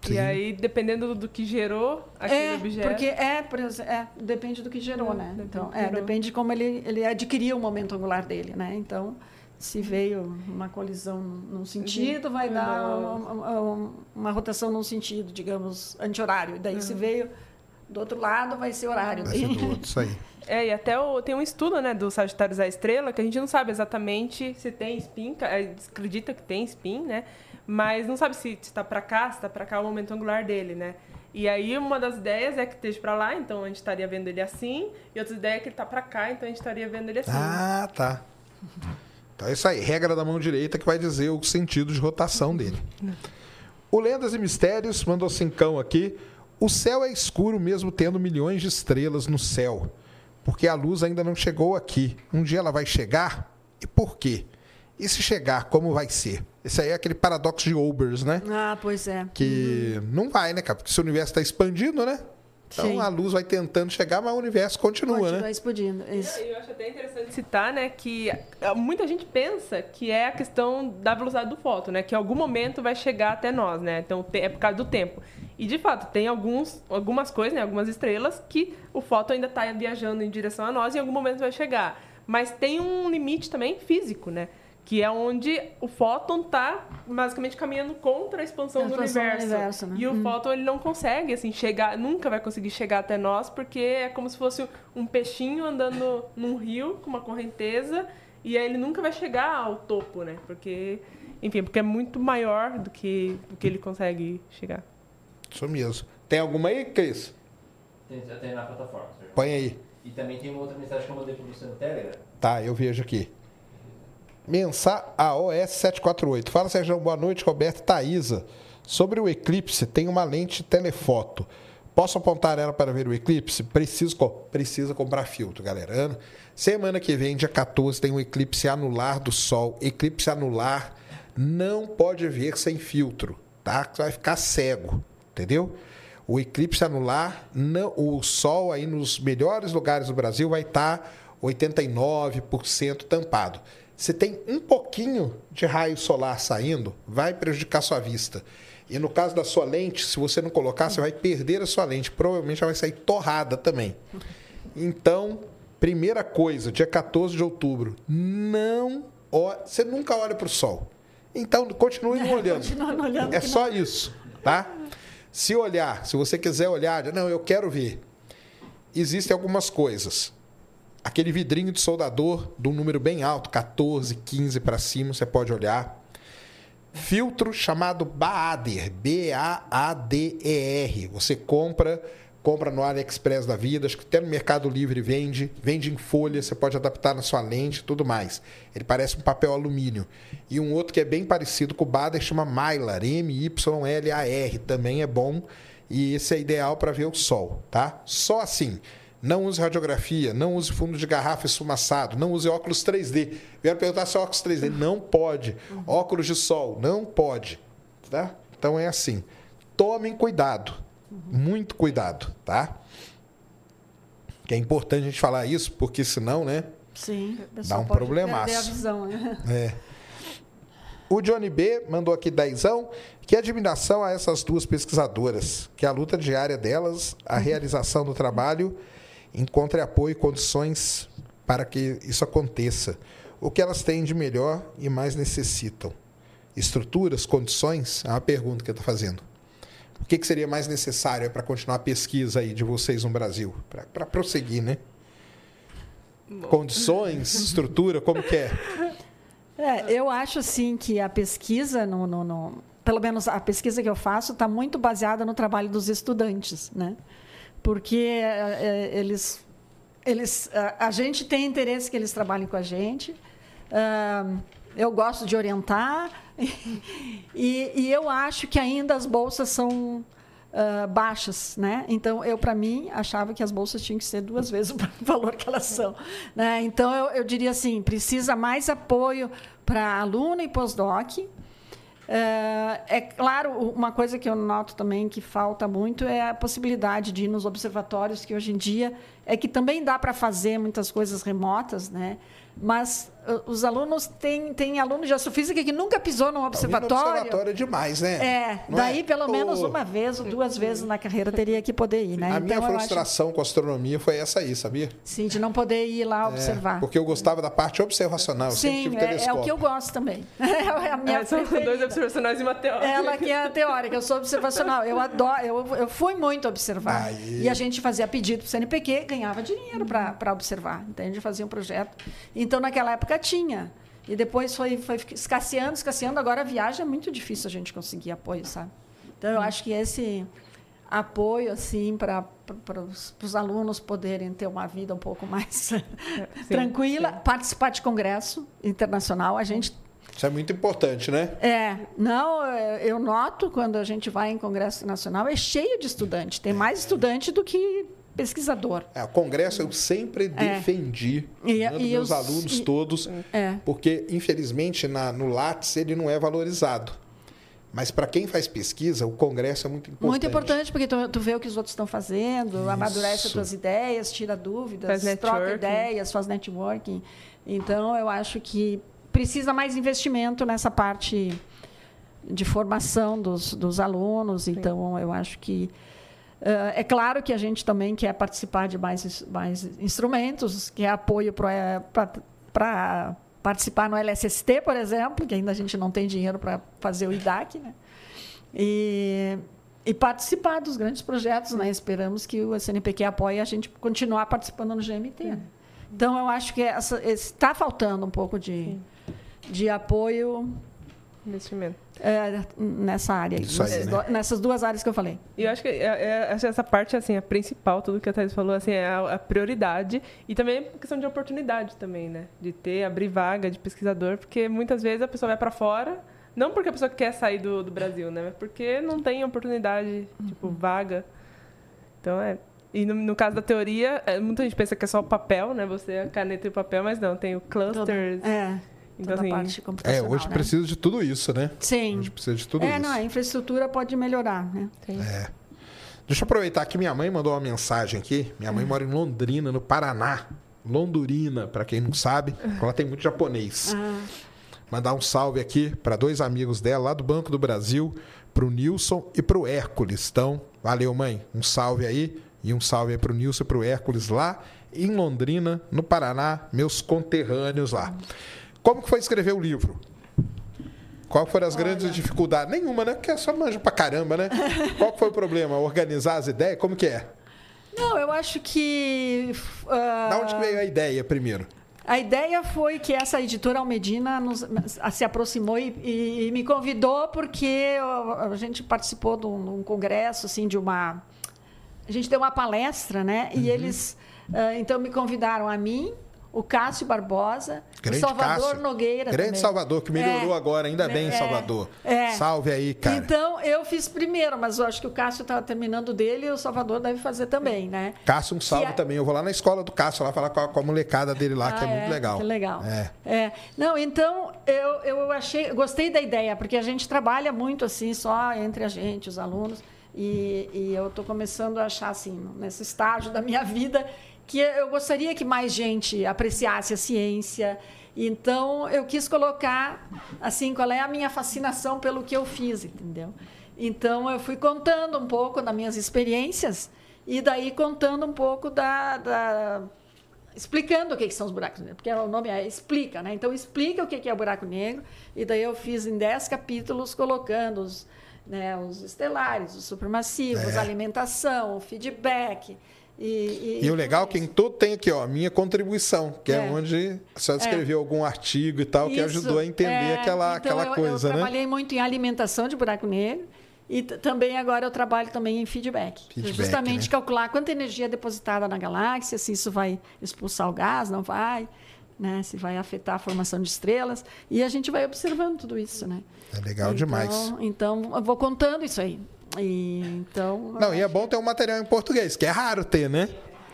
Sim. E aí, dependendo do, que gerou aquele é, objeto. porque é, por exemplo, é, depende do que gerou, É, né? depende Então, é, gerou. depende de como ele, ele adquiriu o momento angular dele, né? Então, se veio uma colisão num sentido, vai Uhum. dar uma, uma- uma rotação num sentido, digamos, anti-horário. Daí, Uhum. se veio do outro lado, vai ser horário. Vai ser do outro, isso aí. É, e até o- tem um estudo, né, do Sagitários da Estrela, que a gente não sabe exatamente se tem spin, é, acredita que tem spin, né? Mas não sabe se está para cá, se está para cá o momento angular dele, né? E aí uma das ideias é que esteja para lá, então a gente estaria vendo ele assim, e outra ideia é que ele está para cá, então a gente estaria vendo ele assim. Ah, tá. Então é isso aí. Regra da mão direita que vai dizer o sentido de rotação dele. O Lendas e Mistérios mandou cincão aqui. O céu é escuro mesmo tendo milhões de estrelas no céu. Porque a luz ainda não chegou aqui. Um dia ela vai chegar? E por quê? E se chegar, como vai ser? Esse aí é aquele paradoxo de Olbers, né? Ah, pois é. Que não vai, né, cara? Porque se o universo está expandindo, né? Então Sim. a luz vai tentando chegar, mas o universo continua, Continua né? explodindo. Isso. Eu acho até interessante citar, né, que ah, muita gente pensa que é a questão da velocidade do fóton, né, que em algum momento vai chegar até nós, né, então é por causa do tempo. E de fato tem alguns, algumas coisas, né, algumas estrelas que o fóton ainda está viajando em direção a nós e em algum momento vai chegar. Mas tem um limite também físico, né, que é onde o fóton está basicamente caminhando contra a expansão, A do expansão do universo. universo, né? E o Hum. fóton ele não consegue assim chegar, nunca vai conseguir chegar até nós, porque é como se fosse um peixinho andando num rio com uma correnteza e aí ele nunca vai chegar ao topo, né? Porque, enfim, porque é muito maior do que do que ele consegue chegar. Isso mesmo. Tem alguma aí, Cris? Tem, já tem na plataforma. Põe aí. E também tem uma outra mensagem que eu mandei para você no Telegram. Tá, eu vejo aqui. Mensar AOS 748. Fala, Sérgio, boa noite, Roberto Thaisa. Sobre o eclipse, tem uma lente telefoto. Posso apontar ela para ver o eclipse? Preciso, precisa comprar filtro, galera. Semana que vem, dia 14, tem um eclipse anular do Sol. Eclipse anular não pode ver sem filtro, tá? Você vai ficar cego, entendeu? O eclipse anular, não, o Sol aí nos melhores lugares do Brasil vai estar 89% tampado. Se tem um pouquinho de raio solar saindo, vai prejudicar sua vista. E no caso da sua lente, se você não colocar, você vai perder a sua lente. Provavelmente ela vai sair torrada também. Então, primeira coisa, dia 14 de outubro, não. ó- Você nunca olha para o sol. Então, continue não olhando. Continua não olhando É só isso, tá? Se olhar, se você quiser olhar, não, eu quero ver. Existem algumas coisas. Aquele vidrinho de soldador de um número bem alto, 14, 15 para cima, você pode olhar. Filtro chamado Baader, B-A-A-D-E-R. Você compra, compra no AliExpress da vida, acho que até no Mercado Livre vende, vende em folha, você pode adaptar na sua lente e tudo mais. Ele parece um papel alumínio. E um outro que é bem parecido com o Baader chama Mylar, M-Y-L-A-R, também é bom e esse é ideal para ver o sol, tá? Só assim. Não use radiografia, não use fundo de garrafa esfumaçado, não use óculos 3D. Vieram perguntar se é óculos 3D. Não pode. Óculos de sol, não pode. Tá? Então é assim. Tomem cuidado. Muito cuidado, tá? Que é importante a gente falar isso, porque senão, né? Sim, pessoal um pode problemaço. a visão. Né? É. O Johnny B mandou aqui dezão. Que admiração a essas duas pesquisadoras. Que a luta diária delas, a realização do trabalho, encontre apoio e condições para que isso aconteça. O que elas têm de melhor e mais necessitam? Estruturas, condições? É uma pergunta que eu estou fazendo. O que, que seria mais necessário para continuar a pesquisa aí de vocês no Brasil? Para prosseguir, né? Condições, estrutura, como que é? É, eu acho assim que a pesquisa, no, no, no, pelo menos a pesquisa que eu faço, está muito baseada no trabalho dos estudantes, né? Porque é, é eles, eles, a, gente tem interesse que eles trabalhem com a gente. Uh, eu gosto de orientar e, e, eu acho que ainda as bolsas são uh, baixas, né? Então, eu, para mim, achava que as bolsas tinham que ser duas vezes o valor que elas são. Né? Então, eu, eu diria assim, precisa mais apoio para aluno e pós-doc. Uh, é claro, uma coisa que eu noto também que falta muito é a possibilidade de ir nos observatórios, que hoje em dia é que também dá para fazer muitas coisas remotas, né? mas os alunos têm, têm aluno de astrofísica que nunca pisou num observatório. observatório é demais, né? É, Não daí é? pelo menos uma vez ou duas vezes na carreira teria que poder ir, né? A então, minha frustração acho... com astronomia foi essa aí, sabia? Sim, de não poder ir lá é, observar. porque eu gostava da parte observacional, eu Sim, sempre tive é, telescópio. é o que eu gosto também. É a minha é, são dois observacionais e uma teórica. Ela que é a teórica, eu sou observacional. Eu adoro, eu, eu fui muito observar. Aí. E a gente fazia pedido para o CNPq, ganhava dinheiro para observar, entende? Fazia um projeto. Então, naquela época tinha. E depois foi, foi escasseando, escasseando. Agora a viagem é muito difícil a gente conseguir apoio, sabe? Então eu acho que esse apoio assim para os alunos poderem ter uma vida um pouco mais sim, tranquila, sim. participar de congresso internacional, a gente isso é muito importante, né? É, não, eu noto quando a gente vai em congresso nacional é cheio de estudante, tem mais estudante do que pesquisador. É, o Congresso eu sempre é. defendi, e, e meus eu, alunos e, todos, é. porque, infelizmente, na, no Lattes ele não é valorizado. Mas para quem faz pesquisa, o Congresso é muito importante. Muito importante, porque tu, tu vê o que os outros estão fazendo, Isso. amadurece as tuas ideias, tira dúvidas, troca ideias, faz networking. Então, eu acho que precisa mais investimento nessa parte de formação dos, dos alunos. Sim. Então, eu acho que é claro que a gente também quer participar de mais, mais instrumentos, que é apoio para participar no LSST, por exemplo, que ainda a gente não tem dinheiro para fazer o IDAC, né? E, e participar dos grandes projetos, né? Esperamos que o SNPq apoie a gente continuar participando no GMT. Né? Então, eu acho que está faltando um pouco de, de apoio investimento. É, nessa área, aí, aí né? nessas duas áreas que eu falei. E eu acho que é, é, essa parte assim, a principal, tudo que a Thais falou, assim, é a, a, prioridade e também questão de oportunidade também, né? De ter, abrir vaga de pesquisador, porque muitas vezes a pessoa vai para fora, não porque a pessoa quer sair do, do Brasil, né? Mas porque não tem oportunidade, uhum. tipo, vaga. Então, é, e no, no, caso da teoria, é, muita gente pensa que é só o papel, né? Você a caneta e o papel, mas não, tem o clusters. É. Então, assim, parte é, hoje né? precisa de tudo isso, né? Sim. Hoje precisa de tudo é, isso. É, não, a infraestrutura pode melhorar, né? Sim. É. Deixa eu aproveitar que minha mãe mandou uma mensagem aqui. Minha mãe mora em Londrina, no Paraná. Londurina, para quem não sabe, ela tem muito japonês. Ah. Mandar um salve aqui para dois amigos dela lá do Banco do Brasil, para o Nilson e para o Hércules. Então, valeu, mãe. Um salve aí e um salve aí para o Nilson e para o Hércules lá em Londrina, no Paraná, meus conterrâneos lá. Como que foi escrever o livro? Qual foram as Olha. grandes dificuldades? Nenhuma, né? Porque é só manja pra caramba, né? Qual foi o problema? Organizar as ideias? Como que é? Não, eu acho que. Uh... Da onde veio a ideia primeiro? A ideia foi que essa editora Almedina nos, se aproximou e, e, e, me convidou porque a gente participou de um, um, congresso, assim, de uma... A gente deu uma palestra, né? Uhum. E eles, uh, então, me convidaram a mim, o Cássio Barbosa, Grande o Salvador Cássio. Nogueira. Grande também. Salvador, que melhorou é, agora, ainda bem, é, Salvador. É. Salve aí, cara. Então, eu fiz primeiro, mas eu acho que o Cássio estava terminando dele e o Salvador deve fazer também, né? Cássio, um salve é- também. Eu vou lá na escola do Cássio, lá falar com a, com a molecada dele lá, ah, que é, muito legal. Que legal. É. é. Não, então, eu, eu achei, gostei da ideia, porque a gente trabalha muito assim, só entre a gente, os alunos. E, e eu estou começando a achar, assim, nesse estágio da minha vida, que eu gostaria que mais gente apreciasse a ciência. Então, eu quis colocar, assim, qual é a minha fascinação pelo que eu fiz, entendeu? Então, eu fui contando um pouco das minhas experiências e daí contando um pouco da, da explicando o que, que são os buracos negros, porque o nome é explica, né? Então explica o que, que é o buraco negro, e daí eu fiz em dez capítulos colocando os, né, os estelares, os supermassivos, É. alimentação, o feedback. E, e, E o legal é que em tudo tem aqui, ó, a minha contribuição, que é, É. onde a senhora escreveu algum artigo e tal, que Isso, ajudou a entender é, aquela, então aquela eu, coisa, eu né? trabalhei muito em alimentação de buraco negro e também agora eu trabalho também em feedback. Feedback, justamente né? calcular quanta energia é depositada na galáxia, se isso vai expulsar o gás, não vai, né? se vai afetar a formação de estrelas. E a gente vai observando tudo isso. Né? É legal então, demais. Então, eu vou contando isso aí. E, então, Não, e é bom ter um material em português, que é raro ter, né?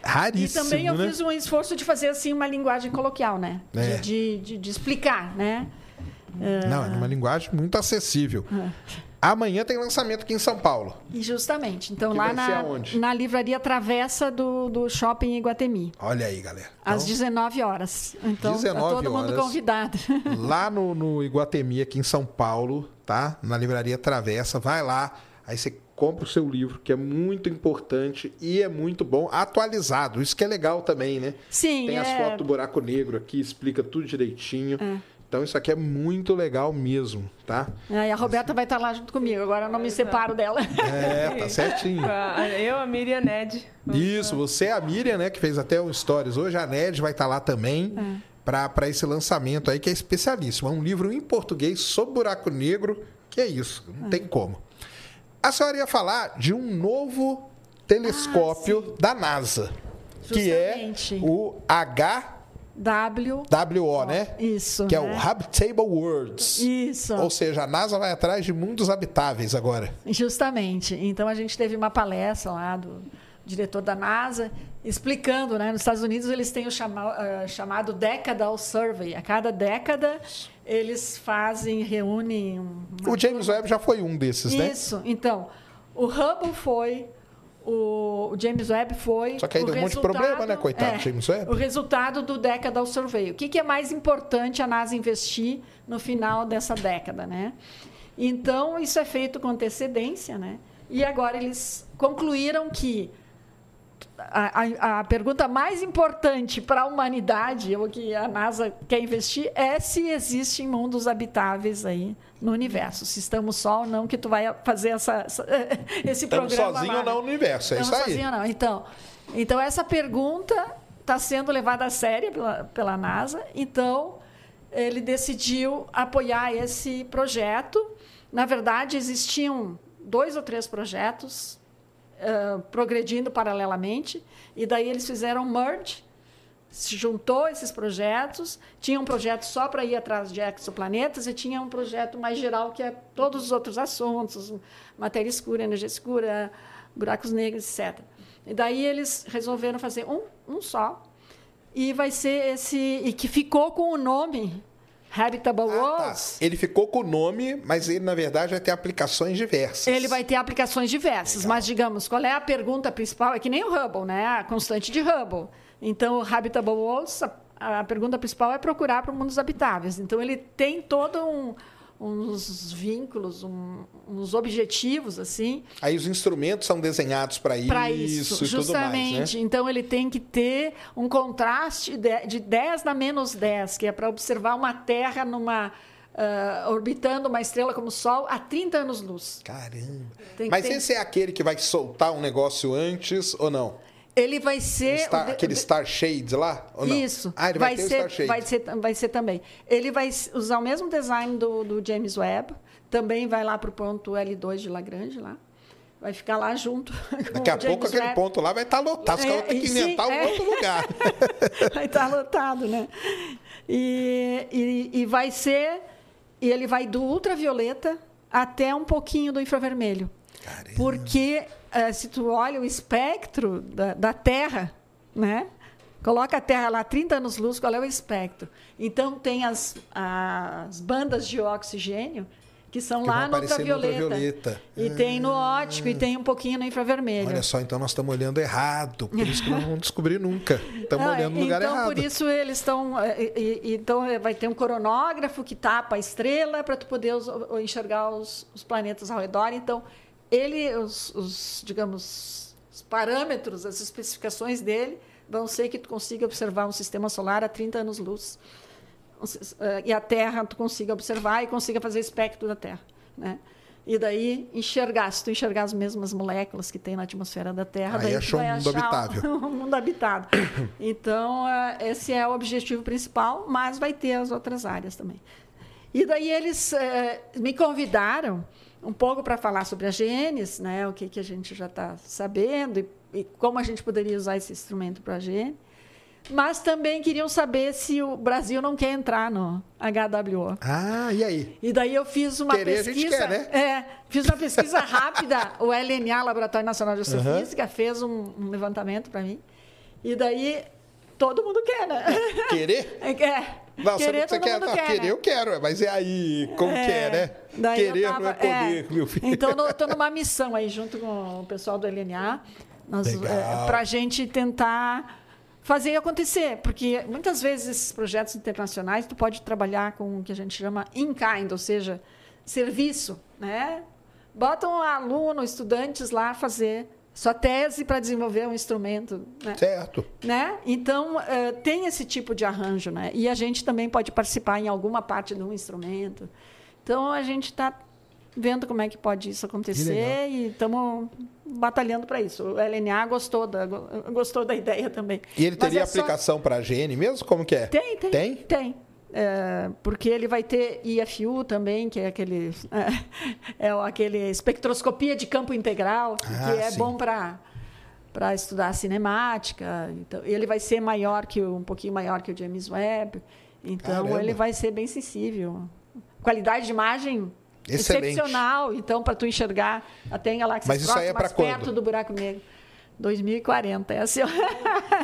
E Raríssimo, também eu né? fiz um esforço de fazer assim uma linguagem coloquial, né? De- É. De, de, de explicar, né? Não, é uma linguagem muito acessível. Amanhã tem lançamento aqui em São Paulo. E justamente. Então, Que lá na, na livraria Travessa do, do Shopping Iguatemi. Olha aí, galera. Às Então, 19 horas. Então, 19 tá todo mundo convidado. lá no, no Iguatemi, aqui em São Paulo, tá? Na livraria Travessa, vai lá, aí você compra o seu livro, que é muito importante e é muito bom, atualizado. Isso que é legal também, né? Sim, Tem as é. fotos do buraco negro aqui, explica tudo direitinho. Então isso aqui é muito legal mesmo, tá? É, e a Roberta vai estar lá junto comigo. Agora eu não me separo dela. É, tá certinho. Ah, Eu, a Miriam Ned. Isso, você é a Miriam, né, que fez até o Stories hoje, a Ned vai estar lá também pra para esse lançamento aí, que é especialíssimo. É um livro em português sobre buraco negro, que é isso, não tem como. A senhora ia falar de um novo telescópio da NASA, que é Justamente. o HWO, W. né? Isso. Que é né? o Habitable Worlds. Isso. Ou seja, a NASA vai atrás de mundos habitáveis agora. Justamente. Então a gente teve uma palestra lá do diretor da NASA explicando, né? Nos Estados Unidos eles têm o chama, ah, chamado Decadal Survey. A cada década eles fazem, reúnem. uma O James Webb já foi um desses, né? Isso. Então, o Hubble foi, o, James Webb foi. Só que aí deu um monte de problema, né, coitado do James Webb? O resultado do Decadal Survey. O que, que é mais importante a NASA investir no final dessa década, né? Então, isso é feito com antecedência, né? E agora eles concluíram que a, a- a pergunta mais importante para a humanidade, o que a NASA quer investir, é se existem mundos habitáveis aí no universo. Se estamos só ou não, que tu vai fazer essa, essa- esse Estamos programa sozinhos lá, ou não no universo, é Estamos isso aí. sozinhos ou não. Então, então, essa pergunta está sendo levada a sério pela, pela NASA. Então, ele decidiu apoiar esse projeto. Na verdade, existiam dois ou três projetos progredindo paralelamente, e daí eles fizeram merge, se juntou esses projetos, tinha um projeto só para ir atrás de exoplanetas e tinha um projeto mais geral que é todos os outros assuntos, matéria escura, energia escura, buracos negros, etc. E daí eles resolveram fazer um, um só, e vai ser esse, e que ficou com o nome Habitable Ah, tá. Worlds. Ele ficou com o nome, mas ele, na verdade, vai ter aplicações diversas. Ele vai ter aplicações diversas, mas digamos, qual é a pergunta principal? É que nem o Hubble, né? A constante de Hubble. Então, o Habitable Worlds, a, a pergunta principal é procurar para mundos habitáveis. Então, ele tem todo um, uns vínculos, um, uns objetivos assim Aí os instrumentos são desenhados para isso, para isso, e tudo mais, justamente. né? Então ele tem que ter um contraste de de 10 na menos 10, que é para observar uma Terra numa ah, orbitando uma estrela como o Sol a 30 anos-luz. Caramba. Mas ter- esse é aquele que vai soltar um negócio antes ou não? Ele vai O ser Star- o de- aquele Star Shades lá? Isso. Ah, ele vai, ter o ser, Star Shades. vai ser, vai ser também. Ele vai usar o mesmo design do, do James Webb, também vai lá para o ponto L2 de Lagrange lá. Vai ficar lá junto. Daqui a o pouco aquele Webb. ponto lá vai estar lotado. Os É, caras vão ter que e sim, inventar um é. outro lugar. vai estar lotado, né? E, e, e vai ser. E ele vai do ultravioleta até um pouquinho do infravermelho. Caramba. Porque se tu olha o espectro da, da Terra, né? Coloca a Terra lá 30 anos luz, qual é o espectro? Então tem as, as bandas de oxigênio que são Que lá no aparecer no ultravioleta. ultravioleta. E tem no óptico e tem um pouquinho no infravermelho. Olha só, então nós estamos olhando errado. Por isso que não vamos descobrir nunca. Estamos Ah, olhando no lugar então, errado. por isso eles estão. e- Então, eh, vai ter um coronógrafo que tapa a estrela para tu poder os- enxergar os, os planetas ao redor. Então, ele, os, os, digamos, os parâmetros, as especificações dele vão ser que tu consiga observar um sistema solar a 30 anos-luz. Eh, E a Terra tu consiga observar e consiga fazer espectro da Terra. Né? E daí enxergar, se tu enxergar as mesmas moléculas que tem na atmosfera da Terra, Aí daí achou um mundo habitável. um mundo habitado. Então, eh, esse é o objetivo principal, mas vai ter as outras áreas também. E daí eles eh, me convidaram um pouco para falar sobre a genes, né, o que, que a gente já está sabendo e, e como a gente poderia usar esse instrumento para a gene. Mas também queriam saber se o Brasil não quer entrar no HWO. Ah, e aí? E daí eu fiz uma Querer a gente pesquisa. quer, né? É, fiz uma pesquisa rápida. O LNA, Laboratório Nacional de Astrofísica, fez um, um levantamento para mim. E daí todo mundo quer, né? Querer? É, é. Não, querer você, você quer, não, quer. querer né? eu quero, mas e aí? Como que é, né? Daí Querer tava- não é poder, meu filho. Então, eu estou numa missão aí, junto com o pessoal do LNA, Legal. para a gente tentar fazer acontecer. Porque muitas vezes esses projetos internacionais, tu pode trabalhar com o que a gente chama in-kind, ou seja, serviço. Né? Botam um aluno, estudantes lá fazer sua tese para desenvolver um instrumento. Né? Certo. né? Então eh, tem esse tipo de arranjo, né? E a gente também pode participar em alguma parte de um instrumento. Então a gente está vendo como é que pode isso acontecer e estamos batalhando para isso. O LNA gostou da go- gostou da ideia também. E ele teria é só- aplicação para a GN mesmo? Como que é? Tem, tem. Tem? Tem. É, porque ele vai ter IFU também, que é aquele é, é aquele espectroscopia de campo integral, Ah, que é sim. bom para para estudar cinemática. Então, ele vai ser maior que um pouquinho maior que o James Webb. Então Caramba. ele vai ser bem sensível. Qualidade de imagem Excelente. excepcional, então para tu enxergar até em galáxias Mas isso aí é próximas, perto quando? do buraco negro. 2040, é assim.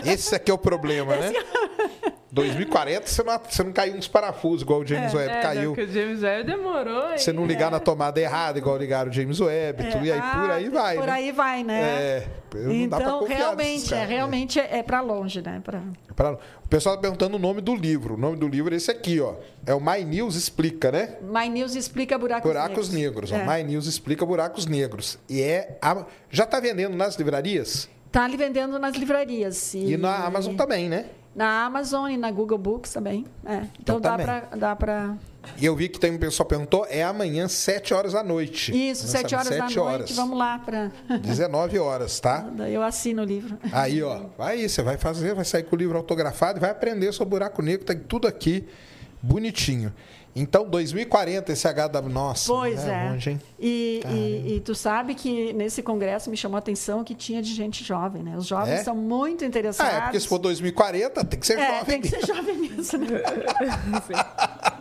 Esse aqui é o problema, né? 2040 você não, você não caiu uns parafusos igual o James Webb É, caiu. porque o James Webb demorou. Você não ligar na tomada errada, igual ligaram o James Webb, tudo, e aí por aí Ah, vai. Por né? aí vai, né? É, então, realmente, é, né? realmente é, para longe, né? Pra... Pra- O pessoal tá perguntando o nome do livro. O nome do livro é esse aqui, ó. É o My News Explica, né? My News explica buracos, Buracos Negros. ó. É. My News Explica Buracos Negros. E é. a- Já tá vendendo nas livrarias? Tá ali vendendo nas livrarias. E na Amazon também, né? Na Amazon e na Google Books também. É. Então, Então dá para dá pra... E eu vi que tem um pessoal perguntou, é amanhã, 7 horas da noite. Isso, sete horas da 7 noite. horas. Vamos lá para. 19 horas, tá? Eu assino o livro. Aí, ó, vai aí, você vai fazer, vai sair com o livro autografado e vai aprender sobre buraco negro, tem tudo aqui bonitinho. Então, 2040 esse HW, nossa, Pois é. longe, hein? E, e, e tu sabe que nesse congresso me chamou a atenção que tinha de gente jovem, né? Os jovens É? são muito Ah, interessados. é, porque se for 2040, tem que ser É, jovem. tem que ser jovem mesmo, né?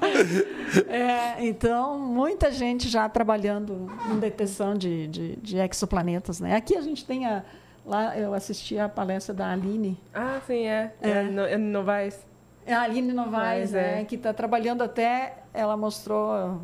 É, então, muita gente já trabalhando em detecção de, de, de exoplanetas, né? Aqui a gente tem a... Lá eu assisti a palestra da Aline, Ah, sim, é. É. É. No, é no é a Aline Novaes, Mas, é. né? Que está trabalhando até... Ela mostrou...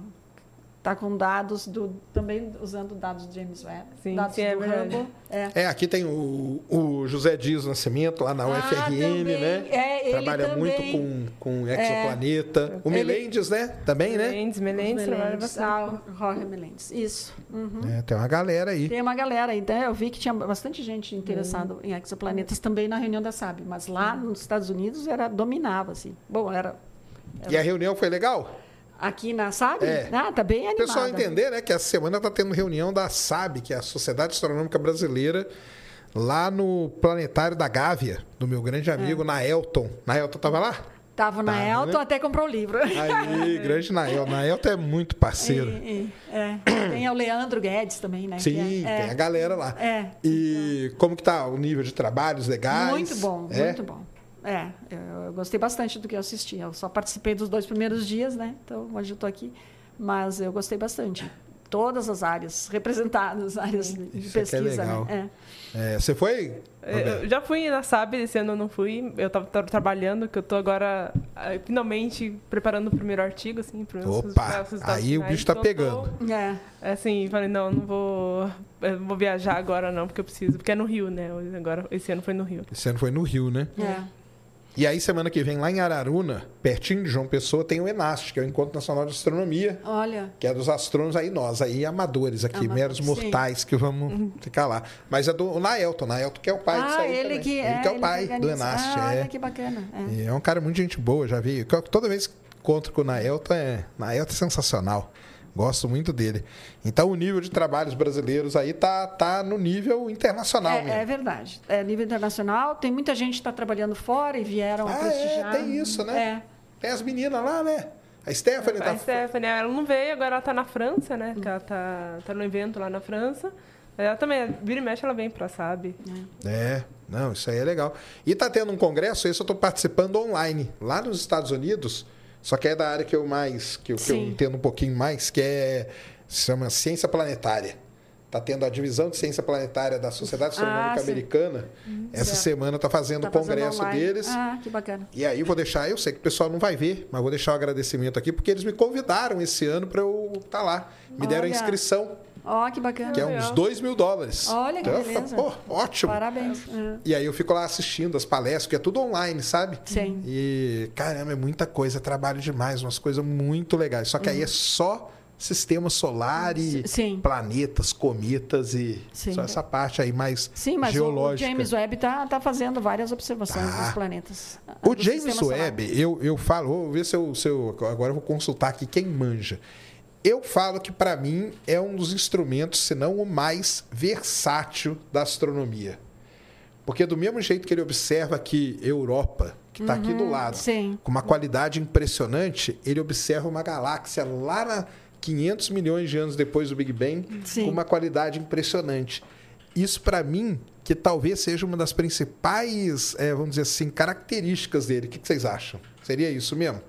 Está com dados do... Também usando dados de James Webb. Sim, dados sim, é do. Hubble. É. É, aqui tem o, o José Dias Nascimento, lá na Ah, UFRN, também. né? É, ele Trabalha muito também. com, com exoplaneta. O Ele- Melendes, né? Também, né? Mendes, trabalha Melendes. bastante. Ah, o Jorge Melendes. Isso. Uhum. É, tem uma galera aí. Tem uma galera aí. né? Eu vi que tinha bastante gente interessada em exoplanetas também na reunião da SAB, mas lá nos Estados Unidos era dominava assim. Bom, era E a reunião foi legal? Aqui na SAB, É. ah, tá bem O animada. pessoal entender, né, que essa semana está tendo reunião da SAB, que é a Sociedade Astronômica Brasileira, lá no planetário da Gávea, do meu grande amigo Naelton. Naelton tava lá? Tava na Elton, né? até comprou o livro. Aí, grande Nael. Naelton é muito parceiro. E- e- é. Tem o Leandro Guedes também, né? Sim, que é- tem a galera lá. É. E como que tá o nível de trabalhos legais? Muito bom, É? muito bom. É, eu, eu gostei bastante do que eu assisti. Eu só participei dos dois primeiros dias, né? Então, hoje eu estou aqui. Mas eu gostei bastante. todas as áreas representadas, áreas de Isso é é pesquisa. legal. né? É, você foi? Eu Roberto? já fui na SAB, esse ano eu não fui. Eu tava, tava trabalhando, que eu tô agora ah, finalmente preparando o primeiro artigo, assim, para Opa, aí o bicho tá pegando. É. É, assim, falei, não, não vou, eu não vou viajar agora não, porque eu preciso, porque é no Rio, né? Agora, esse ano foi no Rio. Esse ano foi no Rio, né? É. E aí, semana que vem, lá em Araruna, pertinho de João Pessoa, tem o ENAST, que é o Encontro Nacional de Astronomia, Olha, que é dos astrônomos aí, nós, aí amadores aqui, Amadores, meros sim. mortais, que vamos ficar lá. Mas é do Naelton, Naelton que é o pai disso ah, aí ele também. que, ele é, que é o pai do. ENAST, Ah, é. que bacana. É. É um cara muito gente boa, já vi. Toda vez que encontro com o Naelton, é, Naelton é sensacional. Gosto muito dele. Então o nível de trabalhos brasileiros aí tá, tá no nível internacional É, mesmo. é verdade. É nível internacional, tem muita gente que está trabalhando fora e vieram Ah, é, prestigiar. tem isso, né? É. Tem as meninas lá, né? A Stephanie tá. A Stephanie, ela não veio, agora ela tá na França, né? Que ela tá, tá no evento lá na França. Ela também, vira e mexe, ela vem pra SAB. É, não, isso aí é legal. E tá tendo um congresso, esse eu tô participando online, lá nos Estados Unidos, só que é da área que eu mais, que, eu- que eu entendo um pouquinho mais, que é, se chama Ciência Planetária. Tá tendo a divisão de ciência planetária da Sociedade Astronômica Ah. Americana. Essa certo. semana tá fazendo o Tá fazendo congresso online. deles. Ah, que bacana. E aí vou deixar, eu sei que o pessoal não vai ver, mas vou deixar o agradecimento aqui, porque eles me convidaram esse ano para eu estar lá. Me deram a Olha. inscrição, Ó, que bacana. que é uns legal. 2 mil dólares. Olha que Então, beleza. Pô, ótimo. Parabéns. É. E aí eu fico lá assistindo as palestras, que é tudo online, sabe? Sim. E, caramba, é muita coisa, trabalho demais, umas coisas muito legais. Só que aí é só sistema solar e Uhum. Sim. planetas, cometas e Sim. só essa parte aí mais Sim, mas o- geológica. o James Webb está tá fazendo várias observações Tá. dos planetas. O do James. Webb, eu, eu falo, vou ver se eu, se eu- Agora eu vou consultar aqui quem manja. Eu falo que, para mim, é um dos instrumentos, se não o mais versátil da astronomia. Porque, do mesmo jeito que ele observa aqui Europa, que está aqui do lado, Uhum, sim. com uma qualidade impressionante, ele observa uma galáxia lá na 500 milhões de anos depois do Big Bang, Sim. com uma qualidade impressionante. Isso, para mim, que talvez seja uma das principais, eh, vamos dizer assim, características dele. O que que vocês acham? Seria isso mesmo?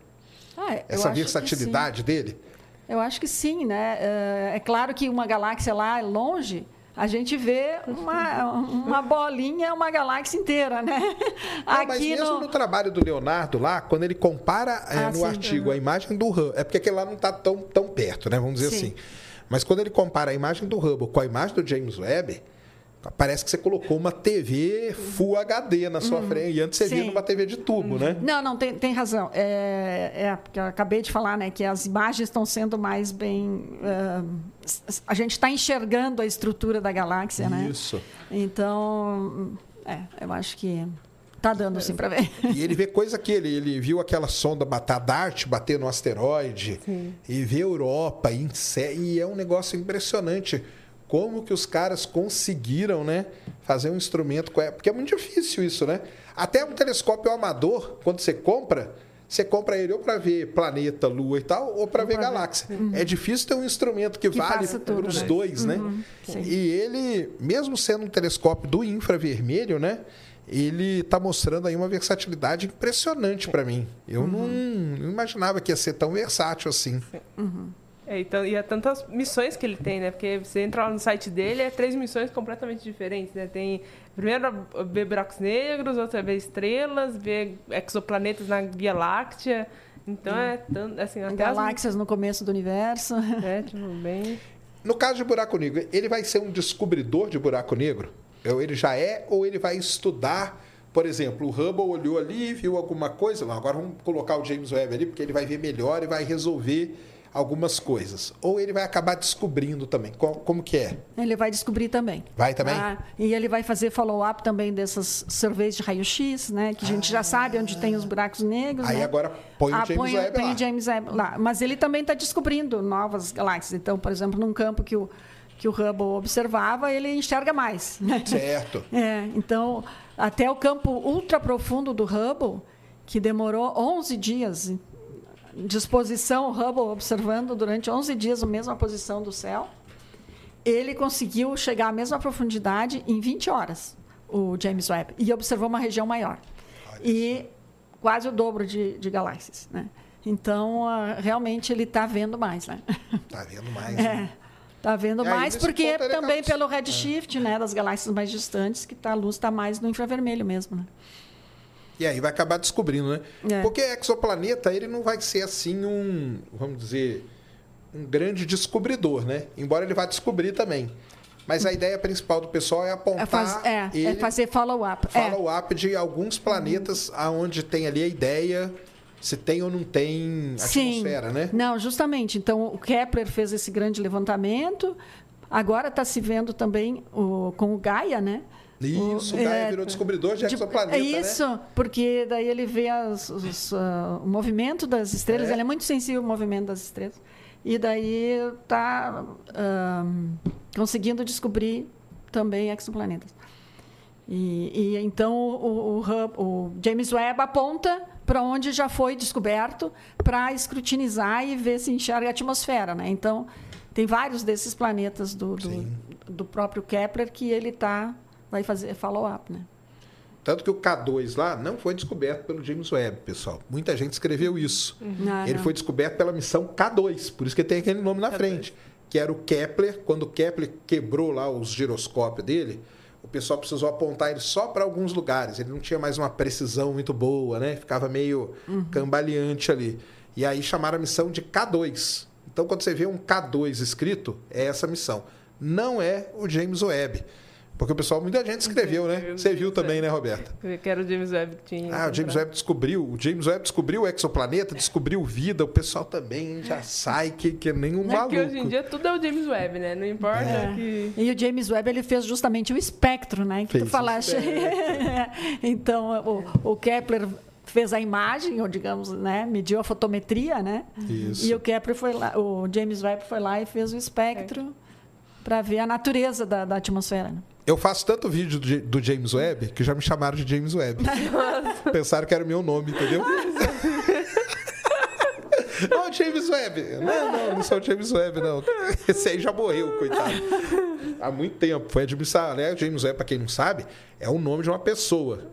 Ah, Essa que versatilidade dele? Eu acho que sim, né? É, é claro que uma galáxia lá longe, a gente vê uma, uma bolinha, uma galáxia inteira, né? Não, mas Aqui mesmo no... no trabalho do Leonardo lá, quando ele compara eh, Ah, no sim. artigo a imagem do Hubble, é porque aquele lá não está tão, tão perto, né? Vamos dizer Sim. assim. Mas quando ele compara a imagem do Hubble com a imagem do James Webb, parece que você colocou uma TV Full HD na sua frente. E antes você via Uhum. Sim. Uhum. numa TV de tubo, né? Não, não, tem, tem razão. É, é, porque eu acabei de falar, né, que as imagens estão sendo mais bem. ah, a gente está enxergando a estrutura da galáxia, né? Isso. Então, é, eu acho que tá dando sim para ver. E ele vê coisa que ele, ele viu aquela sonda bater a Dart bater no asteroide e vê Europa e, e é um negócio impressionante como que os caras conseguiram, né, fazer um instrumento com porque é muito difícil isso, né? Até um telescópio amador, quando você compra, você compra ele ou para ver planeta, lua e tal, ou para ver pra ver. galáxia. É difícil ter um instrumento que, Que vale para os né? dois, né? sim. E ele, mesmo sendo um telescópio do infravermelho, né? Ele está mostrando aí uma versatilidade impressionante para mim. Eu não, não imaginava que ia ser tão versátil assim. É, então, e há tantas missões que ele tem, né? Porque você entra lá no site dele, é três missões completamente diferentes, né? Tem, primeiro, ver buracos negros, outra é ver estrelas, ver exoplanetas na Via Láctea. Então, é tanto, assim, até as... Galáxias no começo do universo. É, tipo, bem... No caso de buraco negro, ele vai ser um descobridor de buraco negro? Ou ele já é, ou ele vai estudar? Por exemplo, o Hubble olhou ali, viu alguma coisa. Agora vamos colocar o James Webb ali, porque ele vai ver melhor e vai resolver algumas coisas. Ou ele vai acabar descobrindo também. Co- Como, que é? Ele vai descobrir também. Vai também? Ah, e ele vai fazer follow-up também dessas surveys de raio-x, né? Que a gente já sabe onde tem os buracos negros. Aí né? agora põe o Ah, James põe, Webb põe lá. o James Webb lá. Mas ele também está descobrindo novas galáxias. Então, por exemplo, num campo que o, que o Hubble observava, ele enxerga mais. Né? Certo. É, então, até o campo ultra profundo do Hubble, que demorou 11 dias de exposição, o Hubble observando durante 11 dias a mesma posição do céu, ele conseguiu chegar à mesma profundidade em 20 horas, o James Webb, e observou uma região maior. e quase o dobro de, de galáxias. Né? Então, ah, realmente, ele está vendo mais. Né? Tá vendo mais. É. né? Tá vendo aí, mais porque também pelo redshift, né, das galáxias mais distantes, que tá, a luz está mais no infravermelho mesmo, né? E aí vai acabar descobrindo, né? É. Porque exoplaneta, ele não vai ser assim um, vamos dizer, um grande descobridor, né? Embora ele vá descobrir também. Mas a ideia principal do pessoal é apontar É, faz- é, ele, é fazer follow-up. É. follow-up de alguns planetas aonde tem ali a ideia se tem ou não tem atmosfera, né? Não, justamente. Então, o Kepler fez esse grande levantamento. Agora está se vendo também o, com o Gaia, né? Isso, o Gaia é, virou descobridor de de- exoplaneta, é isso, né? porque daí ele vê as- os, ah, o movimento das estrelas, É. ele é muito sensível ao movimento das estrelas. E daí está conseguindo descobrir também exoplanetas. E, e então o, o Hub- o James Webb aponta para onde já foi descoberto para escrutinizar e ver se enxerga a atmosfera. Né? Então, tem vários desses planetas do, do, do próprio Kepler que ele tá, vai fazer follow-up. Né? Tanto que o K2 lá não foi descoberto pelo James Webb, pessoal. Muita gente escreveu isso. Não, Ele não. foi descoberto pela missão K2, por isso que tem aquele nome na K2. frente. Que era o Kepler. Quando o Kepler quebrou lá os giroscópios dele, o pessoal precisou apontar ele só para alguns lugares. Ele não tinha mais uma precisão muito boa, né? Ficava meio Uhum. cambaleante ali. E aí chamaram a missão de K2. Então, quando você vê um K2 escrito, é essa missão. Não é o James Webb. Porque o pessoal, muita gente escreveu, né? Você viu também, né, Roberta? Que era o James Webb que tinha. Ah, o James Webb descobriu. O James Webb descobriu o exoplaneta, descobriu vida. O pessoal também já sai que, que nem um É maluco. que hoje em dia tudo é o James Webb, né? Não importa É. que. E o James Webb ele fez justamente o espectro, né? Que Fez tu falaste. então, o, o Kepler fez a imagem, ou digamos, né, mediu a fotometria, né? Isso. E o Kepler foi lá, o James Webb foi lá e fez o espectro para ver a natureza da, da atmosfera. né? Eu faço tanto vídeo do, do James Webb que já me chamaram de James Webb. Pensaram que era o meu nome, entendeu? Não, James Webb. Não, não, não sou o James Webb, não. Esse aí já morreu, coitado. Há muito tempo. Foi administrar, né? James Webb, para quem não sabe, é o nome de uma pessoa.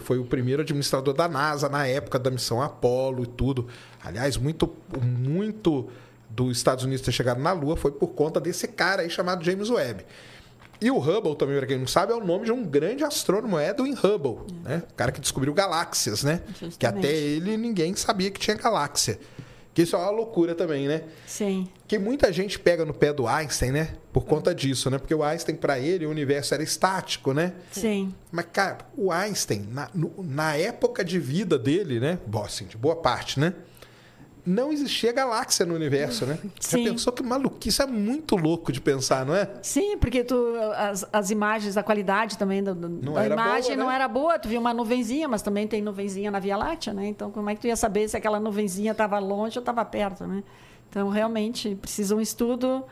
Foi o primeiro administrador da NASA na época da missão Apollo e tudo. Aliás, muito, muito dos Estados Unidos ter chegado na Lua foi por conta desse cara aí chamado James Webb. E o Hubble, também, para quem não sabe, é o nome de um grande astrônomo, Edwin Hubble, né? O cara que descobriu galáxias, né? Justamente. Que até ele ninguém sabia que tinha galáxia. Que isso é uma loucura também, né? Sim. Que muita gente pega no pé do Einstein, né? Por conta disso, né? Porque o Einstein, para ele, o universo era estático, né? Sim. Mas, cara, o Einstein, na, na época de vida dele, né? Bom, assim, de boa parte, né? Não existia galáxia no universo, né? Você Sim. pensou que maluquice é muito louco de pensar, não é? Sim, porque tu, as, as imagens, a qualidade também do, do- Não da imagem boa, não né? era boa. Tu viu uma nuvenzinha, mas também tem nuvenzinha na Via Láctea, né? Então, como é que tu ia saber se aquela nuvenzinha estava longe ou estava perto, né? Então, realmente, precisa um estudo.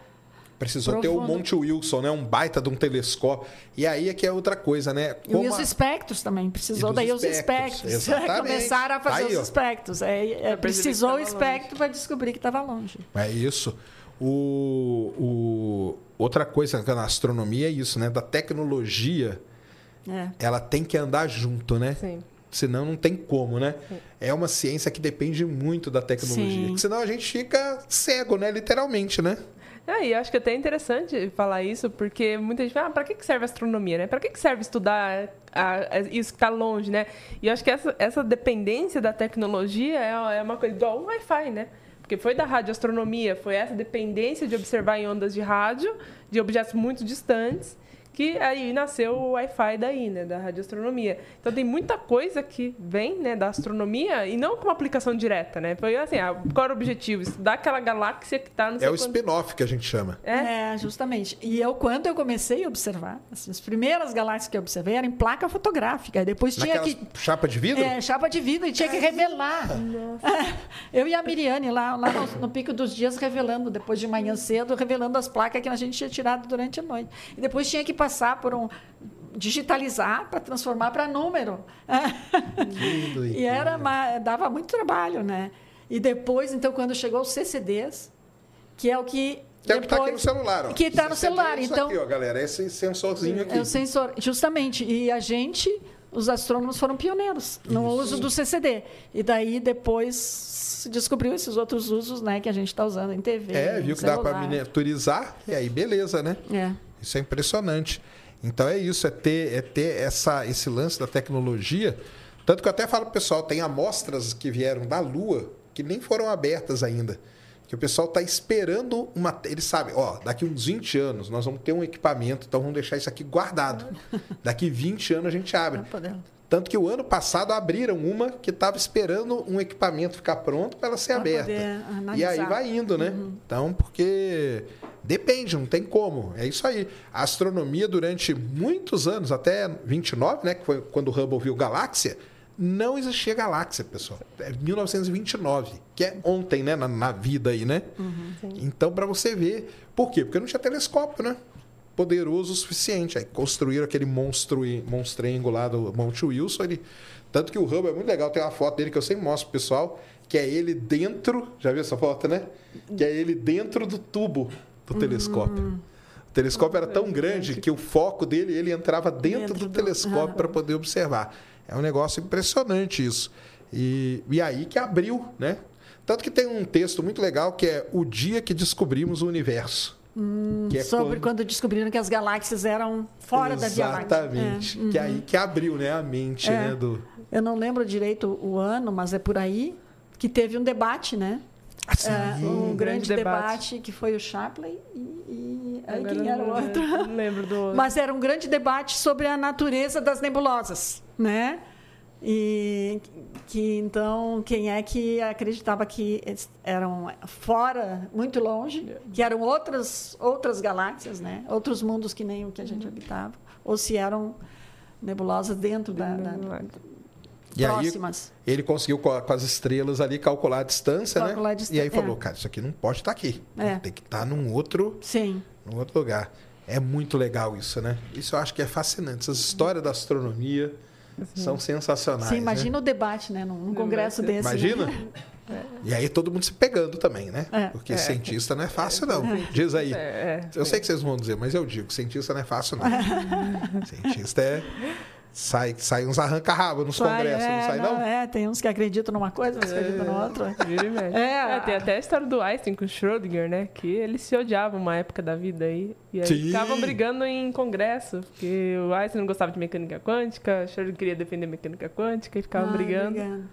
Precisou ter o. Monte Wilson, né? Um baita de um telescópio. E aí é que é outra coisa, né? e Como os a- espectros também. Precisou E daí os espectros, espectros. exatamente. Começaram a fazer Aí, ó. os espectros. É, é, precisou o espectro para descobrir que estava longe. É isso. O, o- Outra coisa na astronomia é isso, né? Da tecnologia, É. ela tem que andar junto, né? Sim. Senão não tem como, né? É uma ciência que depende muito da tecnologia. Sim. Senão a gente fica cego, né? Literalmente, né? É, e acho que é até interessante falar isso, porque muita gente fala, ah, pra que serve astronomia, né? Que que serve estudar a- a- isso que está longe, né? E eu acho que essa, essa dependência da tecnologia é, é uma coisa igual o Wi-Fi, né? Porque foi da radioastronomia, foi essa dependência de observar em ondas de rádio, de objetos muito distantes, que aí nasceu o Wi-Fi daí, né, da radioastronomia. Então tem muita coisa que vem, né, da astronomia e não com uma aplicação direta, né? Foi assim, ah, qual era o objetivo? Estudar aquela galáxia que está no É o quanto- spin-off que a gente chama. É, É, justamente. E eu, quando eu comecei a observar, assim, as primeiras galáxias que eu observei eram em placa fotográfica. Depois tinha Naquelas que. chapa de vidro? É, chapa de vidro e tinha que revelar. Eu e a Miriane lá, lá no, no Pico dos Dias revelando, depois de manhã cedo, revelando as placas que a gente tinha tirado durante a noite. E depois tinha que passar por um digitalizar para transformar para número. E era dava muito trabalho, né? E depois, então, quando chegou os CCDs, que é o que Que é o que tá aqui no celular, ó. Que tá no celular, isso então- Aqui, ó, galera, esse sensorzinho aqui. é o sensor, justamente. E a gente os astrônomos foram pioneiros no uso do CCD. E daí depois se descobriu esses outros usos né, que a gente está usando em TV. É, viu que dá para celular. miniaturizar, e aí beleza, né? É. Isso é impressionante. Então é isso, é ter, é ter essa, esse lance da tecnologia. Tanto que eu até falo pro pessoal, tem amostras que vieram da Lua que nem foram abertas ainda. Que o pessoal está esperando uma. Eles sabem, ó, daqui uns 20 anos nós vamos ter um equipamento, então vamos deixar isso aqui guardado. Daqui 20 anos a gente abre. Tanto que o ano passado abriram uma que estava esperando um equipamento ficar pronto para ela ser Pra aberta. E aí. Uhum. vai indo, né? Então, porque depende, não tem como. É isso aí. A astronomia durante muitos anos, até 29, né, que foi quando o Hubble viu galáxia, não existia galáxia, pessoal. É 1929, que é ontem, né, na, na vida aí, né? Uhum. Então, para você ver, por quê? Porque não tinha telescópio, né? Poderoso o suficiente. Aí construíram aquele monstro, monstrengo lá do Monte Wilson. Ele... Tanto que o Hubble é muito legal. Tem uma foto dele que eu sempre mostro pro pessoal, que é ele dentro. Já viu essa foto, né? Que é ele dentro do tubo do telescópio. O telescópio era tão grande que o foco dele, ele entrava dentro, Dentro do, do- telescópio para poder observar. É um negócio impressionante isso. E, e aí que abriu, né? Tanto que tem um texto muito legal que é O Dia que Descobrimos o Universo. Que é Sobre quando- quando descobriram que as galáxias eram fora da Via Láctea. Exatamente. É. Que aí que abriu, né, a mente, É. né, do... Eu não lembro direito o ano, mas é por aí que teve um debate, né? É, um Um grande, grande debate. debate. que foi o Shapley e, e aí quem era o outro? Não lembro do outro. Mas era um grande debate sobre a natureza das nebulosas, né? E que então quem é que acreditava que eram fora, muito longe, que eram outras outras galáxias, né? Outros mundos que nem o que a gente habitava, ou se eram nebulosas dentro da, da E aí próximas. ele conseguiu com as estrelas ali calcular a distância, Calcular né? a distância, E aí falou, é. cara, isso aqui não pode estar aqui. É. Tem que estar num outro, Sim. num outro lugar. É muito legal isso, né? Isso eu acho que é fascinante. Essas histórias da astronomia são sensacionais. Sim, né? imagina o debate, né? Num, num congresso desse. né? Imagina? E aí todo mundo se pegando também, né? É. Porque cientista não é fácil, não. Diz aí. É, Eu sei que vocês vão dizer, mas eu digo, cientista não é fácil, não. cientista é. Sai, sai uns arranca-rabo nos Sai, congressos, não é, sai, não? É, tem uns que acreditam numa coisa, outros que acreditam na outra. É. É, tem até a história do Einstein com o Schrödinger, né? Que eles se odiavam uma época da vida aí. E aí Sim. ficavam brigando em congresso. Porque o Einstein não gostava de mecânica quântica, o Schrödinger queria defender mecânica quântica e ficavam Ah, brigando. brigando.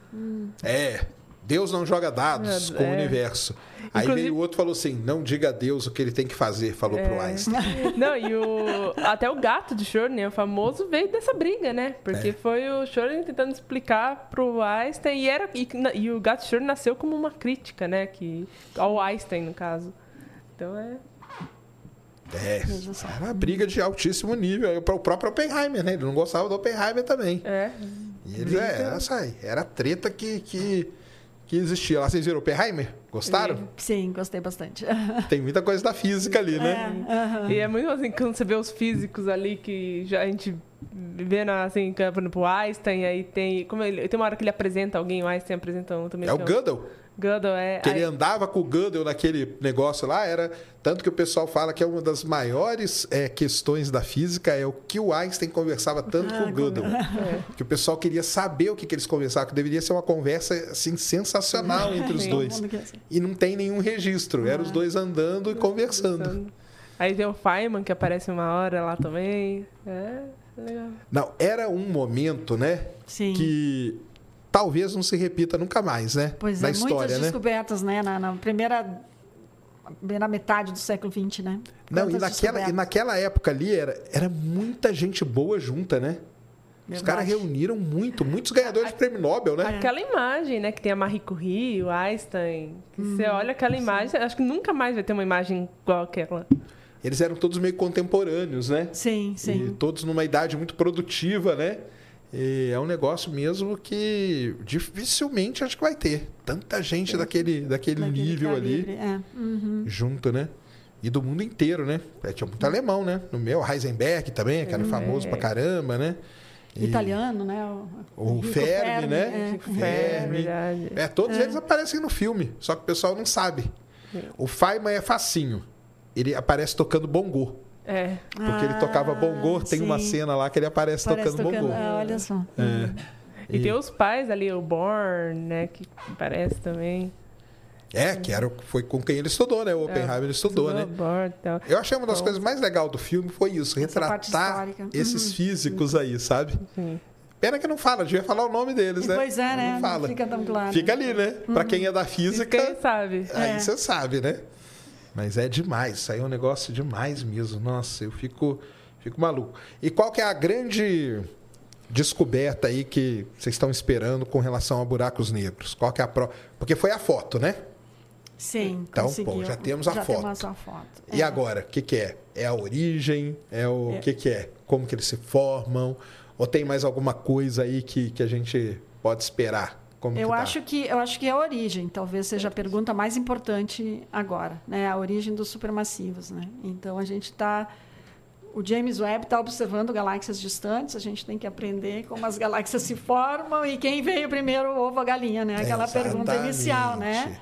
É. Deus não joga dados É, com o é. universo. Aí Inclusive- veio o outro e falou assim: não diga a Deus o que ele tem que fazer, falou pro É. Einstein. Não, e o, até o gato de Schrödinger, o famoso, veio dessa briga, né? Porque É. foi o Schrödinger tentando explicar pro Einstein e, era, e, e o gato de Schrödinger nasceu como uma crítica, né? Que, ao Einstein, no caso. Então é... É, era uma briga de altíssimo nível. Aí O próprio Oppenheimer, né? Ele não gostava do Oppenheimer também. É, E eles, é, era. Era treta que, que, que existia lá. Vocês viram Oppenheimer? Gostaram? Sim, gostei bastante. Tem muita coisa da física ali, né? É, aham. E é muito assim, quando você vê os físicos ali que já a gente vê na, assim, que, por exemplo, o Einstein, aí tem. Como ele, tem uma hora que ele apresenta alguém, o Einstein apresenta um também. É o que Gödel. É. Que ele andava com o Gödel naquele negócio lá, era tanto que o pessoal fala que é uma das maiores é, questões da física é o que o Einstein conversava tanto Ah, com o Gödel. Que o pessoal queria saber o que, que eles conversavam, que deveria ser uma conversa assim sensacional entre os dois. Assim. E não tem nenhum registro, eram Ah. os dois andando e conversando. Aí tem o Feynman, que aparece uma hora lá também. É, legal. Não, era um momento, né, Sim. que talvez não se repita nunca mais, né, Pois na é, história, muitas né? descobertas, né? Na, na primeira, primeira metade do século XX, né? Não, e naquela, e naquela época ali era, era muita gente boa junta, né? Os Verdade. caras reuniram muito, muitos ganhadores de prêmio Nobel, né? Aquela imagem, né, que tem a Marie Curie, o Einstein. que Uhum. Você olha aquela imagem, acho que nunca mais vai ter uma imagem igual aquela. Eles eram todos meio contemporâneos, né? Sim, E sim. todos numa idade muito produtiva, né? E é um negócio mesmo que dificilmente acho que vai ter. Tanta gente daquele, daquele, Daquele nível ali calibre, É. Uhum. junto, né? E do mundo inteiro, né? É, tinha muito alemão, né? No meu, Heisenberg também, aquele famoso pra caramba, né? E- Italiano, né? O Enrico Fermi, né? é. Fermi. Fermi, verdade. É, todos eles aparecem no filme, só que o pessoal não sabe. O Feynman é facinho. Ele aparece tocando bongô. É. Porque ele tocava bongô, tem uma Ah, sim. cena lá que ele aparece, Parece tocando, tocando. bongô. Ah, olha só. É. E, tem os pais ali, o Born, né? Que parece também. É, que era, foi com quem ele estudou, né? O Oppenheimer ele estudou, né? Born, e tal. Eu achei uma das Então- coisas mais legais do filme foi isso, retratar esses físicos aí, sabe? Sim. Pena que não fala, devia falar o nome deles, né? Pois é, né? Não fala. Não fica tão claro. Fica ali, né? Pra quem é da física, Quem sabe? aí É. você sabe, né? Mas é demais, aí é um negócio demais mesmo. Nossa, eu fico, fico maluco. E qual que é a grande descoberta aí que vocês estão esperando com relação a buracos negros? Qual que é a pro... Porque foi a foto, né? Sim, Então, pô, já temos a já foto. Temos a foto. E É. agora, o que, que é? É a origem? É o É. que, que é? Como que eles se formam? Ou tem mais alguma coisa aí que, que a gente pode esperar? Como Eu que tá? acho que eu acho que é a origem, talvez seja a pergunta mais importante agora, né? A origem dos supermassivos, né? Então a gente está o James Webb está observando galáxias distantes, a gente tem que aprender como as galáxias se formam e quem veio primeiro, o ovo ou a galinha, né? Aquela pergunta inicial, né? Exatamente.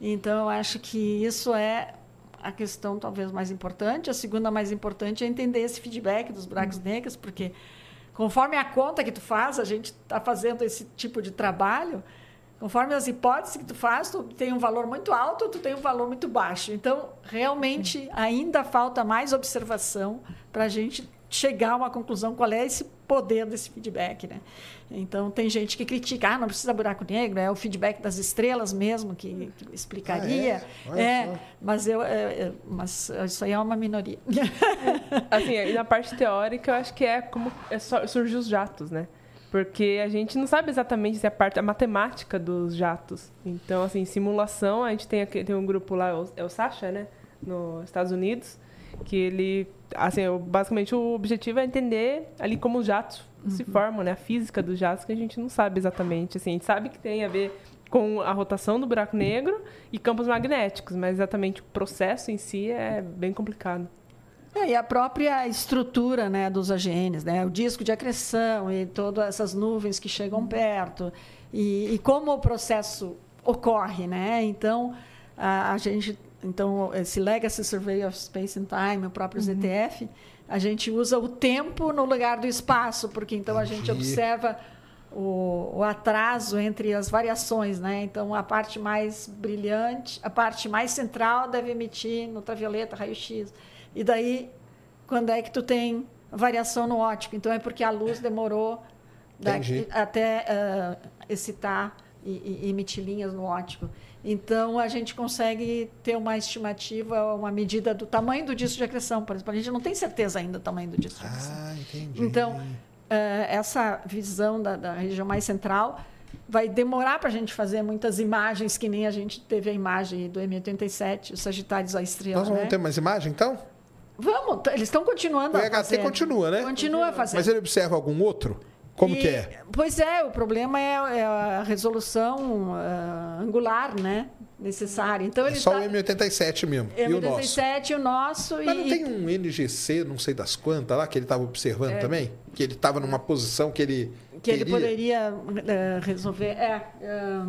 Então, eu acho que isso é a questão talvez mais importante. A segunda mais importante é entender esse feedback dos buracos negros, porque conforme a conta que tu faz, a gente está fazendo esse tipo de trabalho, conforme as hipóteses que tu faz, tu tem um valor muito alto ou tu tem um valor muito baixo. Então, realmente, ainda falta mais observação para a gente chegar a uma conclusão qual é esse poder desse feedback, né? Então tem gente que critica, ah, não precisa buraco negro, é o feedback das estrelas mesmo que, que explicaria. Ah, é? É, mas eu, é, é, mas isso aí é uma minoria. Assim, e na parte teórica, eu acho que é como é só surgir os jatos, né? Porque a gente não sabe exatamente se é a parte a matemática dos jatos. Então, assim, simulação, a gente tem, aqui, tem um grupo lá, é o Sasha, né? Nos Estados Unidos, que ele, assim, basicamente o objetivo é entender ali como os jatos se formam, né? A física dos jatos que a gente não sabe exatamente. Assim, a gente sabe que tem a ver com a rotação do buraco negro e campos magnéticos, mas exatamente o processo em si é bem complicado. É, e a própria estrutura né, dos AGNs, né, o disco de acreção e todas essas nuvens que chegam perto, e, e como o processo ocorre. Né? Então, a, a gente, então, esse Legacy Survey of Space and Time, o próprio ZTF, a gente usa o tempo no lugar do espaço, porque então a gente Entendi. observa o, o atraso entre as variações, né? Então a parte mais brilhante, a parte mais central deve emitir no ultravioleta, raio-x. E daí, quando é que tu tem variação no óptico? Então é porque a luz demorou daqui até ah, excitar e, e emitir linhas no óptico. Então a gente consegue ter uma estimativa, uma medida do tamanho do disco de acreção, por exemplo. A gente não tem certeza ainda do tamanho do disco de acreção. Ah, entendi. Então, eh, essa visão da, da região mais central vai demorar para a gente fazer muitas imagens, que nem a gente teve a imagem do M87, os Sagitários à Estrela. Nós vamos né? ter mais imagem, então? Vamos, eles estão continuando O a EHT fazer. continua, né? Continua a fazer. Mas ele observa algum outro? Como E- que é? Pois é, o problema é, é a resolução ah, angular, né? Necessária. Então, É ele só tá- o M87 mesmo. E o nosso? M87 o nosso Mas não e, tem um NGC, não sei das quantas lá, que ele estava observando É. também? Que ele estava numa posição que ele. que ele queria? poderia eh, resolver. É, ah,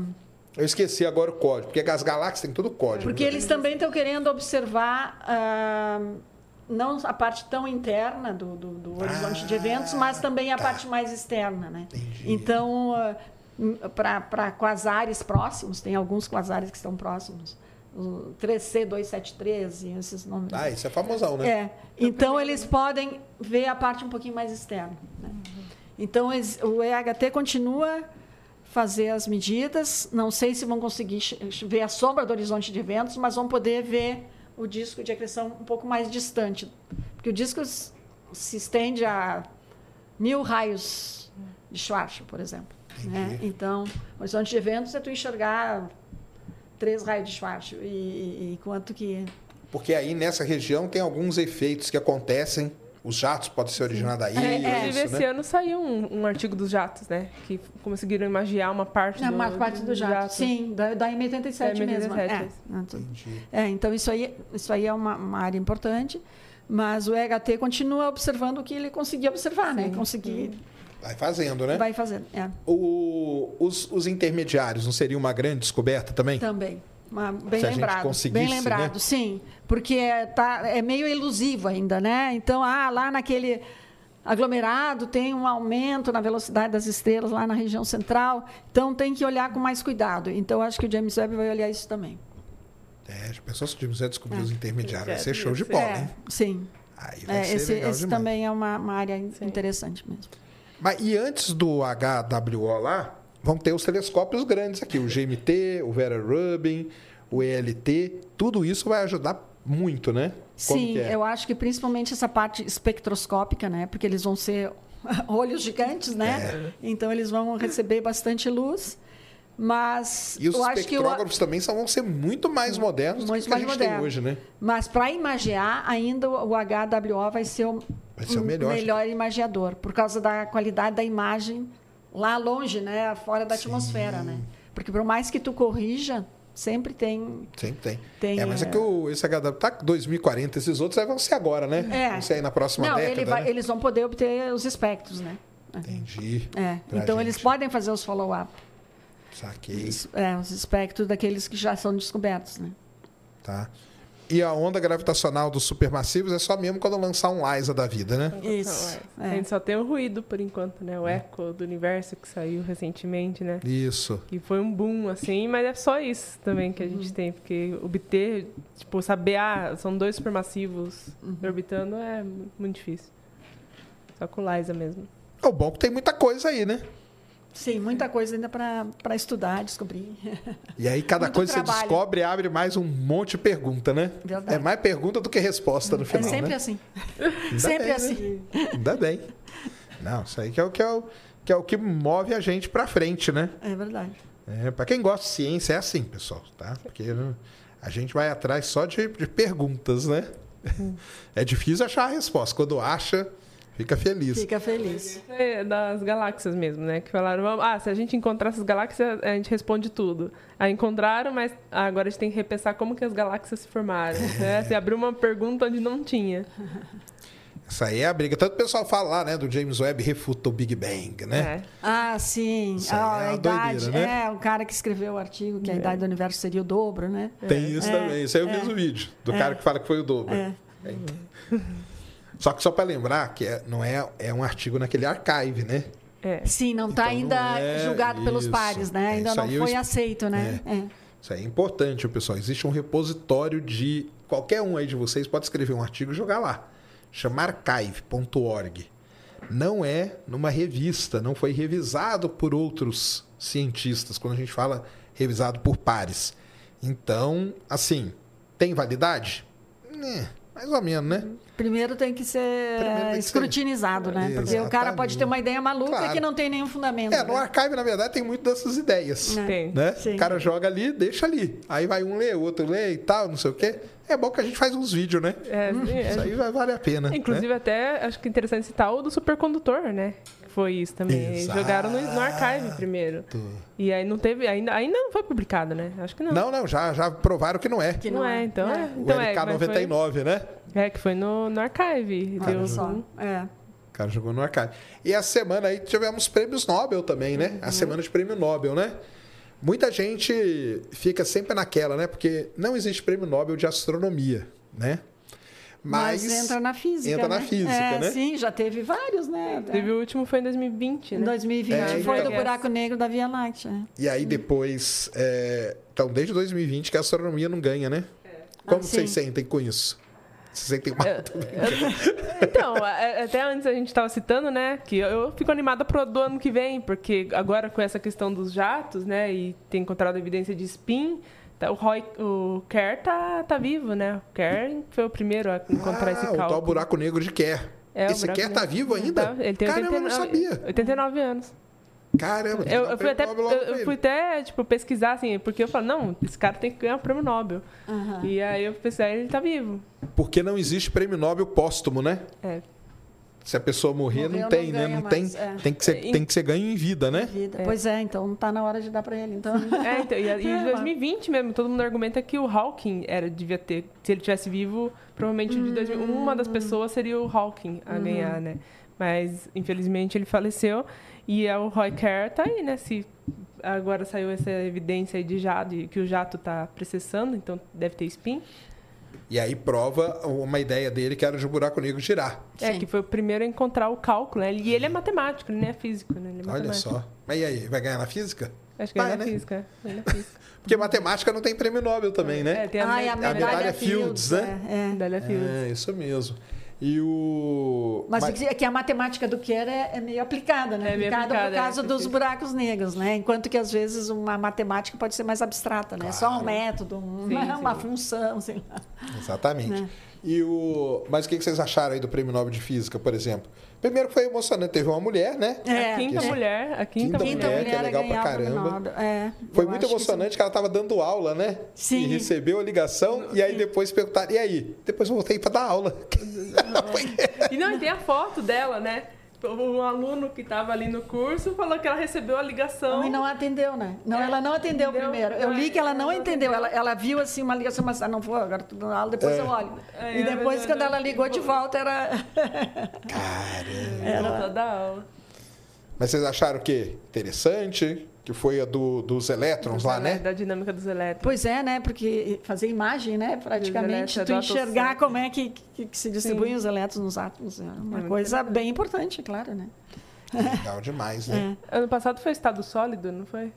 Eu esqueci agora o código, porque as galáxias têm todo o código. Porque né? eles também estão querendo observar ah, não a parte tão interna do, do- do horizonte de eventos, mas também a tá. parte mais externa. Né? Entendi. Então, para quasares próximos, tem alguns quasares que estão próximos, o 3C273 e esses nomes. Ah, isso é famosão, né? É. Então, eles podem ver a parte um pouquinho mais externa. né? Então, o EHT continua fazer as medidas. Não sei se vão conseguir ver a sombra do horizonte de eventos, mas vão poder ver o disco de acreção um pouco mais distante. Porque o disco se estende a mil raios de Schwarzschild, por exemplo. né? Então, o horizonte de eventos é tu enxergar três raios de Schwarzschild. E, e, e quanto que Porque aí nessa região tem alguns efeitos que acontecem. Os jatos podem ser originados daí, É, é. Inclusive, isso, esse né? ano saiu um, um artigo dos jatos, né? Que conseguiram imaginar uma parte É do, uma parte do jato, sim, da, da M87 Da mesmo. M87, É. Não. É, então isso aí, isso aí é uma, uma área importante, mas o EHT continua observando o que ele conseguia observar, né? Sim. Conseguir, Vai fazendo, né? vai fazendo. É, O- os, os intermediários não seria uma grande descoberta também? também. Uma- bem Se a gente lembrado, bem lembrado, né? sim, porque é, tá, é meio elusivo ainda, né? Então, ah, lá naquele aglomerado tem um aumento na velocidade das estrelas lá na região central, então tem que olhar com mais cuidado. Então, acho que o James Webb vai olhar isso também. É, já pensou se o James Webb descobrir É. os intermediários? Vai ser É, show de bola, é, hein? sim. Aí vai É, ser esse legal esse demais. também é uma, uma área interessante mesmo. Mas e antes do HWO lá, vão ter os telescópios grandes aqui, o GMT, o Vera Rubin, o ELT, tudo isso vai ajudar muito, né? Como Sim, que é? eu acho que principalmente essa parte espectroscópica, né? Porque eles vão ser olhos gigantes, né? É. Então eles vão receber bastante luz. Mas E os eu que espectrógrafos também são, vão ser muito mais modernos do Muito que a gente moderno. tem hoje, né? mas para imagiar ainda o HWO vai ser o, Vai ser o melhor. imagiador por causa da qualidade da imagem lá longe, né? Fora da atmosfera, né? Porque por mais que tu corrija, sempre tem Sempre tem. Tem, é, mas é, é. que o, esse HW tá com 2040, esses outros vão ser agora, né? É. Vão ser aí na próxima Não, década, ele vai- né? eles vão poder obter os espectros, né? Entendi. É. Então gente. eles podem fazer os follow-up. Saquei, É, os espectros daqueles que já são descobertos, né? tá? E a onda gravitacional dos supermassivos é só mesmo quando lançar um LISA da vida, né? Isso, é. é. A gente só tem o ruído por enquanto, né? O eco do universo que saiu recentemente, né? Isso. Que foi um boom, assim, mas é só isso também que a Uhum. gente tem, porque obter, tipo, saber, ah, são dois supermassivos Uhum. orbitando é muito difícil. Só com o LISA mesmo. O bom é que tem muita coisa aí, né? Sim, muita coisa ainda para estudar, descobrir. E aí cada Muito coisa que você descobre abre mais um monte de pergunta, né? Verdade. É mais pergunta do que resposta no É final, sempre né? assim. Ainda sempre bem, né? assim. Ainda bem. Não, isso aí que é o que, é o, que, é o que move a gente pra frente, né? É verdade. É, para quem gosta de ciência é assim, pessoal, tá? Porque né, a gente vai atrás só de, de perguntas, né? É difícil achar a resposta. Quando acha, fica feliz. Fica feliz. É das galáxias mesmo, né? Que falaram, vamos- ah, se a gente encontrar essas galáxias, a gente responde tudo. Aí encontraram, mas agora a gente tem que repensar como que as galáxias se formaram. Né? Você abriu uma pergunta onde não tinha. Isso aí é a briga. Tanto o pessoal fala lá, né, do James Webb refuta o Big Bang, né? É. Ah, sim. Ah, é a idade. doideira, né? É, o cara que escreveu o artigo que a idade do universo seria o dobro, né? Tem isso É, também. Isso aí eu é. fiz o vídeo do cara que fala que foi o dobro. É. Só que só para lembrar que é- não é, é um artigo naquele archive, né? É. Sim, não está Então não ainda é julgado pelos isso. pares, né? É, Ainda não eu foi es- aceito, né? É. Isso aí é importante, pessoal. Existe um repositório de. Qualquer um aí de vocês pode escrever um artigo e jogar lá. Chama archive.org. Não é numa revista, não foi revisado por outros cientistas, quando a gente fala revisado por pares. Então, assim, tem validade? É, mais ou menos, né? Primeiro tem que ser tem que escrutinizado, né? Porque o cara Exatamente. pode ter uma ideia maluca Claro. que não tem nenhum fundamento. É, no né? archive, na verdade, tem muito dessas ideias. É. Tem. Né? Sim. O cara joga ali, deixa ali. Aí vai um ler, o outro lê e tal, não sei o quê. É bom que a gente faz uns vídeos, né? É, é. Isso aí vai vale a pena. Inclusive, até acho que é interessante citar o do supercondutor, né? Que foi isso também. Exato. Jogaram no, no archive primeiro. E aí não teve, ainda, ainda não foi publicado, né? Acho que não. Não, não, já, já provaram que não é. Que não, é, então é. O Então é, mas LK99, né? Foi, é, que foi no, no archive. Olha Deu só. um- É. O cara jogou no archive. E a semana aí tivemos prêmios Nobel também, né? Uhum. A semana de prêmio Nobel, né? Muita gente fica sempre naquela, né? Porque não existe prêmio Nobel de astronomia, né? Mas, Mas, entra na física. entra na né? física, é, né? Sim, já teve vários, né? Teve o último foi em 2020, Em né? 2020 É, foi então. do buraco negro da Via Láctea. E aí depois. é, Então, desde 2020 que a astronomia não ganha, né? Como Ah, vocês sim. sentem com isso? Vocês sentem mal? Então, até antes a gente estava citando, né, que eu- fico animada pro do ano que vem, porque agora com essa questão dos jatos, né, e tem encontrado evidência de spin, tá, o Roy, o Kerr tá, tá vivo, né? O Kerr foi o primeiro a encontrar esse Ah, o cálculo. tal buraco negro de Kerr. É, o Esse Kerr tá vivo ainda? Tá, ele tem Caramba, eu não 89, sabia. 89 anos. Caramba, tem Eu, eu fui até, eu, fui até, tipo, pesquisar, assim, porque eu falo, não, esse cara tem que ganhar o prêmio Nobel. Aham. E aí eu pensei, ele tá vivo. Porque não existe prêmio Nobel póstumo, né? É. Se a pessoa morrer, Morreu, não não tem, né? Não tem, mais, é. tem, que ser, tem que ser ganho em vida, né? Vida. Pois é, então não está na hora de dar para ele. Então, É, então, e, e É, em 2020 mesmo, todo mundo argumenta que o Hawking era, devia ter, se ele tivesse vivo, provavelmente de 2000, uma das pessoas seria o Hawking a ganhar, né? Mas, infelizmente, ele faleceu. E é o Roy Kerr tá aí, né? Se agora saiu essa evidência aí de jato, de que o jato tá processando, então deve ter spin. E aí prova uma ideia dele que era de o buraco negro girar. É, Sim. que foi o primeiro a encontrar o cálculo, né? E ele é matemático, ele não é físico, né? Ele é Olha só. Mas e aí, vai ganhar na física? Acho que Vai, é né? física. é. Ele é física. Porque matemática não tem prêmio Nobel também, né? É, tem a, Ai, a me- medalha, medalha Fields, né? É, é. medalha Fields. É, isso mesmo. E o. Mas, é que a matemática do Kerr é, é meio aplicada, né? É meio aplicada, aplicada, por causa é, dos sim. buracos negros, né? Enquanto que às vezes uma matemática pode ser mais abstrata, né? Só um Claro. método, um- Sim, uma sim. função, sei lá. Exatamente. Né? E o... Mas o que vocês acharam aí do prêmio Nobel de Física, por exemplo? Primeiro que foi emocionante, teve uma mulher, né? É, a quinta é. mulher, a quinta, Quinta Quinta mulher, mulher. que é legal pra caramba. É, Foi muito acho que emocionante que ela estava dando aula, né? Sim. E recebeu a ligação e aí depois perguntaram, e aí? Depois eu voltei para dar aula. E não, e tem a foto dela, né? Um aluno que estava ali no curso falou que ela recebeu a ligação. E não atendeu, né? Não, ela não atendeu Entendeu? primeiro. Eu li que ela não não entendeu. Ela, ela viu assim uma ligação, mas ah, não vou, agora tô dando aula, depois eu olho. É, e é depois, verdade. quando ela ligou de volta, era. Caramba. Voltou da aula. Mas vocês acharam o quê? Interessante? Que foi a do, dos elétrons lá, né? Da dinâmica dos elétrons. Pois é, né? Porque fazer imagem, né? Praticamente, elétrons, tu da enxergar como é que, que, que se distribuem os elétrons nos átomos. É uma muito coisa bem importante, claro, né? Legal demais, né? Ano passado foi estado sólido, não foi?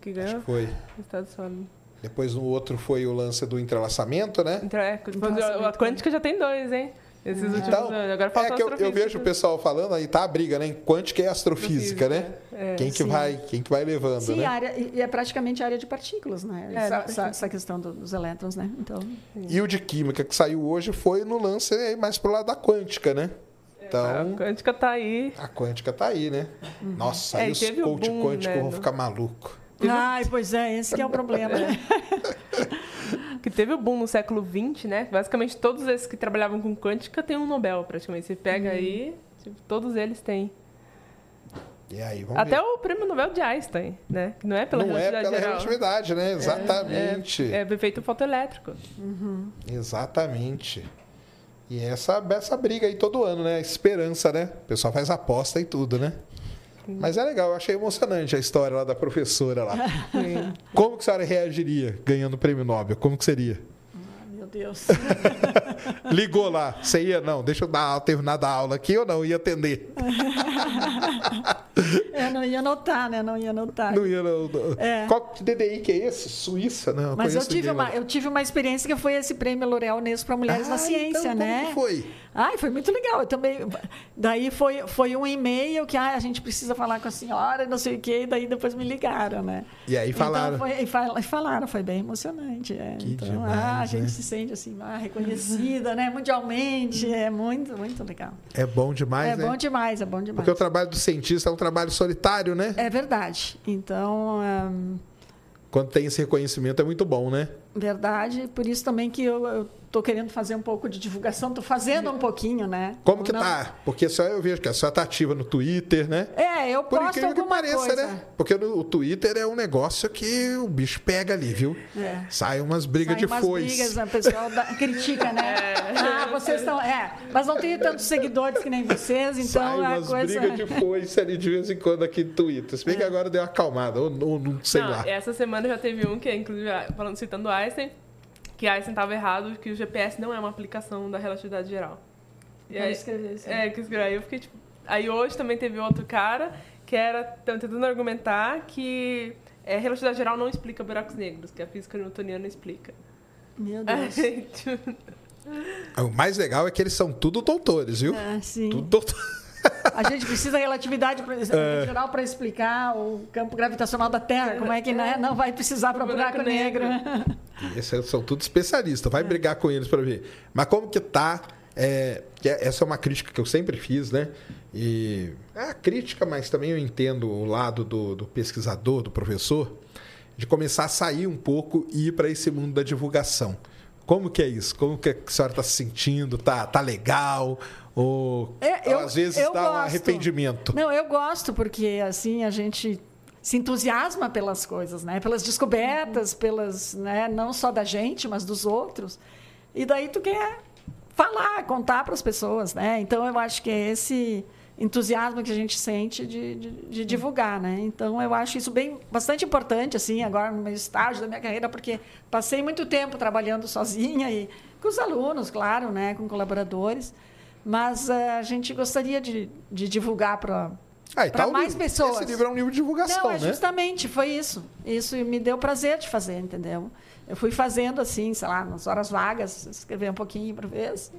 Que Acho ganhou? que foi. Estado sólido. Depois no outro foi o lance do entrelaçamento, né? Então, é, Entrelaçamento. a quântica já tem dois, hein? Esses últimos Então, anos. Agora falta é que eu, eu vejo o pessoal falando aí, tá a briga, né? Em quântica e astrofísica, né? É. Quem que Sim. vai, quem que vai levando, Sim, né? área, e é praticamente área de partículas, né? É, essa, essa, essa questão do- dos elétrons, né? Então, E o de química que saiu hoje foi no lance mais pro lado da quântica, né? Então, A quântica tá aí. a quântica tá aí, né? Nossa, É, aí e os coach boom, quântico né, vão ficar maluco. Ai, pois é, esse que é o problema, né? Que teve o boom no século XX, né? Basicamente todos esses que trabalhavam com quântica têm um Nobel, praticamente. Você pega aí, tipo, todos eles têm. E aí, vamos Até ver. o prêmio Nobel de Einstein, né? Que não é pela Não é relatividade pela geral. relatividade, né? Exatamente. É, é efeito fotoelétrico. Exatamente. E essa, essa briga aí todo ano, né? Esperança, né? O pessoal faz aposta e tudo, né? Mas é legal, eu achei emocionante a história lá da professora lá. Como que a senhora reagiria ganhando o prêmio Nobel? Como que seria? Deus. Ligou lá, você ia, não, deixa eu dar, terminar da aula aqui ou não? Ia atender? Eu não ia notar, né? Não ia notar. Não ia, não. É. Qual que DDI que é esse? Suíça? Não, Mas eu tive, uma, eu tive uma experiência que foi esse prêmio L'Oréal Nesp para Mulheres Ah, na Ciência, então, né? Como foi? Ai, foi muito legal. Eu também. Daí foi, foi um e-mail que ah, a gente precisa falar com a senhora, não sei o quê, e daí depois me ligaram, né? E aí falaram. Então foi, e fal- falaram, foi bem emocionante. é. Que então, demais, ah, a gente né? se sente assim, ah, reconhecida, né? Mundialmente. É muito, muito legal. É bom demais, é né? bom demais, é bom demais. Porque o trabalho do cientista é um trabalho solitário, né? É verdade. Então, Quando tem esse reconhecimento é muito bom, né? verdade. Por isso também que eu, eu tô querendo fazer um pouco de divulgação. Tô fazendo um pouquinho, né? Como que Não- tá? Porque só eu vejo que a senhora tá ativa no Twitter, né? É, eu Por posto incrível que alguma pareça, coisa. né? Porque no, o Twitter é um negócio que o bicho pega ali, viu? É. Sai umas brigas Sai de umas foice. brigas, né? o pessoal da- critica, né? Ah, vocês estão. É, mas não tenho tantos seguidores que nem vocês, então Sai a umas coisa. brigas de foice ali de vez em quando aqui no Twitter. Se bem que agora deu uma acalmada, ou, ou não sei não, lá. essa semana já teve um que, é, inclusive, falando, citando Einstein, que Einstein estava errado, que o GPS não é uma aplicação da relatividade geral. E aí, escrever isso. é, que escreveu. Aí eu fiquei tipo. Aí hoje também teve outro cara que era tentando argumentar que é, relatividade geral não explica buracos negros, que a física newtoniana explica. Meu Deus. Aí, tipo, O mais legal é que eles são tudo doutores, viu? É, sim. Tudo doutor. A gente precisa da relatividade É. geral para explicar o campo gravitacional da Terra. Como é que né? não vai precisar para buraco, Buraco negro? negro. Esses são tudo especialistas. Vai brigar com eles para ver. Mas como que tá? é, que é- essa é uma crítica que eu sempre fiz, né? E é a crítica, mas também eu entendo o lado do, do pesquisador, do professor, de começar a sair um pouco e ir para esse mundo da divulgação. Como que é isso? Como que a senhora está se sentindo? Tá, tá legal? Ou É, eu- às vezes dá um gosto. arrependimento? Não, eu gosto porque assim a gente se entusiasma pelas coisas, né? Pelas descobertas, pelas, né? Não só da gente, mas dos outros. E daí tu quer falar, contar para as pessoas, né? Então eu acho que é esse entusiasmo que a gente sente de, de, de divulgar, né? Então eu acho isso bem bastante importante assim agora no meu estágio da minha carreira porque passei muito tempo trabalhando sozinha e com os alunos, claro, né? Com colaboradores, mas eh, a gente gostaria de, de divulgar para Ah, tá mais pessoas. Esse livro é um livro de divulgação, não, é né? justamente, foi isso. Isso me deu prazer de fazer, entendeu? Eu fui fazendo assim, sei lá, nas horas vagas, escrever um pouquinho por vez.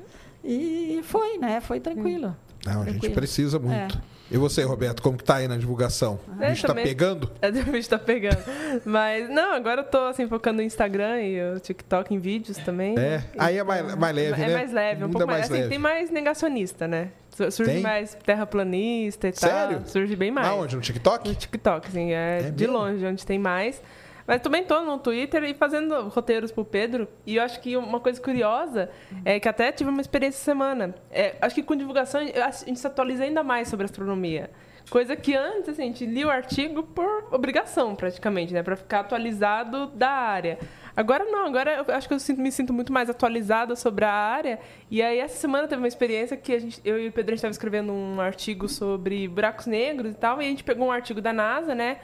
E foi, né? Foi tranquilo. Não, a gente Tranquilo. precisa muito. E você, Roberto, como que tá aí na divulgação? A É, gente tá também. pegando? É, o bicho tá pegando. Mas, não, agora eu tô, assim, focando no Instagram e o TikTok em vídeos também. É. Aí é mais, mais leve, é né? mais leve, um pouco é mais. mais assim, leve. tem mais negacionista, né? Su- Surge Tem? mais terraplanista e tal. Sério? Surge bem mais. Aonde? No TikTok? No TikTok, assim, é, É de mesmo? longe onde tem mais. Mas também tô no Twitter e fazendo roteiros pro Pedro. E eu acho que uma coisa curiosa é que até tive uma experiência essa semana. É, acho que com divulgação a gente se atualiza ainda mais sobre astronomia. Coisa que antes, assim, a gente lia o artigo por obrigação, praticamente, né? Pra ficar atualizado da área. Agora não, agora eu acho que eu sinto- me sinto muito mais atualizada sobre a área. E aí essa semana teve uma experiência que a gente, eu e o Pedro a gente estava escrevendo um artigo sobre buracos negros e tal, e a gente pegou um artigo da NASA, né?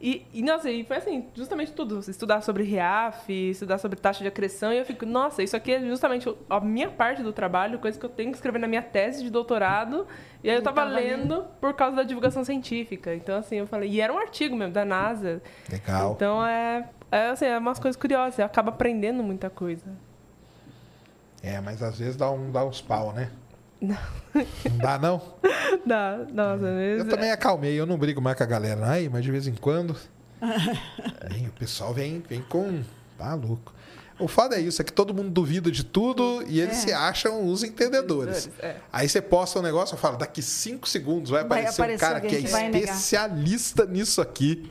E, e, nossa, e foi assim, justamente tudo. Estudar sobre RIAF, estudar sobre taxa de acreção, e eu fico, nossa, isso aqui é justamente a minha parte do trabalho, coisa que eu tenho que escrever na minha tese de doutorado. E aí eu Eu tava tava lendo por causa da divulgação científica. Então, assim, eu falei, e era um artigo mesmo da NASA. Legal. Então é, é assim, é umas coisas curiosas, você acaba aprendendo muita coisa. É, mas às vezes dá, um, dá uns pau, né? Não. Não dá, não? Dá, nossa, Eu mesmo. também acalmei, eu não brigo mais com a galera. Ai, mas de vez em quando. vem, o pessoal vem, vem com. Tá louco. O foda é isso, é que todo mundo duvida de tudo e eles É. se acham os entendedores. É. Aí você posta um negócio e fala, daqui cinco segundos vai Vai aparecer um cara que é vai negar. especialista nisso aqui.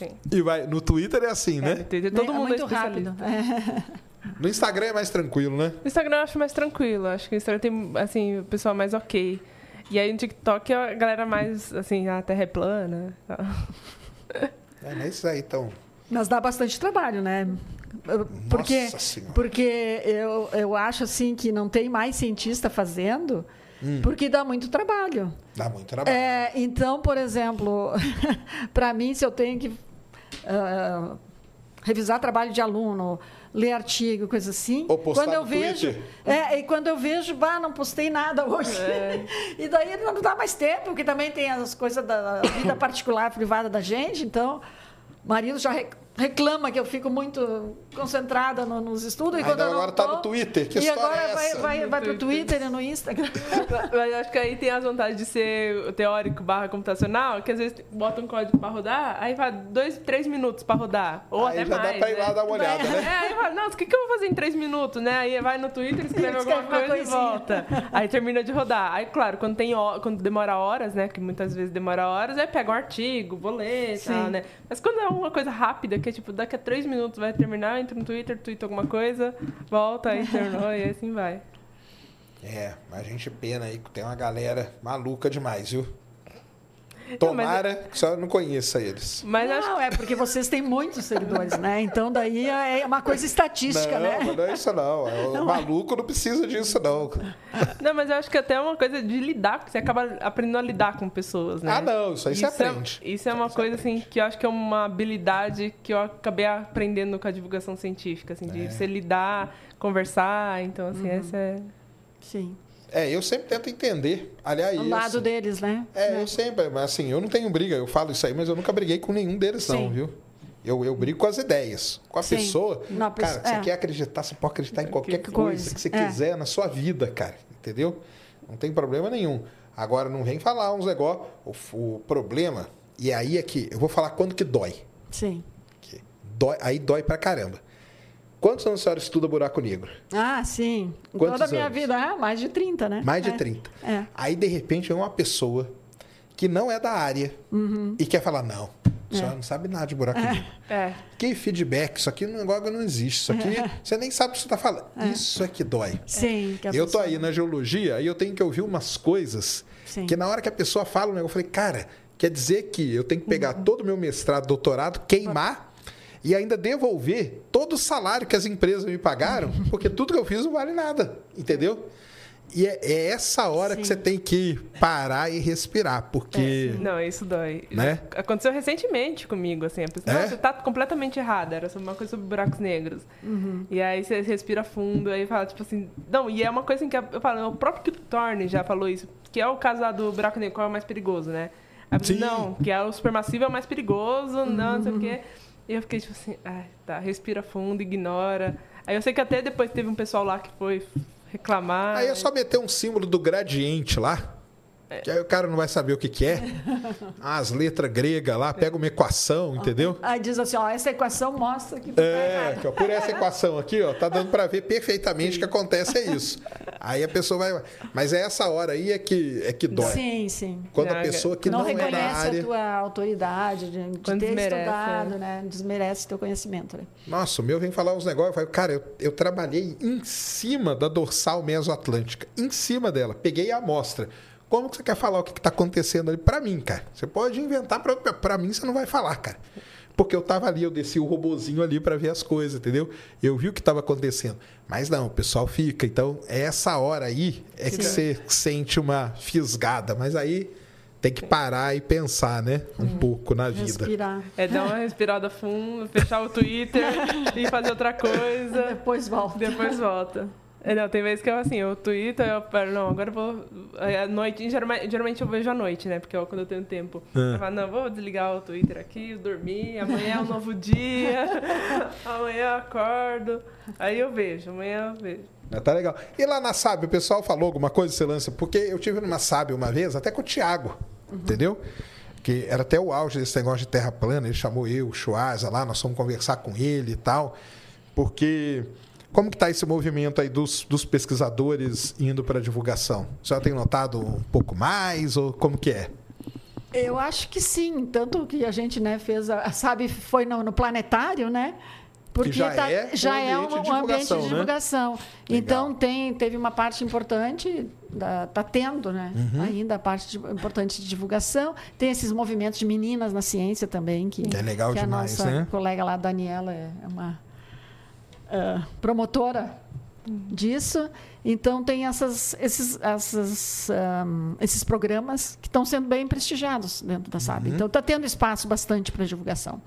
Sim. E vai. No Twitter é assim, É, né? no Twitter todo é mundo muito é especialista. rápido. É. No Instagram é mais tranquilo, né? No Instagram eu acho mais tranquilo. Acho que o Instagram tem, assim, o pessoal mais ok. E aí no TikTok a galera mais, assim, a terra é plana. É, mas isso aí, então. Mas dá bastante trabalho, né? Porque, Nossa Senhora. porque eu, eu acho assim que não tem mais cientista fazendo, porque dá muito trabalho. Dá muito trabalho. É, então, por exemplo, para mim, se eu tenho que ah, revisar trabalho de aluno, ler artigo, coisa assim, Ou postar quando eu no vejo, Twitter. é, e quando eu vejo, bah, não postei nada hoje. e daí não dá mais tempo, porque também tem as coisas da vida particular, privada da gente, então o marido já reclama que eu fico muito concentrada no- nos estudos. E quando agora tá tô- no Twitter. Que e história agora é vai, essa? vai, No vai pro Twitter. Twitter e no Instagram. Mas acho que aí tem as vantagens de ser teórico barra computacional, que às vezes bota um código pra rodar, aí vai dois, três minutos pra rodar. Ou Aí até já mais. dá pra ir né? lá dar uma olhada, É, né? aí vai, nossa, o que, que eu vou fazer em três minutos, né? Aí vai no Twitter, escreve Escreve alguma uma coisa e coisinha. volta. Aí termina de rodar. Aí, claro, quando, tem, quando demora horas, né? Que muitas vezes demora horas, aí pega um artigo, vou ler e tal, né? Mas quando é uma coisa rápida, que tipo, daqui a três minutos vai terminar, entra no Twitter, twitta alguma coisa, volta, aí terminou e assim vai. É, mas a gente pena aí que tem uma galera maluca demais, viu? Mas- Tomara que só não conheça eles. Mas acho Não, é porque vocês têm muitos seguidores, né? Então daí é uma coisa estatística, não, né? mas não é isso não. É, O maluco não precisa disso, não. Não, mas eu acho que até é uma coisa de lidar, que você acaba aprendendo a lidar com pessoas, né? Ah, não, isso aí você é- aprende. isso é uma coisa, assim, que eu acho que é uma habilidade que eu acabei aprendendo com a divulgação científica, assim, de É. você lidar, conversar. Então, assim, essa é... Sim. É, eu sempre tento entender. Aliás, Ao lado assim, deles, né? É, eu sempre, mas assim, eu não tenho briga, eu falo isso aí, mas eu nunca briguei com nenhum deles, não, Sim. viu? Eu, eu brigo com as ideias. Com a Sim. pessoa. Não, cara, pessoa- você é. quer acreditar, você pode acreditar em qualquer Que coisa, coisa, que você é. quiser na sua vida, cara. Entendeu? Não tem problema nenhum. Agora, não vem falar uns negócios. O, o problema, e aí é que eu vou falar quando que dói. Sim. Que dói aí dói pra caramba. Quantos anos a senhora estuda buraco negro? Ah, sim. Quantos Toda a minha anos? vida, ah, mais de 30, né? Mais de É. 30. É. Aí, de repente, vem uma pessoa que não é da área Uhum. e quer falar, não, Você não sabe nada de buraco negro. É. Que feedback? Isso aqui no negócio não existe. Isso aqui, você nem sabe o que você está falando. Isso é que dói. Sim. que a Eu tô aí na geologia e eu tenho que ouvir umas coisas Sim. que na hora que a pessoa fala negócio, eu falei, cara, quer dizer que eu tenho que pegar Uhum. todo o meu mestrado, doutorado, queimar e ainda devolver todo o salário que as empresas me pagaram, porque tudo que eu fiz não vale nada, entendeu? E é, é essa hora que Sim. você tem que parar e respirar, porque. Não, isso dói. Né? Aconteceu recentemente comigo, assim. A pessoa, É? você tá completamente errada. Era sobre uma coisa sobre buracos negros. E aí você respira fundo, aí fala, tipo assim... Não, e é uma coisa em que eu falo, o próprio Kip Thorne já falou isso, que é o caso lá do buraco negro, qual é o mais perigoso, né? Sim. não, que é o supermassivo é o mais perigoso, não, não sei o quê. E eu fiquei tipo assim, ai, tá, respira fundo, ignora. Aí eu sei que até depois teve um pessoal lá que foi reclamar. Aí é só meter um símbolo do gradiente lá. Que aí o cara não vai saber o que, que é. As letras gregas lá, pega uma equação, entendeu? Aí diz assim, ó, essa equação mostra que tá É, ó, por essa equação aqui, ó, tá dando para ver perfeitamente o que acontece é isso. Aí a pessoa vai, mas é essa hora aí é que é que dói. Sim, sim. Quando a pessoa que não, não, é da reconhece área, a tua autoridade de, de ter desmerece, estudado, é. né? Desmerece teu conhecimento. Né? nossa, o meu vem falar uns negócios, eu falo, cara, eu, eu trabalhei em cima da dorsal mesoatlântica, em cima dela, peguei a amostra. Como que você quer falar o que está acontecendo ali para mim, cara? Você pode inventar para mim, você não vai falar, cara. Porque eu tava ali, eu desci o robozinho ali para ver as coisas, entendeu? Eu vi o que estava acontecendo. Mas não, o pessoal fica. Então, é essa hora aí é que você sente uma fisgada. Mas aí tem que parar e pensar, né? Um pouco na vida. Respirar. É dar uma respirada fundo, fechar o Twitter e fazer outra coisa. Depois volta. Depois volta. É, não, tem vezes que eu assim, eu aí eu paro, não, agora eu vou. aí À noite, geralmente, geralmente eu vejo à noite, né? Porque é quando eu tenho tempo. Ah. Eu falo, não, vou desligar o Twitter aqui, dormir, amanhã é um novo dia, amanhã eu acordo. Aí eu vejo, amanhã eu vejo. Mas Tá legal. E lá na SAB, o pessoal falou alguma coisa, você lança? Porque eu tive numa SAB uma vez, até com o Thiago, entendeu? Que era até o auge desse negócio de terra plana. Ele chamou eu, o Chuaza lá, nós fomos conversar com ele e tal. Porque como que está esse movimento aí dos, dos pesquisadores indo para divulgação? Você já tem notado um pouco mais ou como que é? Eu acho que sim, tanto que a gente né, fez, a, sabe, foi no, no planetário, né? Porque já tá- é um já é um, ambiente de um ambiente divulgação, de né? divulgação. Então tem, teve uma parte importante, da, tá tendo, né? Uhum. Ainda a parte de- importante de divulgação. Tem esses movimentos de meninas na ciência também, que, É legal que demais, a nossa né? colega lá, Daniela, é uma ah, promotora disso. Então tem essas, esses, essas, ahm, esses programas que estão sendo bem prestigiados dentro da Uhum. SAB. Então está tendo espaço bastante para divulgação.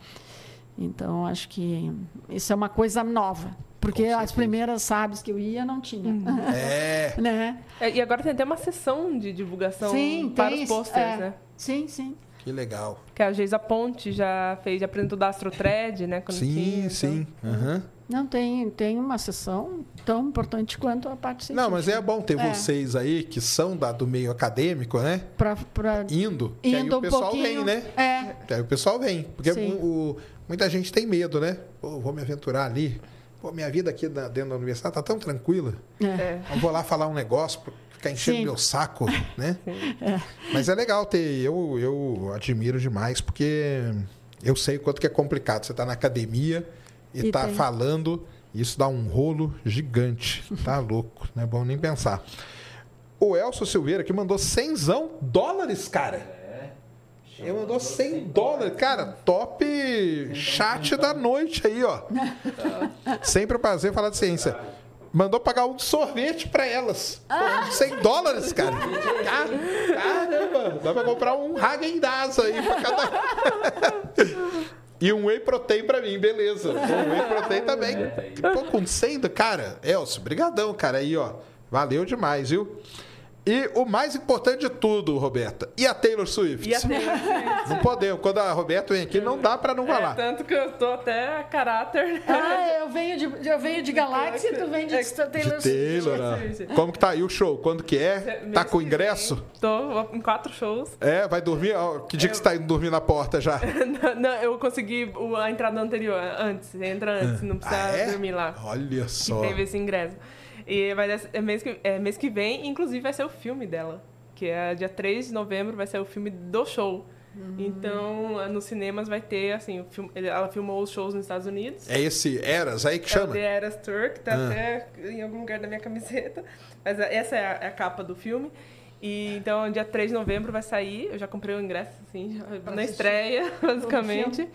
Então acho que isso é uma coisa nova, porque as primeiras SABs que eu ia não tinha, É. né? É, E agora tem até uma sessão de divulgação Sim, para tem os posters, é. né? Sim, sim. Que legal. Que a Geisa Ponte já fez, já apresentou da Astrotred, né? quando Sim, tinha, então- sim. Aham. Não tem, tem uma sessão tão importante quanto a parte científica. Não, mas é bom ter É. vocês aí que são da, do meio acadêmico, né? Pra, pra, Indo. que aí indo o um pessoal pouquinho. vem, né? É, Que aí o pessoal vem. Porque o- o- muita gente tem medo, né? Pô, vou me aventurar ali. Pô, minha vida aqui dentro da universidade tá tão tranquila. é. É. Eu vou lá falar um negócio, ficar enchendo Sim. meu saco, né? Mas é legal ter. Eu, eu admiro demais, porque eu sei o quanto que é complicado. Você tá na academia e, E tá tem. falando, isso dá um rolo gigante. Tá louco, não é bom nem pensar. O Elcio Silveira que mandou 100 dólares, cara. Ele mandou 100 dólares. Cara, top chat da noite aí, ó. Sempre um prazer falar de ciência. Mandou pagar um sorvete pra elas. Pô, 100 dólares, cara. Car- Caramba, dá pra comprar um Häagen-Dazs aí pra cada... E um whey protein pra mim, beleza. Um whey protein também. Pô, com 100, do- cara, Elcio, brigadão, cara, aí, ó. Valeu demais, viu? E o mais importante de tudo, Roberta, e a Taylor Swift? E a Taylor Swift. Não podemos. Quando a Roberta vem aqui, não dá pra não É, falar. tanto que eu tô até a caráter. Ah, eu venho de, eu venho de Galáxia e tu vem de É, Taylor De Swift. Taylor, né? Como que tá aí o show? Quando que é? Mês Tá com que ingresso? vem, Tô em quatro shows. É, vai dormir? Que dia que você tá indo dormir na porta já? Não, não, eu consegui a entrada anterior, antes. Você entra antes, não precisa Ah, é? dormir lá. Olha só. Teve esse ingresso. E vai ser- é mês, que, é mês que vem, inclusive vai ser o filme dela. Que é dia 3 de novembro, vai ser o filme do show. Então, nos cinemas vai ter, assim, o filme- ela filmou os shows nos Estados Unidos. É esse Eras aí que É o chama? The Eras Tour, que tá Ah. até em algum lugar da minha camiseta. Mas é- essa é a, é a capa do filme. E então, dia 3 de novembro vai sair. Eu já comprei o ingresso, assim, já- na assistir estreia, basicamente.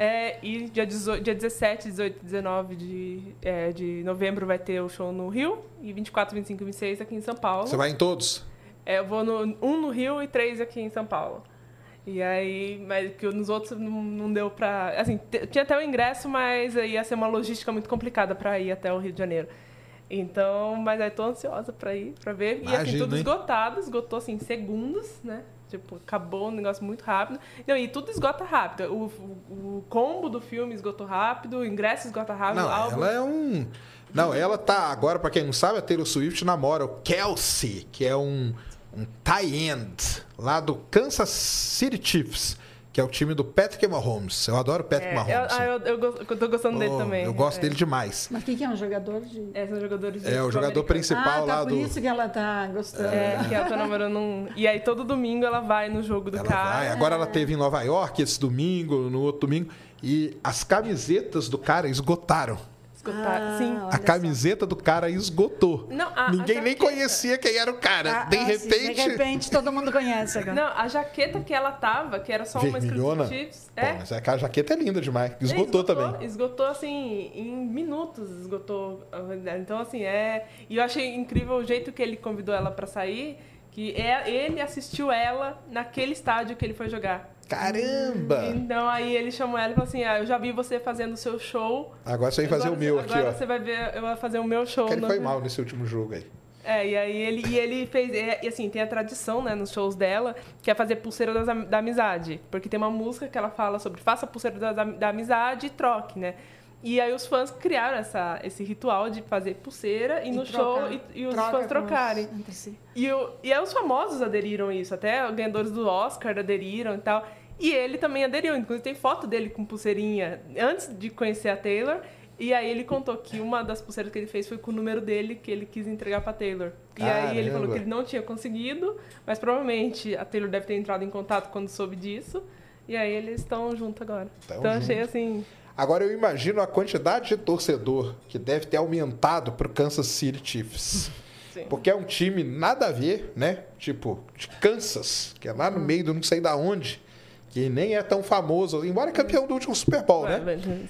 É, e dia, 18, dia 17, 18 19 de, é, de novembro vai ter o show no Rio. E 24, 25 e 26 aqui em São Paulo. Você vai em todos? É, eu vou no, um no Rio e três aqui em São Paulo. E aí, mas que nos outros não, não deu pra. Assim, tinha até o ingresso, mas ia ser uma logística muito complicada pra ir até o Rio de Janeiro. Então, mas aí tô ansiosa pra ir, pra ver. E assim, Imagino, tudo hein? esgotado, esgotou assim, em segundos, né? Tipo, acabou um negócio muito rápido. Não, e tudo esgota rápido. O, o, o combo do filme esgotou rápido, o ingresso esgota rápido, Não, o álbum. ela é um. Não, ela tá. Agora, pra quem não sabe, a Taylor Swift namora o Kelsey, que é um, um tie-end lá do Kansas City Chiefs, que é o time do Patrick Mahomes. Eu adoro o Patrick É, eu, Mahomes. ah, eu, eu, eu tô gostando dele Oh, também. Eu gosto é. dele demais. Mas o que, é um jogador de. É, são jogadores de É o jogador principal ah, tá lá por do. isso que ela tá gostando. É, que ela tá namorando um. E aí todo domingo ela vai no jogo do Ela cara. vai. Agora ela teve em Nova York esse domingo, no outro domingo, e as camisetas do cara esgotaram. Escutar. Ah, Sim. A só. camiseta do cara esgotou. Não, a- a Ninguém nem jaqueta- conhecia quem era o cara. Ah, de ah, sim, repente. de repente todo mundo conhece agora. Não, a jaqueta que ela tava, que era só uma escrita Vermelhona? de Chiefs. Pô, É. mas é a jaqueta é linda demais. É, Esgotou, também. Esgotou, assim, em minutos esgotou. a. Então, assim, é... E eu achei incrível o jeito que ele convidou ela pra sair, que é, ele assistiu ela naquele estádio que ele foi jogar. Caramba! Então, aí ele chamou ela e falou assim, ah, eu já vi você fazendo o seu show. Agora você vai fazer agora, o meu aqui, agora ó. você vai ver, eu vou fazer o meu show. Que ele foi mal nesse último jogo aí. É, e aí ele, e ele fez. é, E assim, tem a tradição, né, nos shows dela, que é fazer pulseira das da amizade. Porque tem uma música que ela fala sobre faça pulseira da, da amizade e troque, né? E aí os fãs criaram essa, esse ritual de fazer pulseira e, no show trocar. e, e os Troca fãs os- trocarem. entre si. E, o, e aí os famosos aderiram a isso, até os ganhadores do Oscar aderiram e tal. E ele também aderiu, inclusive tem foto dele com pulseirinha antes de conhecer a Taylor. E aí ele contou que uma das pulseiras que ele fez foi com o número dele que ele quis entregar pra Taylor. E aí ele falou Caramba. que ele não tinha conseguido, mas provavelmente a Taylor deve ter entrado em contato quando soube disso. E aí eles estão juntos agora. Tão então achei juntos. assim. Agora eu imagino a quantidade de torcedor que deve ter aumentado pro Kansas City Chiefs. Sim. Porque é um time nada a ver, né? Tipo, de Kansas, que é lá no meio do não sei da onde, que nem é tão famoso, embora é campeão do último Super Bowl, né?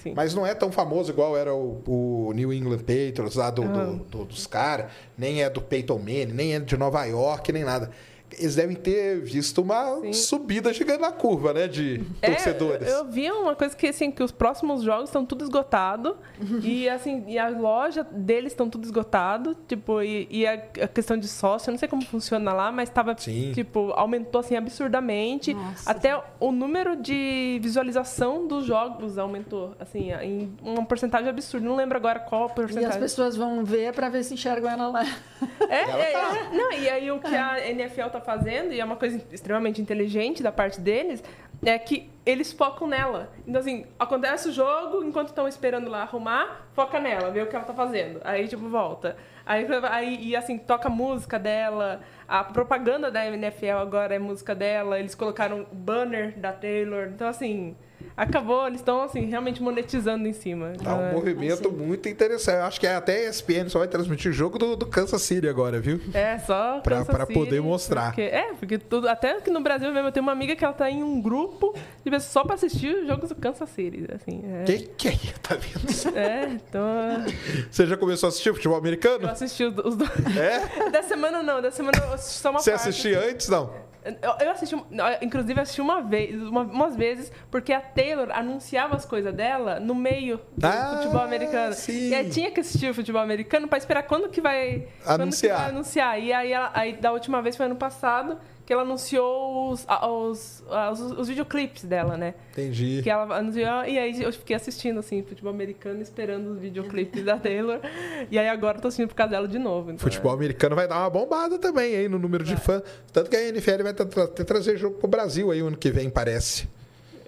sim. Mas não é tão famoso igual era o, o New England Patriots lá do, do- do- dos caras, nem é do Peyton Manning, nem é de Nova York, nem nada. Eles devem ter visto uma Sim. subida gigante na curva, né? De É, torcedores. eu vi uma coisa que assim que os próximos jogos estão tudo esgotado e assim e a loja deles estão tudo esgotado tipo e, e a, a questão de sócio eu não sei como funciona lá mas estava tipo aumentou assim absurdamente Nossa. até o número de visualização dos jogos aumentou assim em uma porcentagem absurda não lembro agora qual a E as porcentagem pessoas vão ver para ver se enxergam ela lá. é, Ela é, tá. é. Não, e aí o que a NFL tá fazendo, e é uma coisa extremamente inteligente da parte deles, é que eles focam nela. Então, assim, acontece o jogo, enquanto estão esperando lá arrumar, foca nela, vê o que ela tá fazendo. Aí, tipo, volta. Aí, aí e assim, toca a música dela. A propaganda da NFL agora é música dela. Eles colocaram o banner da Taylor. Então, assim, acabou. Eles estão, assim, realmente monetizando em cima. Tá um é- movimento muito interessante. Eu acho que até a ESPN só vai transmitir o jogo do, do Kansas City agora, viu? É, só Pra- Kansas pra City, poder mostrar. porque- é, porque tudo, até aqui no Brasil mesmo, eu tenho uma amiga que ela tá em um grupo de pessoas só pra assistir os jogos do Kansas City, assim. É, Quem que é? Tá vendo? é então... Você já começou a assistir futebol Eu americano? assisti os, os dois. É? Da semana não, da semana eu assisti só uma Você parte. assistia antes, não? Eu, eu assisti, inclusive assisti uma vez, uma- umas vezes, porque a Taylor anunciava as coisas dela no meio do Ah, futebol americano. sim. E aí tinha que assistir o futebol americano pra esperar quando que vai Quando Anunciar. que vai anunciar. E aí, ela- aí da última vez foi ano passado que ela anunciou os, os, os, os videoclipes dela, né? Entendi. Que ela anunciou, e aí eu fiquei assistindo, assim, futebol americano, esperando os videoclipes da Taylor. E aí agora eu tô assistindo por causa dela de novo. então, Futebol americano vai dar uma bombada também aí no número de fãs. Tanto que a NFL vai tra- tra- trazer jogo pro Brasil aí ano que vem, parece.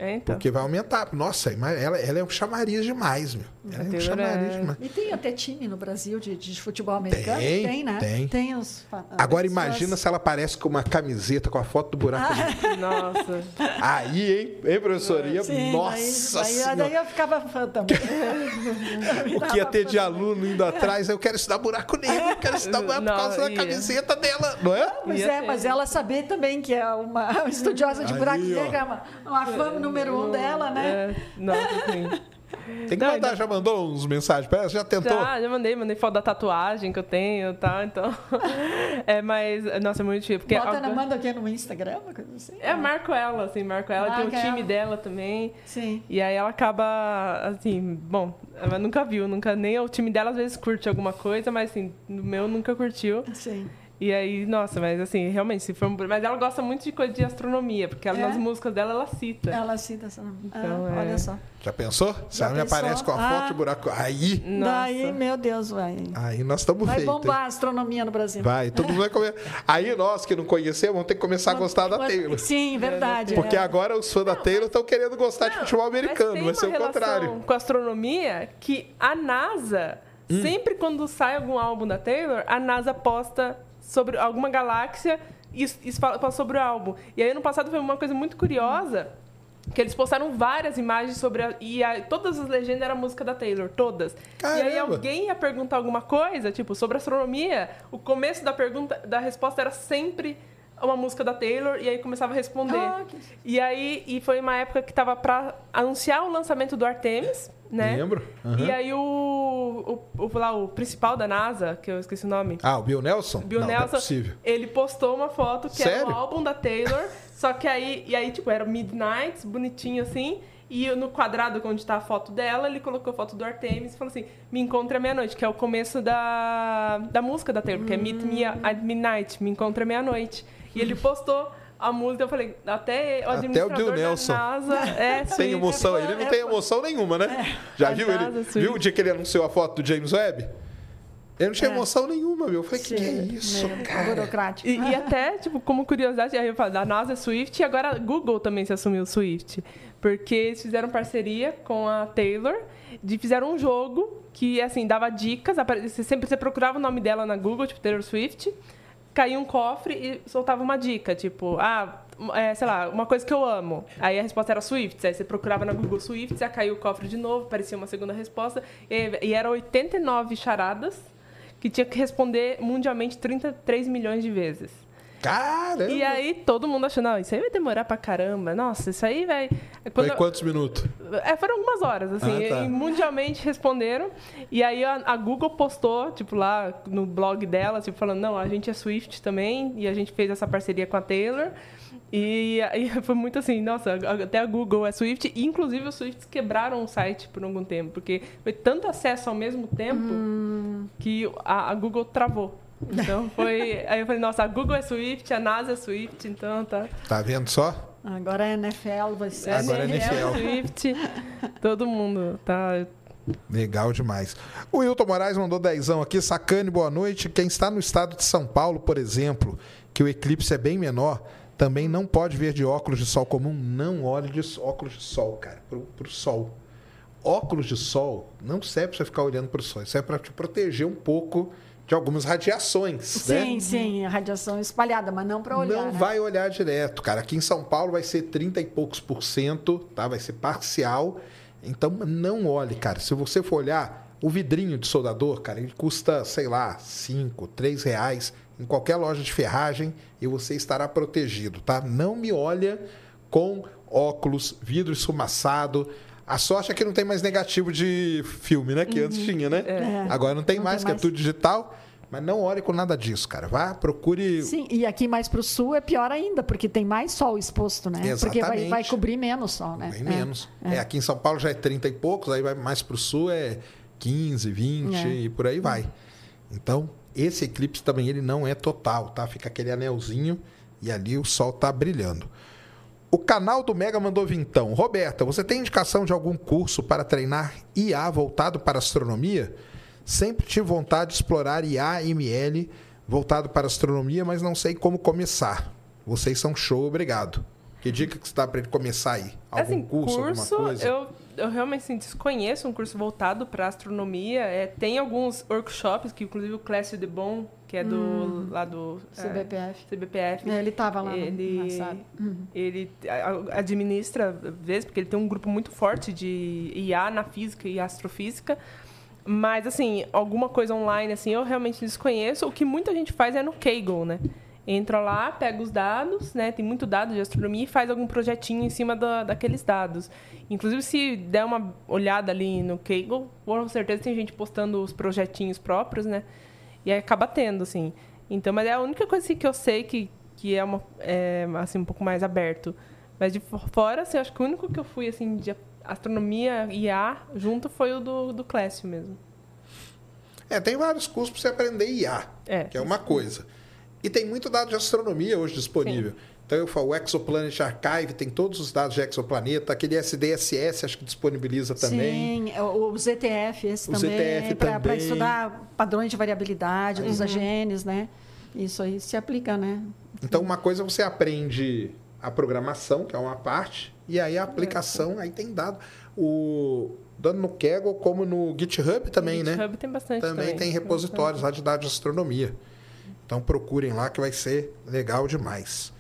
É, então. Porque vai aumentar. Nossa, ela, ela é um chamariz demais, meu. Ela é um chamariz é- demais. E tem até time no Brasil de, de futebol americano? Tem, né? tem. Tem os. Agora as imagina se ela aparece com uma camiseta com a foto do buraco negro. Nossa. Aí, hein, hein, professoria? Sim, Nossa daí, daí, Senhora. daí eu ficava fã também. O que ia ter de aluno indo atrás, eu quero estudar buraco negro, eu quero estudar buraco por Não, causa da ia. camiseta dela, não é? Pois Ia é, ter. mas ela saber também que é uma estudiosa de Aí, buraco negro, é uma, uma fã número um dela, né? É, nossa, sim. Tem que Não, mandar, ainda- já mandou uns mensagens pra ela? Já tentou? Já, já mandei, mandei foto da tatuagem que eu tenho e tal, então. É, mas, nossa, é muito difícil. Porque Bota, a- na- manda aqui no Instagram, coisa assim. É, marco ela, assim, marco ela, tem o time ela. dela também. Sim. E aí ela acaba, assim, bom, ela nunca viu, nunca, nem o time dela às vezes curte alguma coisa, mas assim, no meu nunca curtiu. Sim. E aí, nossa, mas assim, realmente, se for um... Mas ela gosta muito de coisa de astronomia, porque ela, É? nas músicas dela ela cita. Ela cita essa. Então, ah, é. Olha só. Já pensou? Se ela me aparece com a Ah. foto de buraco. Aí, Nossa. Daí, meu Deus, vai. aí nós estamos Vai feitos. bombar hein? a astronomia no Brasil. Vai, todo mundo vai comer. Aí nós que não conhecemos vamos ter que começar a gostar da Taylor. Sim, verdade. Porque é. agora os fãs da Taylor estão querendo gostar de futebol americano, vai ser o uma relação contrário. Com a astronomia, que a NASA, Hum. sempre quando sai algum álbum da Taylor, a NASA posta sobre alguma galáxia e isso fala sobre o álbum. E aí, ano passado, foi uma coisa muito curiosa. Que eles postaram várias imagens sobre a, e a- todas as legendas eram música da Taylor, todas. E aí Caramba! alguém ia perguntar alguma coisa, tipo, sobre astronomia, o começo da pergunta, da resposta era sempre uma música da Taylor e aí começava a responder. Ah, que- E aí, e foi uma época que tava pra anunciar o lançamento do Artemis, né? Lembro. Aham. E aí o, o, o, lá, o principal da NASA, que eu esqueci o nome, Ah, o Bill Nelson? Bill não, não é Nelson, possível. ele postou uma foto que era Sério? o álbum da Taylor, só que aí, e aí, tipo, era Midnight, bonitinho assim, e no quadrado onde tá a foto dela, ele colocou a foto do Artemis e falou assim, me encontre à meia-noite, que é o começo da, da música da Taylor, que é Meet Me at Midnight, me encontre à meia-noite. E ele postou a música, eu falei, até o Até o administrador Bill da Nelson. NASA é Sem Swift. emoção, é ele não tem é fã. emoção nenhuma, né? Já A viu NASA ele? Swift. Viu o dia que ele anunciou a foto do James Webb? Ele não tinha É. emoção nenhuma, meu. Eu falei, que, que é isso, meio cara? Burocrático. E, e até, tipo, como curiosidade, aí eu falo, da NASA é Swift e agora a Google também se assumiu Swift. Porque eles fizeram parceria com a Taylor, de, fizeram um jogo que, assim, dava dicas, você sempre você procurava o nome dela na Google, tipo Taylor Swift, caía um cofre e soltava uma dica, tipo, ah, é, sei lá, uma coisa que eu amo. Aí a resposta era Swift, aí você procurava na Google Swift, aí caiu o cofre de novo, aparecia uma segunda resposta, e, e eram 89 charadas que tinha que responder mundialmente 33 milhões de vezes. Caramba! E aí todo mundo achou, não, isso aí vai demorar pra caramba. Nossa, isso aí vai. Quando- Foi quantos minutos? é, foram algumas horas, assim, Ah, tá. e mundialmente responderam. E aí a, a Google postou, tipo, lá no blog dela, tipo, falando, não, a gente é Swift também, e a gente fez essa parceria com a Taylor. E aí foi muito assim, nossa, até a Google é Swift, e inclusive os Swifts quebraram o site por algum tempo, porque foi tanto acesso ao mesmo tempo que a, a Google travou. Então foi. Aí eu falei, nossa, a Google é Swift, a NASA é Swift, então tá. Tá vendo só? Agora é NFL, vai ser. Agora é NFL. Swift, todo mundo tá. Legal demais. O Wilton Moraes mandou dezão aqui. Sacane, boa noite. Quem está no estado de São Paulo, por exemplo, que o eclipse é bem menor, também não pode ver de óculos de sol comum. Não olhe de óculos de sol, cara, pro, pro sol. Óculos de sol não serve para você ficar olhando para o sol. Isso é para te proteger um pouco de algumas radiações, Sim, né? sim, a radiação espalhada, mas não para olhar. Não né? vai olhar direto, cara. Aqui em São Paulo vai ser 30 e poucos por cento, tá? Vai ser parcial. Então não olhe, cara. Se você for olhar, o vidrinho de soldador, cara, ele custa, sei lá, 5, 3 reais em qualquer loja de ferragem e você estará protegido, tá? Não me olha com óculos, vidro esfumaçado. A sorte é que não tem mais negativo de filme, né? Que antes tinha, né? É. Agora não tem Não mais, tem que é mais. tudo digital. Mas não olhe com nada disso, cara. Vá, procure Sim, e aqui mais para o sul é pior ainda, porque tem mais sol exposto, né? Porque vai, Exatamente. vai cobrir menos sol, né? Bem É, menos. É. aqui em São Paulo já é 30 e poucos, aí vai mais para o sul é 15, 20 É. e por aí vai. Então, esse eclipse também ele não é total, tá? Fica aquele anelzinho e ali o sol tá brilhando. O canal do Mega mandou vintão. Roberta, você tem indicação de algum curso para treinar IA voltado para astronomia? Sempre tive vontade de explorar IA ML voltado para astronomia, mas não sei como começar. Vocês são show, obrigado. Que dica que você dá para ele começar aí? Algum assim, curso, curso alguma coisa? Eu, eu realmente assim, desconheço um curso voltado para astronomia. É, tem alguns workshops, que inclusive o Clécio de Bon, que é do lá do é, CBPF. CBPF. É, ele estava lá ele, no passado. Uhum. ele a- administra, às vezes, porque ele tem um grupo muito forte de IA na física e astrofísica. Mas, assim, alguma coisa online, assim, eu realmente desconheço. O que muita gente faz é no Kaggle, né? Entra lá, pega os dados, né? Tem muito dado de astronomia e faz algum projetinho em cima da, daqueles dados. Inclusive, se der uma olhada ali no Kaggle, com certeza tem gente postando os projetinhos próprios, né? E aí acaba tendo, assim. Então, mas é a única coisa assim, que eu sei que, que é, uma, é assim, um pouco mais aberto. Mas de fora, assim, acho que o único que eu fui, assim, de astronomia e IA junto foi o do, do Clécio mesmo. É, tem vários cursos para você aprender IA, É. que é uma coisa. E tem muito dado de astronomia hoje disponível. Então eu falo, o Exoplanet Archive tem todos os dados de exoplaneta, aquele SDSS acho que disponibiliza também. Sim, o- os ETF, esse Os também, ETF para também. estudar padrões de variabilidade dos genes, né? Isso aí se aplica, né? Então uma coisa você aprende a programação, que é uma parte, e aí a aplicação, aí tem dado. O dando no Kaggle como no GitHub também, o né? GitHub tem bastante Também também. tem repositórios lá de dados de astronomia. Então procurem lá que vai ser legal demais.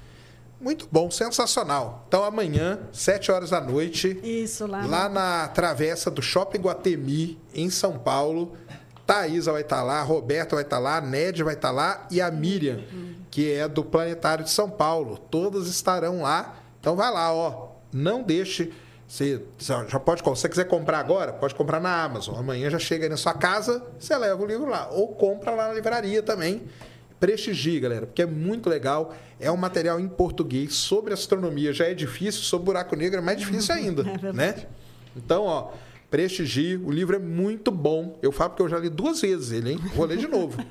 Muito bom, sensacional. Então amanhã, 7 horas da noite, Isso lá. lá na travessa do Shopping Guatemi, em São Paulo, Thaisa vai estar lá, a Roberta vai estar lá, a Ned vai estar lá e a Miriam, que é do Planetário de São Paulo. Todas estarão lá. Então vai lá, ó. Não deixe. Você já pode, se você quiser comprar agora, pode comprar na Amazon. Amanhã já chega aí na sua casa, você leva o livro lá. Ou compra lá na livraria também. Prestigie, galera, porque é muito legal. É um material em português sobre astronomia. Já é difícil, sobre buraco negro é mais difícil ainda, verdade. né? Então, ó, prestigie. O livro é muito bom. Eu falo porque eu já li duas vezes ele, hein? Vou ler de novo.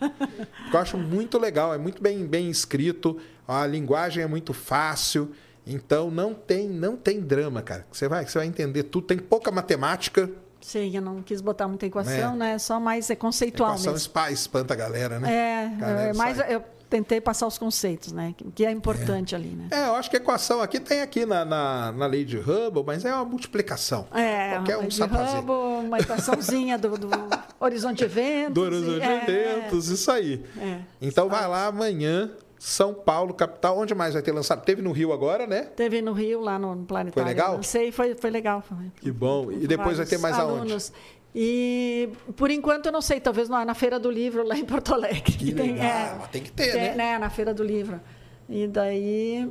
Porque eu acho muito legal, é muito bem, bem escrito. A linguagem é muito fácil. Então não tem, não tem drama, cara. Você vai, você vai entender tudo. Tem pouca matemática. Sim, eu não quis botar muita equação, É. né? Só mais é conceitual Equação mesmo. spa- espanta a galera, né? É, Galera é, mas sai. eu tentei passar os conceitos, né? que- Que é importante ali, né? É, eu acho que a equação aqui tem aqui na, na, na lei de Hubble, mas é uma multiplicação. É, Qualquer um de sabe fazer. Hubble, uma equaçãozinha do, do horizonte de eventos. Do horizonte de é, eventos, isso aí. é. Então vai lá amanhã, São Paulo, capital. Onde mais vai ter lançado? Teve no Rio agora, né? Teve no Rio, lá no planetário. Foi legal? Não sei, foi, foi legal. Que bom. E depois vai ter mais aonde? alunos. E por enquanto eu não sei, talvez na, na Feira do Livro lá em Porto Alegre. Que legal, tem que ter, tem, né? Na Feira do Livro. E daí.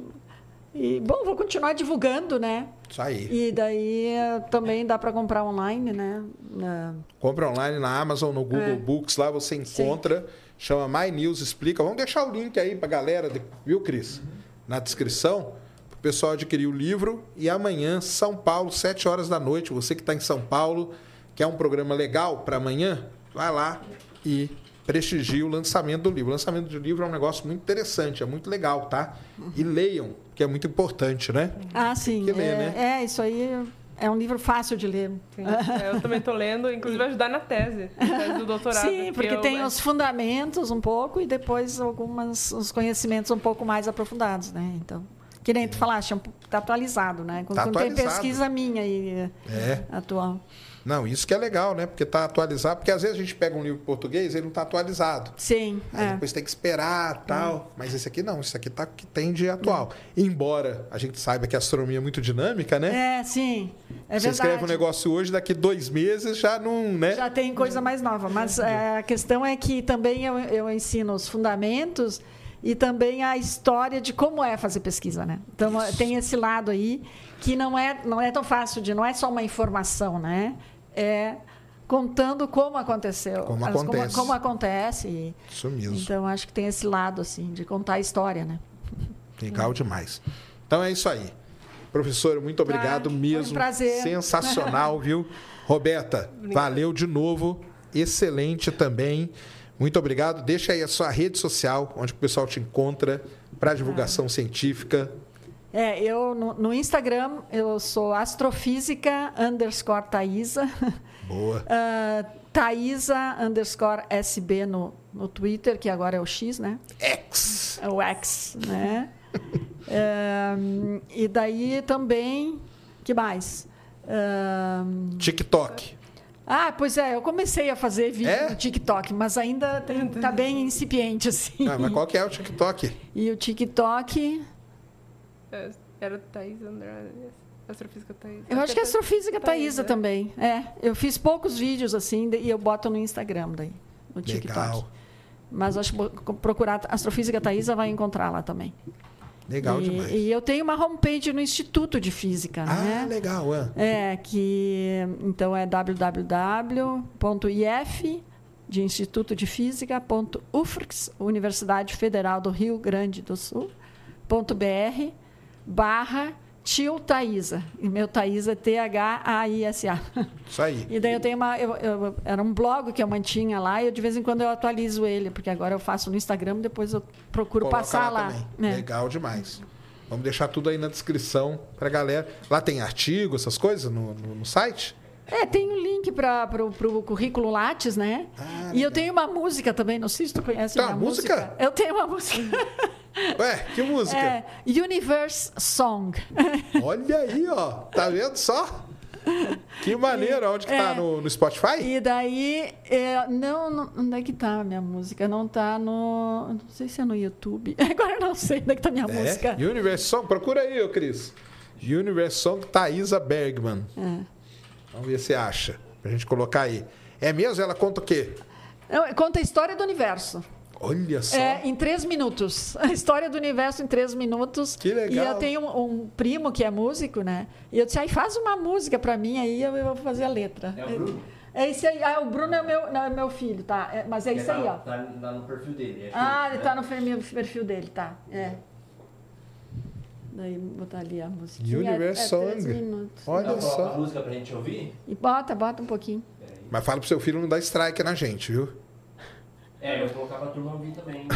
E, bom, vou continuar divulgando, né? Isso aí. E daí eh, também dá para comprar online, né? Na- Compra online na Amazon, no Google É. Books, lá você encontra. Chama My News Explica. Vamos deixar o link aí pra galera, de- viu, Cris? Na descrição, pro pessoal adquirir o livro. E amanhã, São Paulo, 7 horas da noite. Você que está em São Paulo, quer um programa legal para amanhã, vai lá e prestigie o lançamento do livro. O lançamento do livro é um negócio muito interessante, é muito legal, tá? E leiam, que é muito importante, né? Ah, sim. que ler, é, né? é, isso aí é um livro fácil de ler. Sim. É, eu também tô lendo, inclusive vai ajudar na tese, na tese do doutorado. Sim, que porque eu- tem os fundamentos um pouco e depois algumas os conhecimentos um pouco mais aprofundados, né? Então, que nem tu falaste, está atualizado, né? Quando, Tá quando tem atualizado. pesquisa minha aí É. atual. Não, isso que é legal, né? Porque tá atualizado. Porque às vezes a gente pega um livro em português e ele não tá atualizado. Sim, Aí é. depois tem que esperar tal. Mas esse aqui não, esse aqui tá que tem de atual. Embora a gente saiba que a astronomia é muito dinâmica, né? É, sim. É Você verdade. escreve um negócio hoje, daqui dois meses já não, né? Já tem coisa mais nova. Mas é, a questão é que também eu, eu ensino os fundamentos e também a história de como é fazer pesquisa, né? Então tem esse lado aí que não é, não é tão fácil de, não é só uma informação, né? É contando como aconteceu. Como as- acontece. Como, acontece. E, Isso mesmo. então acho que tem esse lado assim de contar a história, né? Legal demais. Então é isso aí. Professor, muito obrigado Ah, foi um mesmo. prazer. Sensacional, viu? Roberta, valeu de novo. Excelente também. Muito obrigado. Deixa aí a sua rede social, onde o pessoal te encontra para divulgação científica. É, eu no, no Instagram eu sou astrofísica underscore Thaisa. Boa. Ah, Thaisa underscore SB no, no Twitter, que agora é o X, né? X. É o X, né? E daí também. que mais? Ahn, TikTok. Ah, pois é, eu comecei a fazer vídeo É? no TikTok, mas ainda tem, tá bem incipiente, assim. Ah, mas qual que é o TikTok? E o TikTok. É, Era Thaís Andrade. Astrofísica Thaís. Eu acho que é Astrofísica Thaísa Thaísa. também. É, eu fiz poucos vídeos assim e eu boto no Instagram daí, no TikTok. Legal. Mas acho que procurar Astrofísica Thaísa vai encontrar lá também. Legal e, demais. e eu tenho uma homepage no Instituto de Física, Ah, né? legal, é. É, que então é www.if de Instituto de Física, ponto UFRGS, Universidade Federal do Rio Grande do Sul, ponto BR, barra tio Thaísa. E meu Thaísa é T-H-A-I-S-A. Isso aí. E daí eu tenho uma. eu- eu- era um blog que eu mantinha lá e eu, de vez em quando eu atualizo ele, porque agora eu faço no Instagram, depois eu procuro Coloca passar lá. também. né? Legal demais. Vamos deixar tudo aí na descrição pra galera. Lá tem artigo, essas coisas no, no- no site? É, tem um link para o currículo Lattes, né? Ah, e eu tenho uma música também, não sei se tu conhece minha uma música? Eu tenho uma música. Ué, que música? é Universe Song. Olha aí, ó. Tá vendo só? Que maneiro. Onde que tá? É. No, no Spotify? E daí, é, não, não, onde é que tá a minha música? Não tá no, não sei se é no YouTube. Agora eu não sei onde é que tá a minha música. É, Universe Song. Procura aí, ô Cris. Universe Song Thaisa Bergman. É. Vamos ver se acha. Pra gente colocar aí. É mesmo? Ela conta o quê? Não, Conta a história do universo. Olha só. É, em três minutos. A história do universo em três minutos. Que legal. E eu tenho um, um primo que é músico, né? E eu disse, aí faz uma música pra mim, aí eu, eu vou fazer a letra. É o Bruno? É isso aí. Ah, o Bruno é meu, não, é meu filho, tá? É, mas é isso aí, tá, ó. Tá, tá no perfil dele. é Ah, ele né? tá no perfil, perfil dele, tá. É. Daí botar ali a musiquinha. Universe é, é Song. Olha Então, coloca a só. música pra gente ouvir? E bota, bota um pouquinho. Mas fala pro seu filho não dar strike na gente, viu? É, eu vou colocar pra turma ouvir também. No,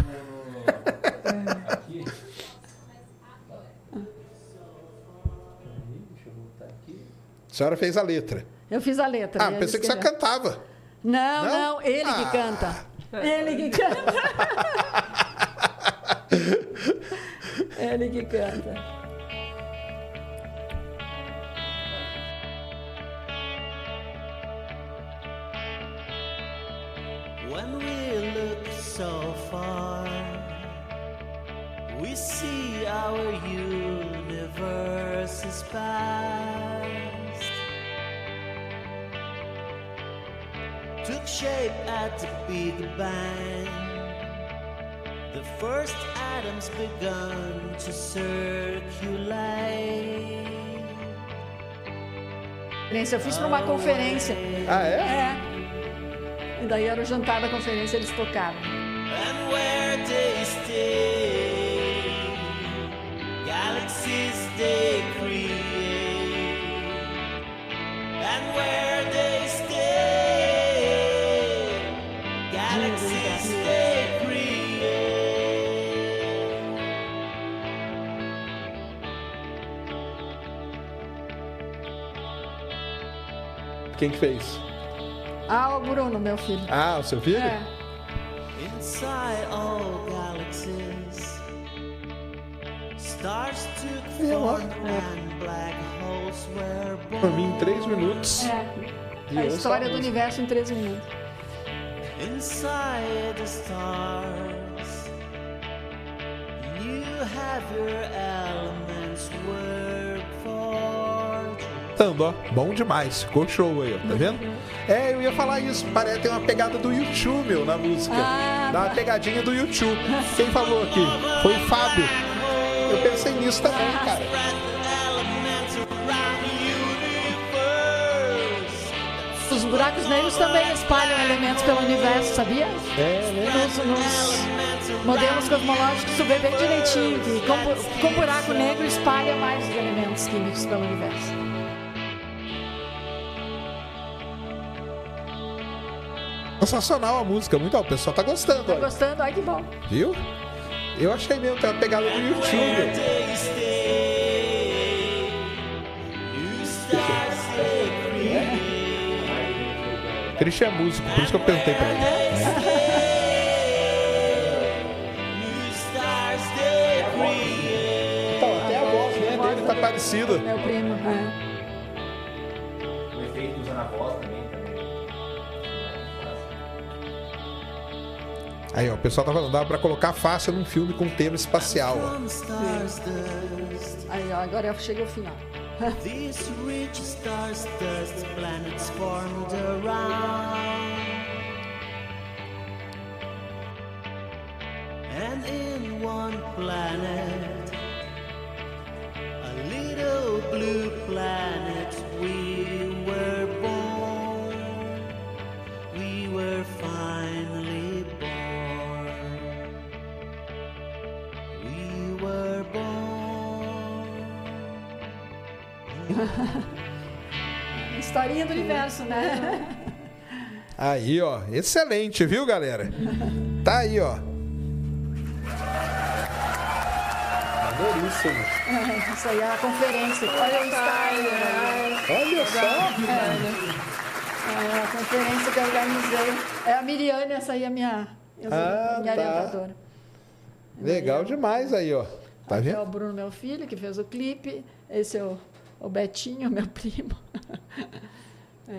no- aqui. Peraí, Deixa eu voltar aqui. A senhora fez a letra. Eu fiz a letra. Ah, pensei que você cantava. Não, Não? não, ele Ah. que canta. Ele que canta. When we look so far, we see our universe is past. Took shape at the Big Bang. The first atoms begun to circulate. Eu fiz para uma conferência. Ah, é? É. E daí era o jantar da conferência, eles tocaram. and where they stay, galaxies they create, and where they stay, Quem que fez? Ah, o Bruno, meu filho. Ah, o seu filho? É. Inside all galaxies, stars took Yeah, form what? and black holes were born. Por mim, em três minutos. É. E A história do universo em três minutos. Inside the stars, you have your elements. Cantando, ó. Bom demais. Ficou show aí, ó. Tá vendo? É, eu ia falar isso. Parece tem uma pegada do YouTube, meu, na música. Ah, Dá uma tá. pegadinha do YouTube. Quem falou aqui? Foi o Fábio. Eu pensei nisso também, cara. The universe. Os buracos negros também espalham elementos pelo universo, sabia? É, né? Nos, nos modelos cosmológicos, tu vê bem direitinho que com, com buraco negro espalha mais os elementos químicos pelo universo. Sensacional a música, muito. Ó, o pessoal tá gostando, Tá ó. gostando? Ai, que bom. Viu? Eu achei mesmo, tem uma pegada do YouTube. Christian é músico, por isso que eu perguntei pra ele. Então, até a voz ele tá parecido. Meu primo, é. O efeito usa na voz também, Aí, ó, o pessoal tá falando, dá pra colocar fácil num filme com tema espacial. ó. Aí, ó, agora eu cheguei ao final. this rich stars dust, planets formed around. And in one planet, a little blue planet, Historinha do universo, né? Aí, ó, excelente, viu, galera? Tá aí, ó. Maneiríssimo. Isso aí é a conferência. Olha o Steiner. Olha só. É a conferência que eu organizei. É a Miriane, essa aí é a minha, Ah, minha tá. orientadora. Legal demais aí, ó. Tá Aqui é o vendo? Bruno, meu filho, que fez o clipe. Esse é o, o Betinho, meu primo.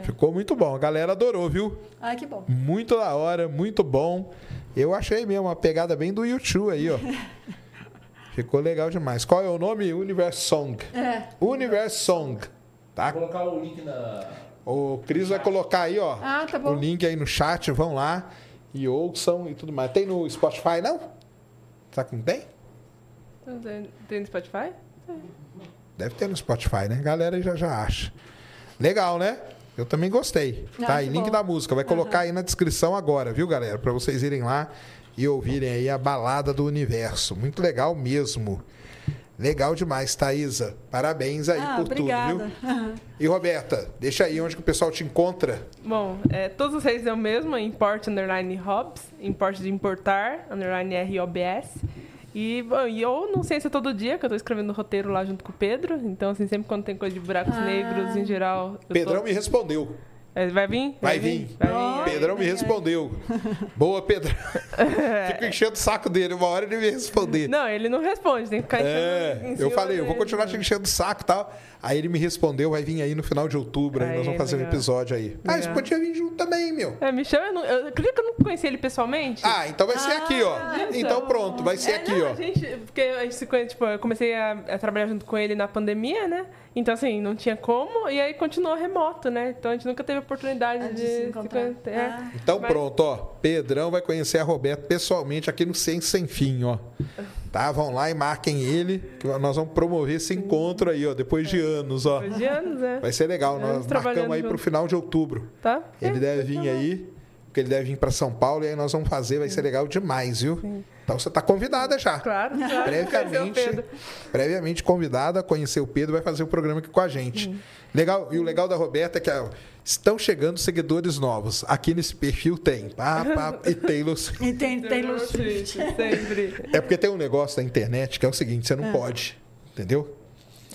Ficou muito bom. A galera adorou, viu? Ai, que bom. Muito da hora, muito bom. Eu achei mesmo uma pegada bem do YouTube aí, ó. Ficou legal demais. Qual é o nome? Universe Song. É. Universe Song. Tá? Vou colocar o link na. O Cris vai colocar aí, ó. Ah, tá bom. O link aí no chat, vão lá e ouçam e tudo mais. Tem no Spotify, não? Será que não tem? Tem- Tem no Spotify? Deve ter no Spotify, né? Galera aí já já acha. Legal, né? Eu também gostei. Ah, tá aí, link bom. da música. Vai colocar aí na descrição agora, viu, galera? Pra vocês irem lá e ouvirem aí a balada do universo. Muito legal mesmo. Legal demais, Thaisa. Parabéns aí Ah, por obrigada. tudo, viu? E Roberta, deixa aí onde que o pessoal te encontra. Bom, é, todos os reis é o mesmo, import underline Hobbs, import de importar, underline ROBS. E, bom, e eu não sei se é todo dia, que eu tô escrevendo o roteiro lá junto com o Pedro. Então, assim, sempre quando tem coisa de buracos Ah. negros, em geral. Pedrão tô- me respondeu. É, Vai vir? Vai vir. Vai. Pedrão me respondeu. Boa, Pedrão. Fico enchendo o saco dele. Uma hora ele me responder. Não, ele não responde, tem que ficar É, enchendo eu falei, eu vou continuar te enchendo o saco e tal. Aí ele me respondeu, vai vir aí no final de outubro, aí, Aí, nós vamos fazer um legal. episódio aí. Ah, isso Legal. podia vir junto também, meu. É, me chama, eu, não, eu acredito que eu não conheci ele pessoalmente. Ah, então vai ser aqui, ó. então. Então pronto, vai ser É, aqui, não, ó. A gente, porque a gente se conhece, tipo, eu comecei a, a trabalhar junto com ele na pandemia, né? Então, assim, não tinha como, e aí continuou remoto, né? Então a gente nunca teve oportunidade Ah, de, de se se encontrar. conhecer. é. Ah. Então Mas- pronto, ó. Pedrão vai conhecer a Roberta pessoalmente aqui no Sem Sem Fim, ó. Tá? Vão lá e marquem ele, que nós vamos promover esse encontro aí, ó, depois de anos, ó. Depois de anos, né? Vai ser legal, nós marcamos aí pro junto. final de outubro. Tá? Ele É, deve vir aí, porque ele deve vir para São Paulo e aí nós vamos fazer, vai ser legal demais, viu? Então você tá convidada já. Claro, claro. Conhecer o Previamente, Pedro. previamente convidada a conhecer o Pedro, vai fazer o programa aqui com a gente. Legal, e o legal da Roberta é que ó, estão chegando seguidores novos. Aqui nesse perfil tem pá, pá, e Taylor Swift. E tem Taylor Swift. Sempre. É porque tem um negócio da internet que é o seguinte, você não pode, entendeu?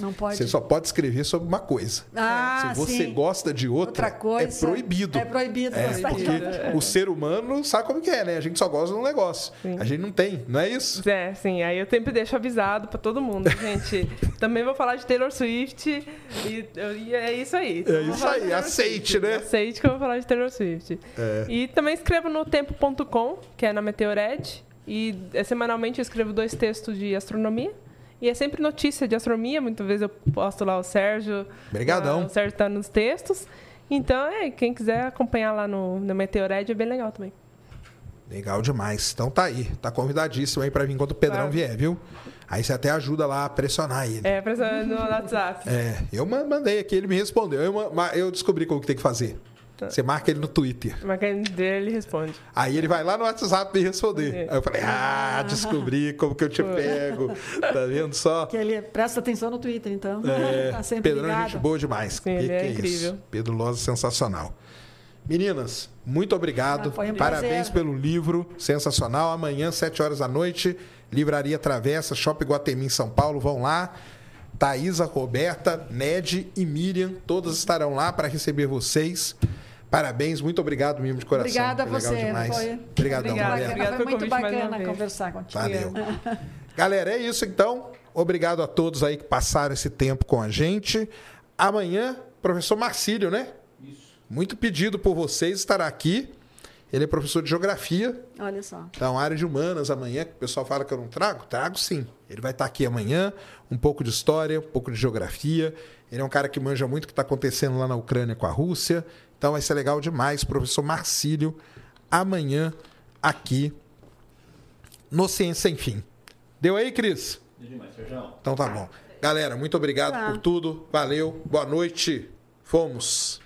Não pode. Você só pode escrever sobre uma coisa. Ah, Se você sim. gosta de outra, Outra coisa. é proibido. É proibido É, gostar de porque outra. o ser humano sabe como que é, né? A gente só gosta de um negócio. A gente não tem, não é isso? É, sim. Aí eu sempre deixo avisado pra todo mundo, gente. Também vou falar de Taylor Swift e, e é isso aí. É isso aí, Taylor aceite, Swift. né? Aceite que eu vou falar de Taylor Swift. É. E também escrevo no tempo.com, que é na Meteored. E é, semanalmente eu escrevo dois textos de astronomia. E é sempre notícia de astronomia. Muitas vezes eu posto lá o Sérgio. Obrigadão. lá, O Sérgio tá nos textos. Então, é, quem quiser acompanhar lá no, no Meteored é bem legal também. Legal demais. Então tá aí. Tá convidadíssimo aí pra vir quando o Pedrão Claro. vier, viu? Aí você até ajuda lá a pressionar ele. É, pra- no WhatsApp. É, eu ma- mandei aqui, ele me respondeu. Eu, eu descobri como que tem que fazer. Tá. Você marca ele no Twitter. Mas quem dele ele responde. Aí ele vai lá no WhatsApp me responder. É. Aí eu falei, ah, descobri como que eu te pego. Tá vendo só? Que ele presta atenção no Twitter, então. É, tá sempre Pedrão é ligado. gente boa demais. Sim, ele é incrível. Isso? Pedro Loza sensacional. Meninas, muito obrigado. Ah, foi um Parabéns prazer. pelo livro, sensacional. Amanhã, 7 horas da noite, Livraria Travessa, Shopping Guatemi em São Paulo, vão lá. Thaisa, Roberta, Ned e Miriam, todas estarão lá para receber vocês. Parabéns, muito obrigado mesmo de coração. Obrigada a Foi legal você. demais. Foi Obrigadão, Obrigada, Foi muito bacana conversar contigo. Valeu. Galera, é isso então. obrigado a todos aí que passaram esse tempo com a gente. Amanhã, professor Marcílio, né? Isso. Muito pedido por vocês estará aqui. Ele é professor de geografia, Olha só. então área de humanas amanhã, que o pessoal fala que eu não trago, trago sim. Ele vai estar aqui amanhã, um pouco de história, um pouco de geografia. Ele é um cara que manja muito o que está acontecendo lá na Ucrânia com a Rússia. Então vai ser legal demais, professor Marcílio, amanhã aqui no Ciência Sem Fim. Deu aí, Cris? Deu demais, Sérgio. Então tá bom. Galera, muito obrigado Tá. por tudo. Valeu. Boa noite. Fomos.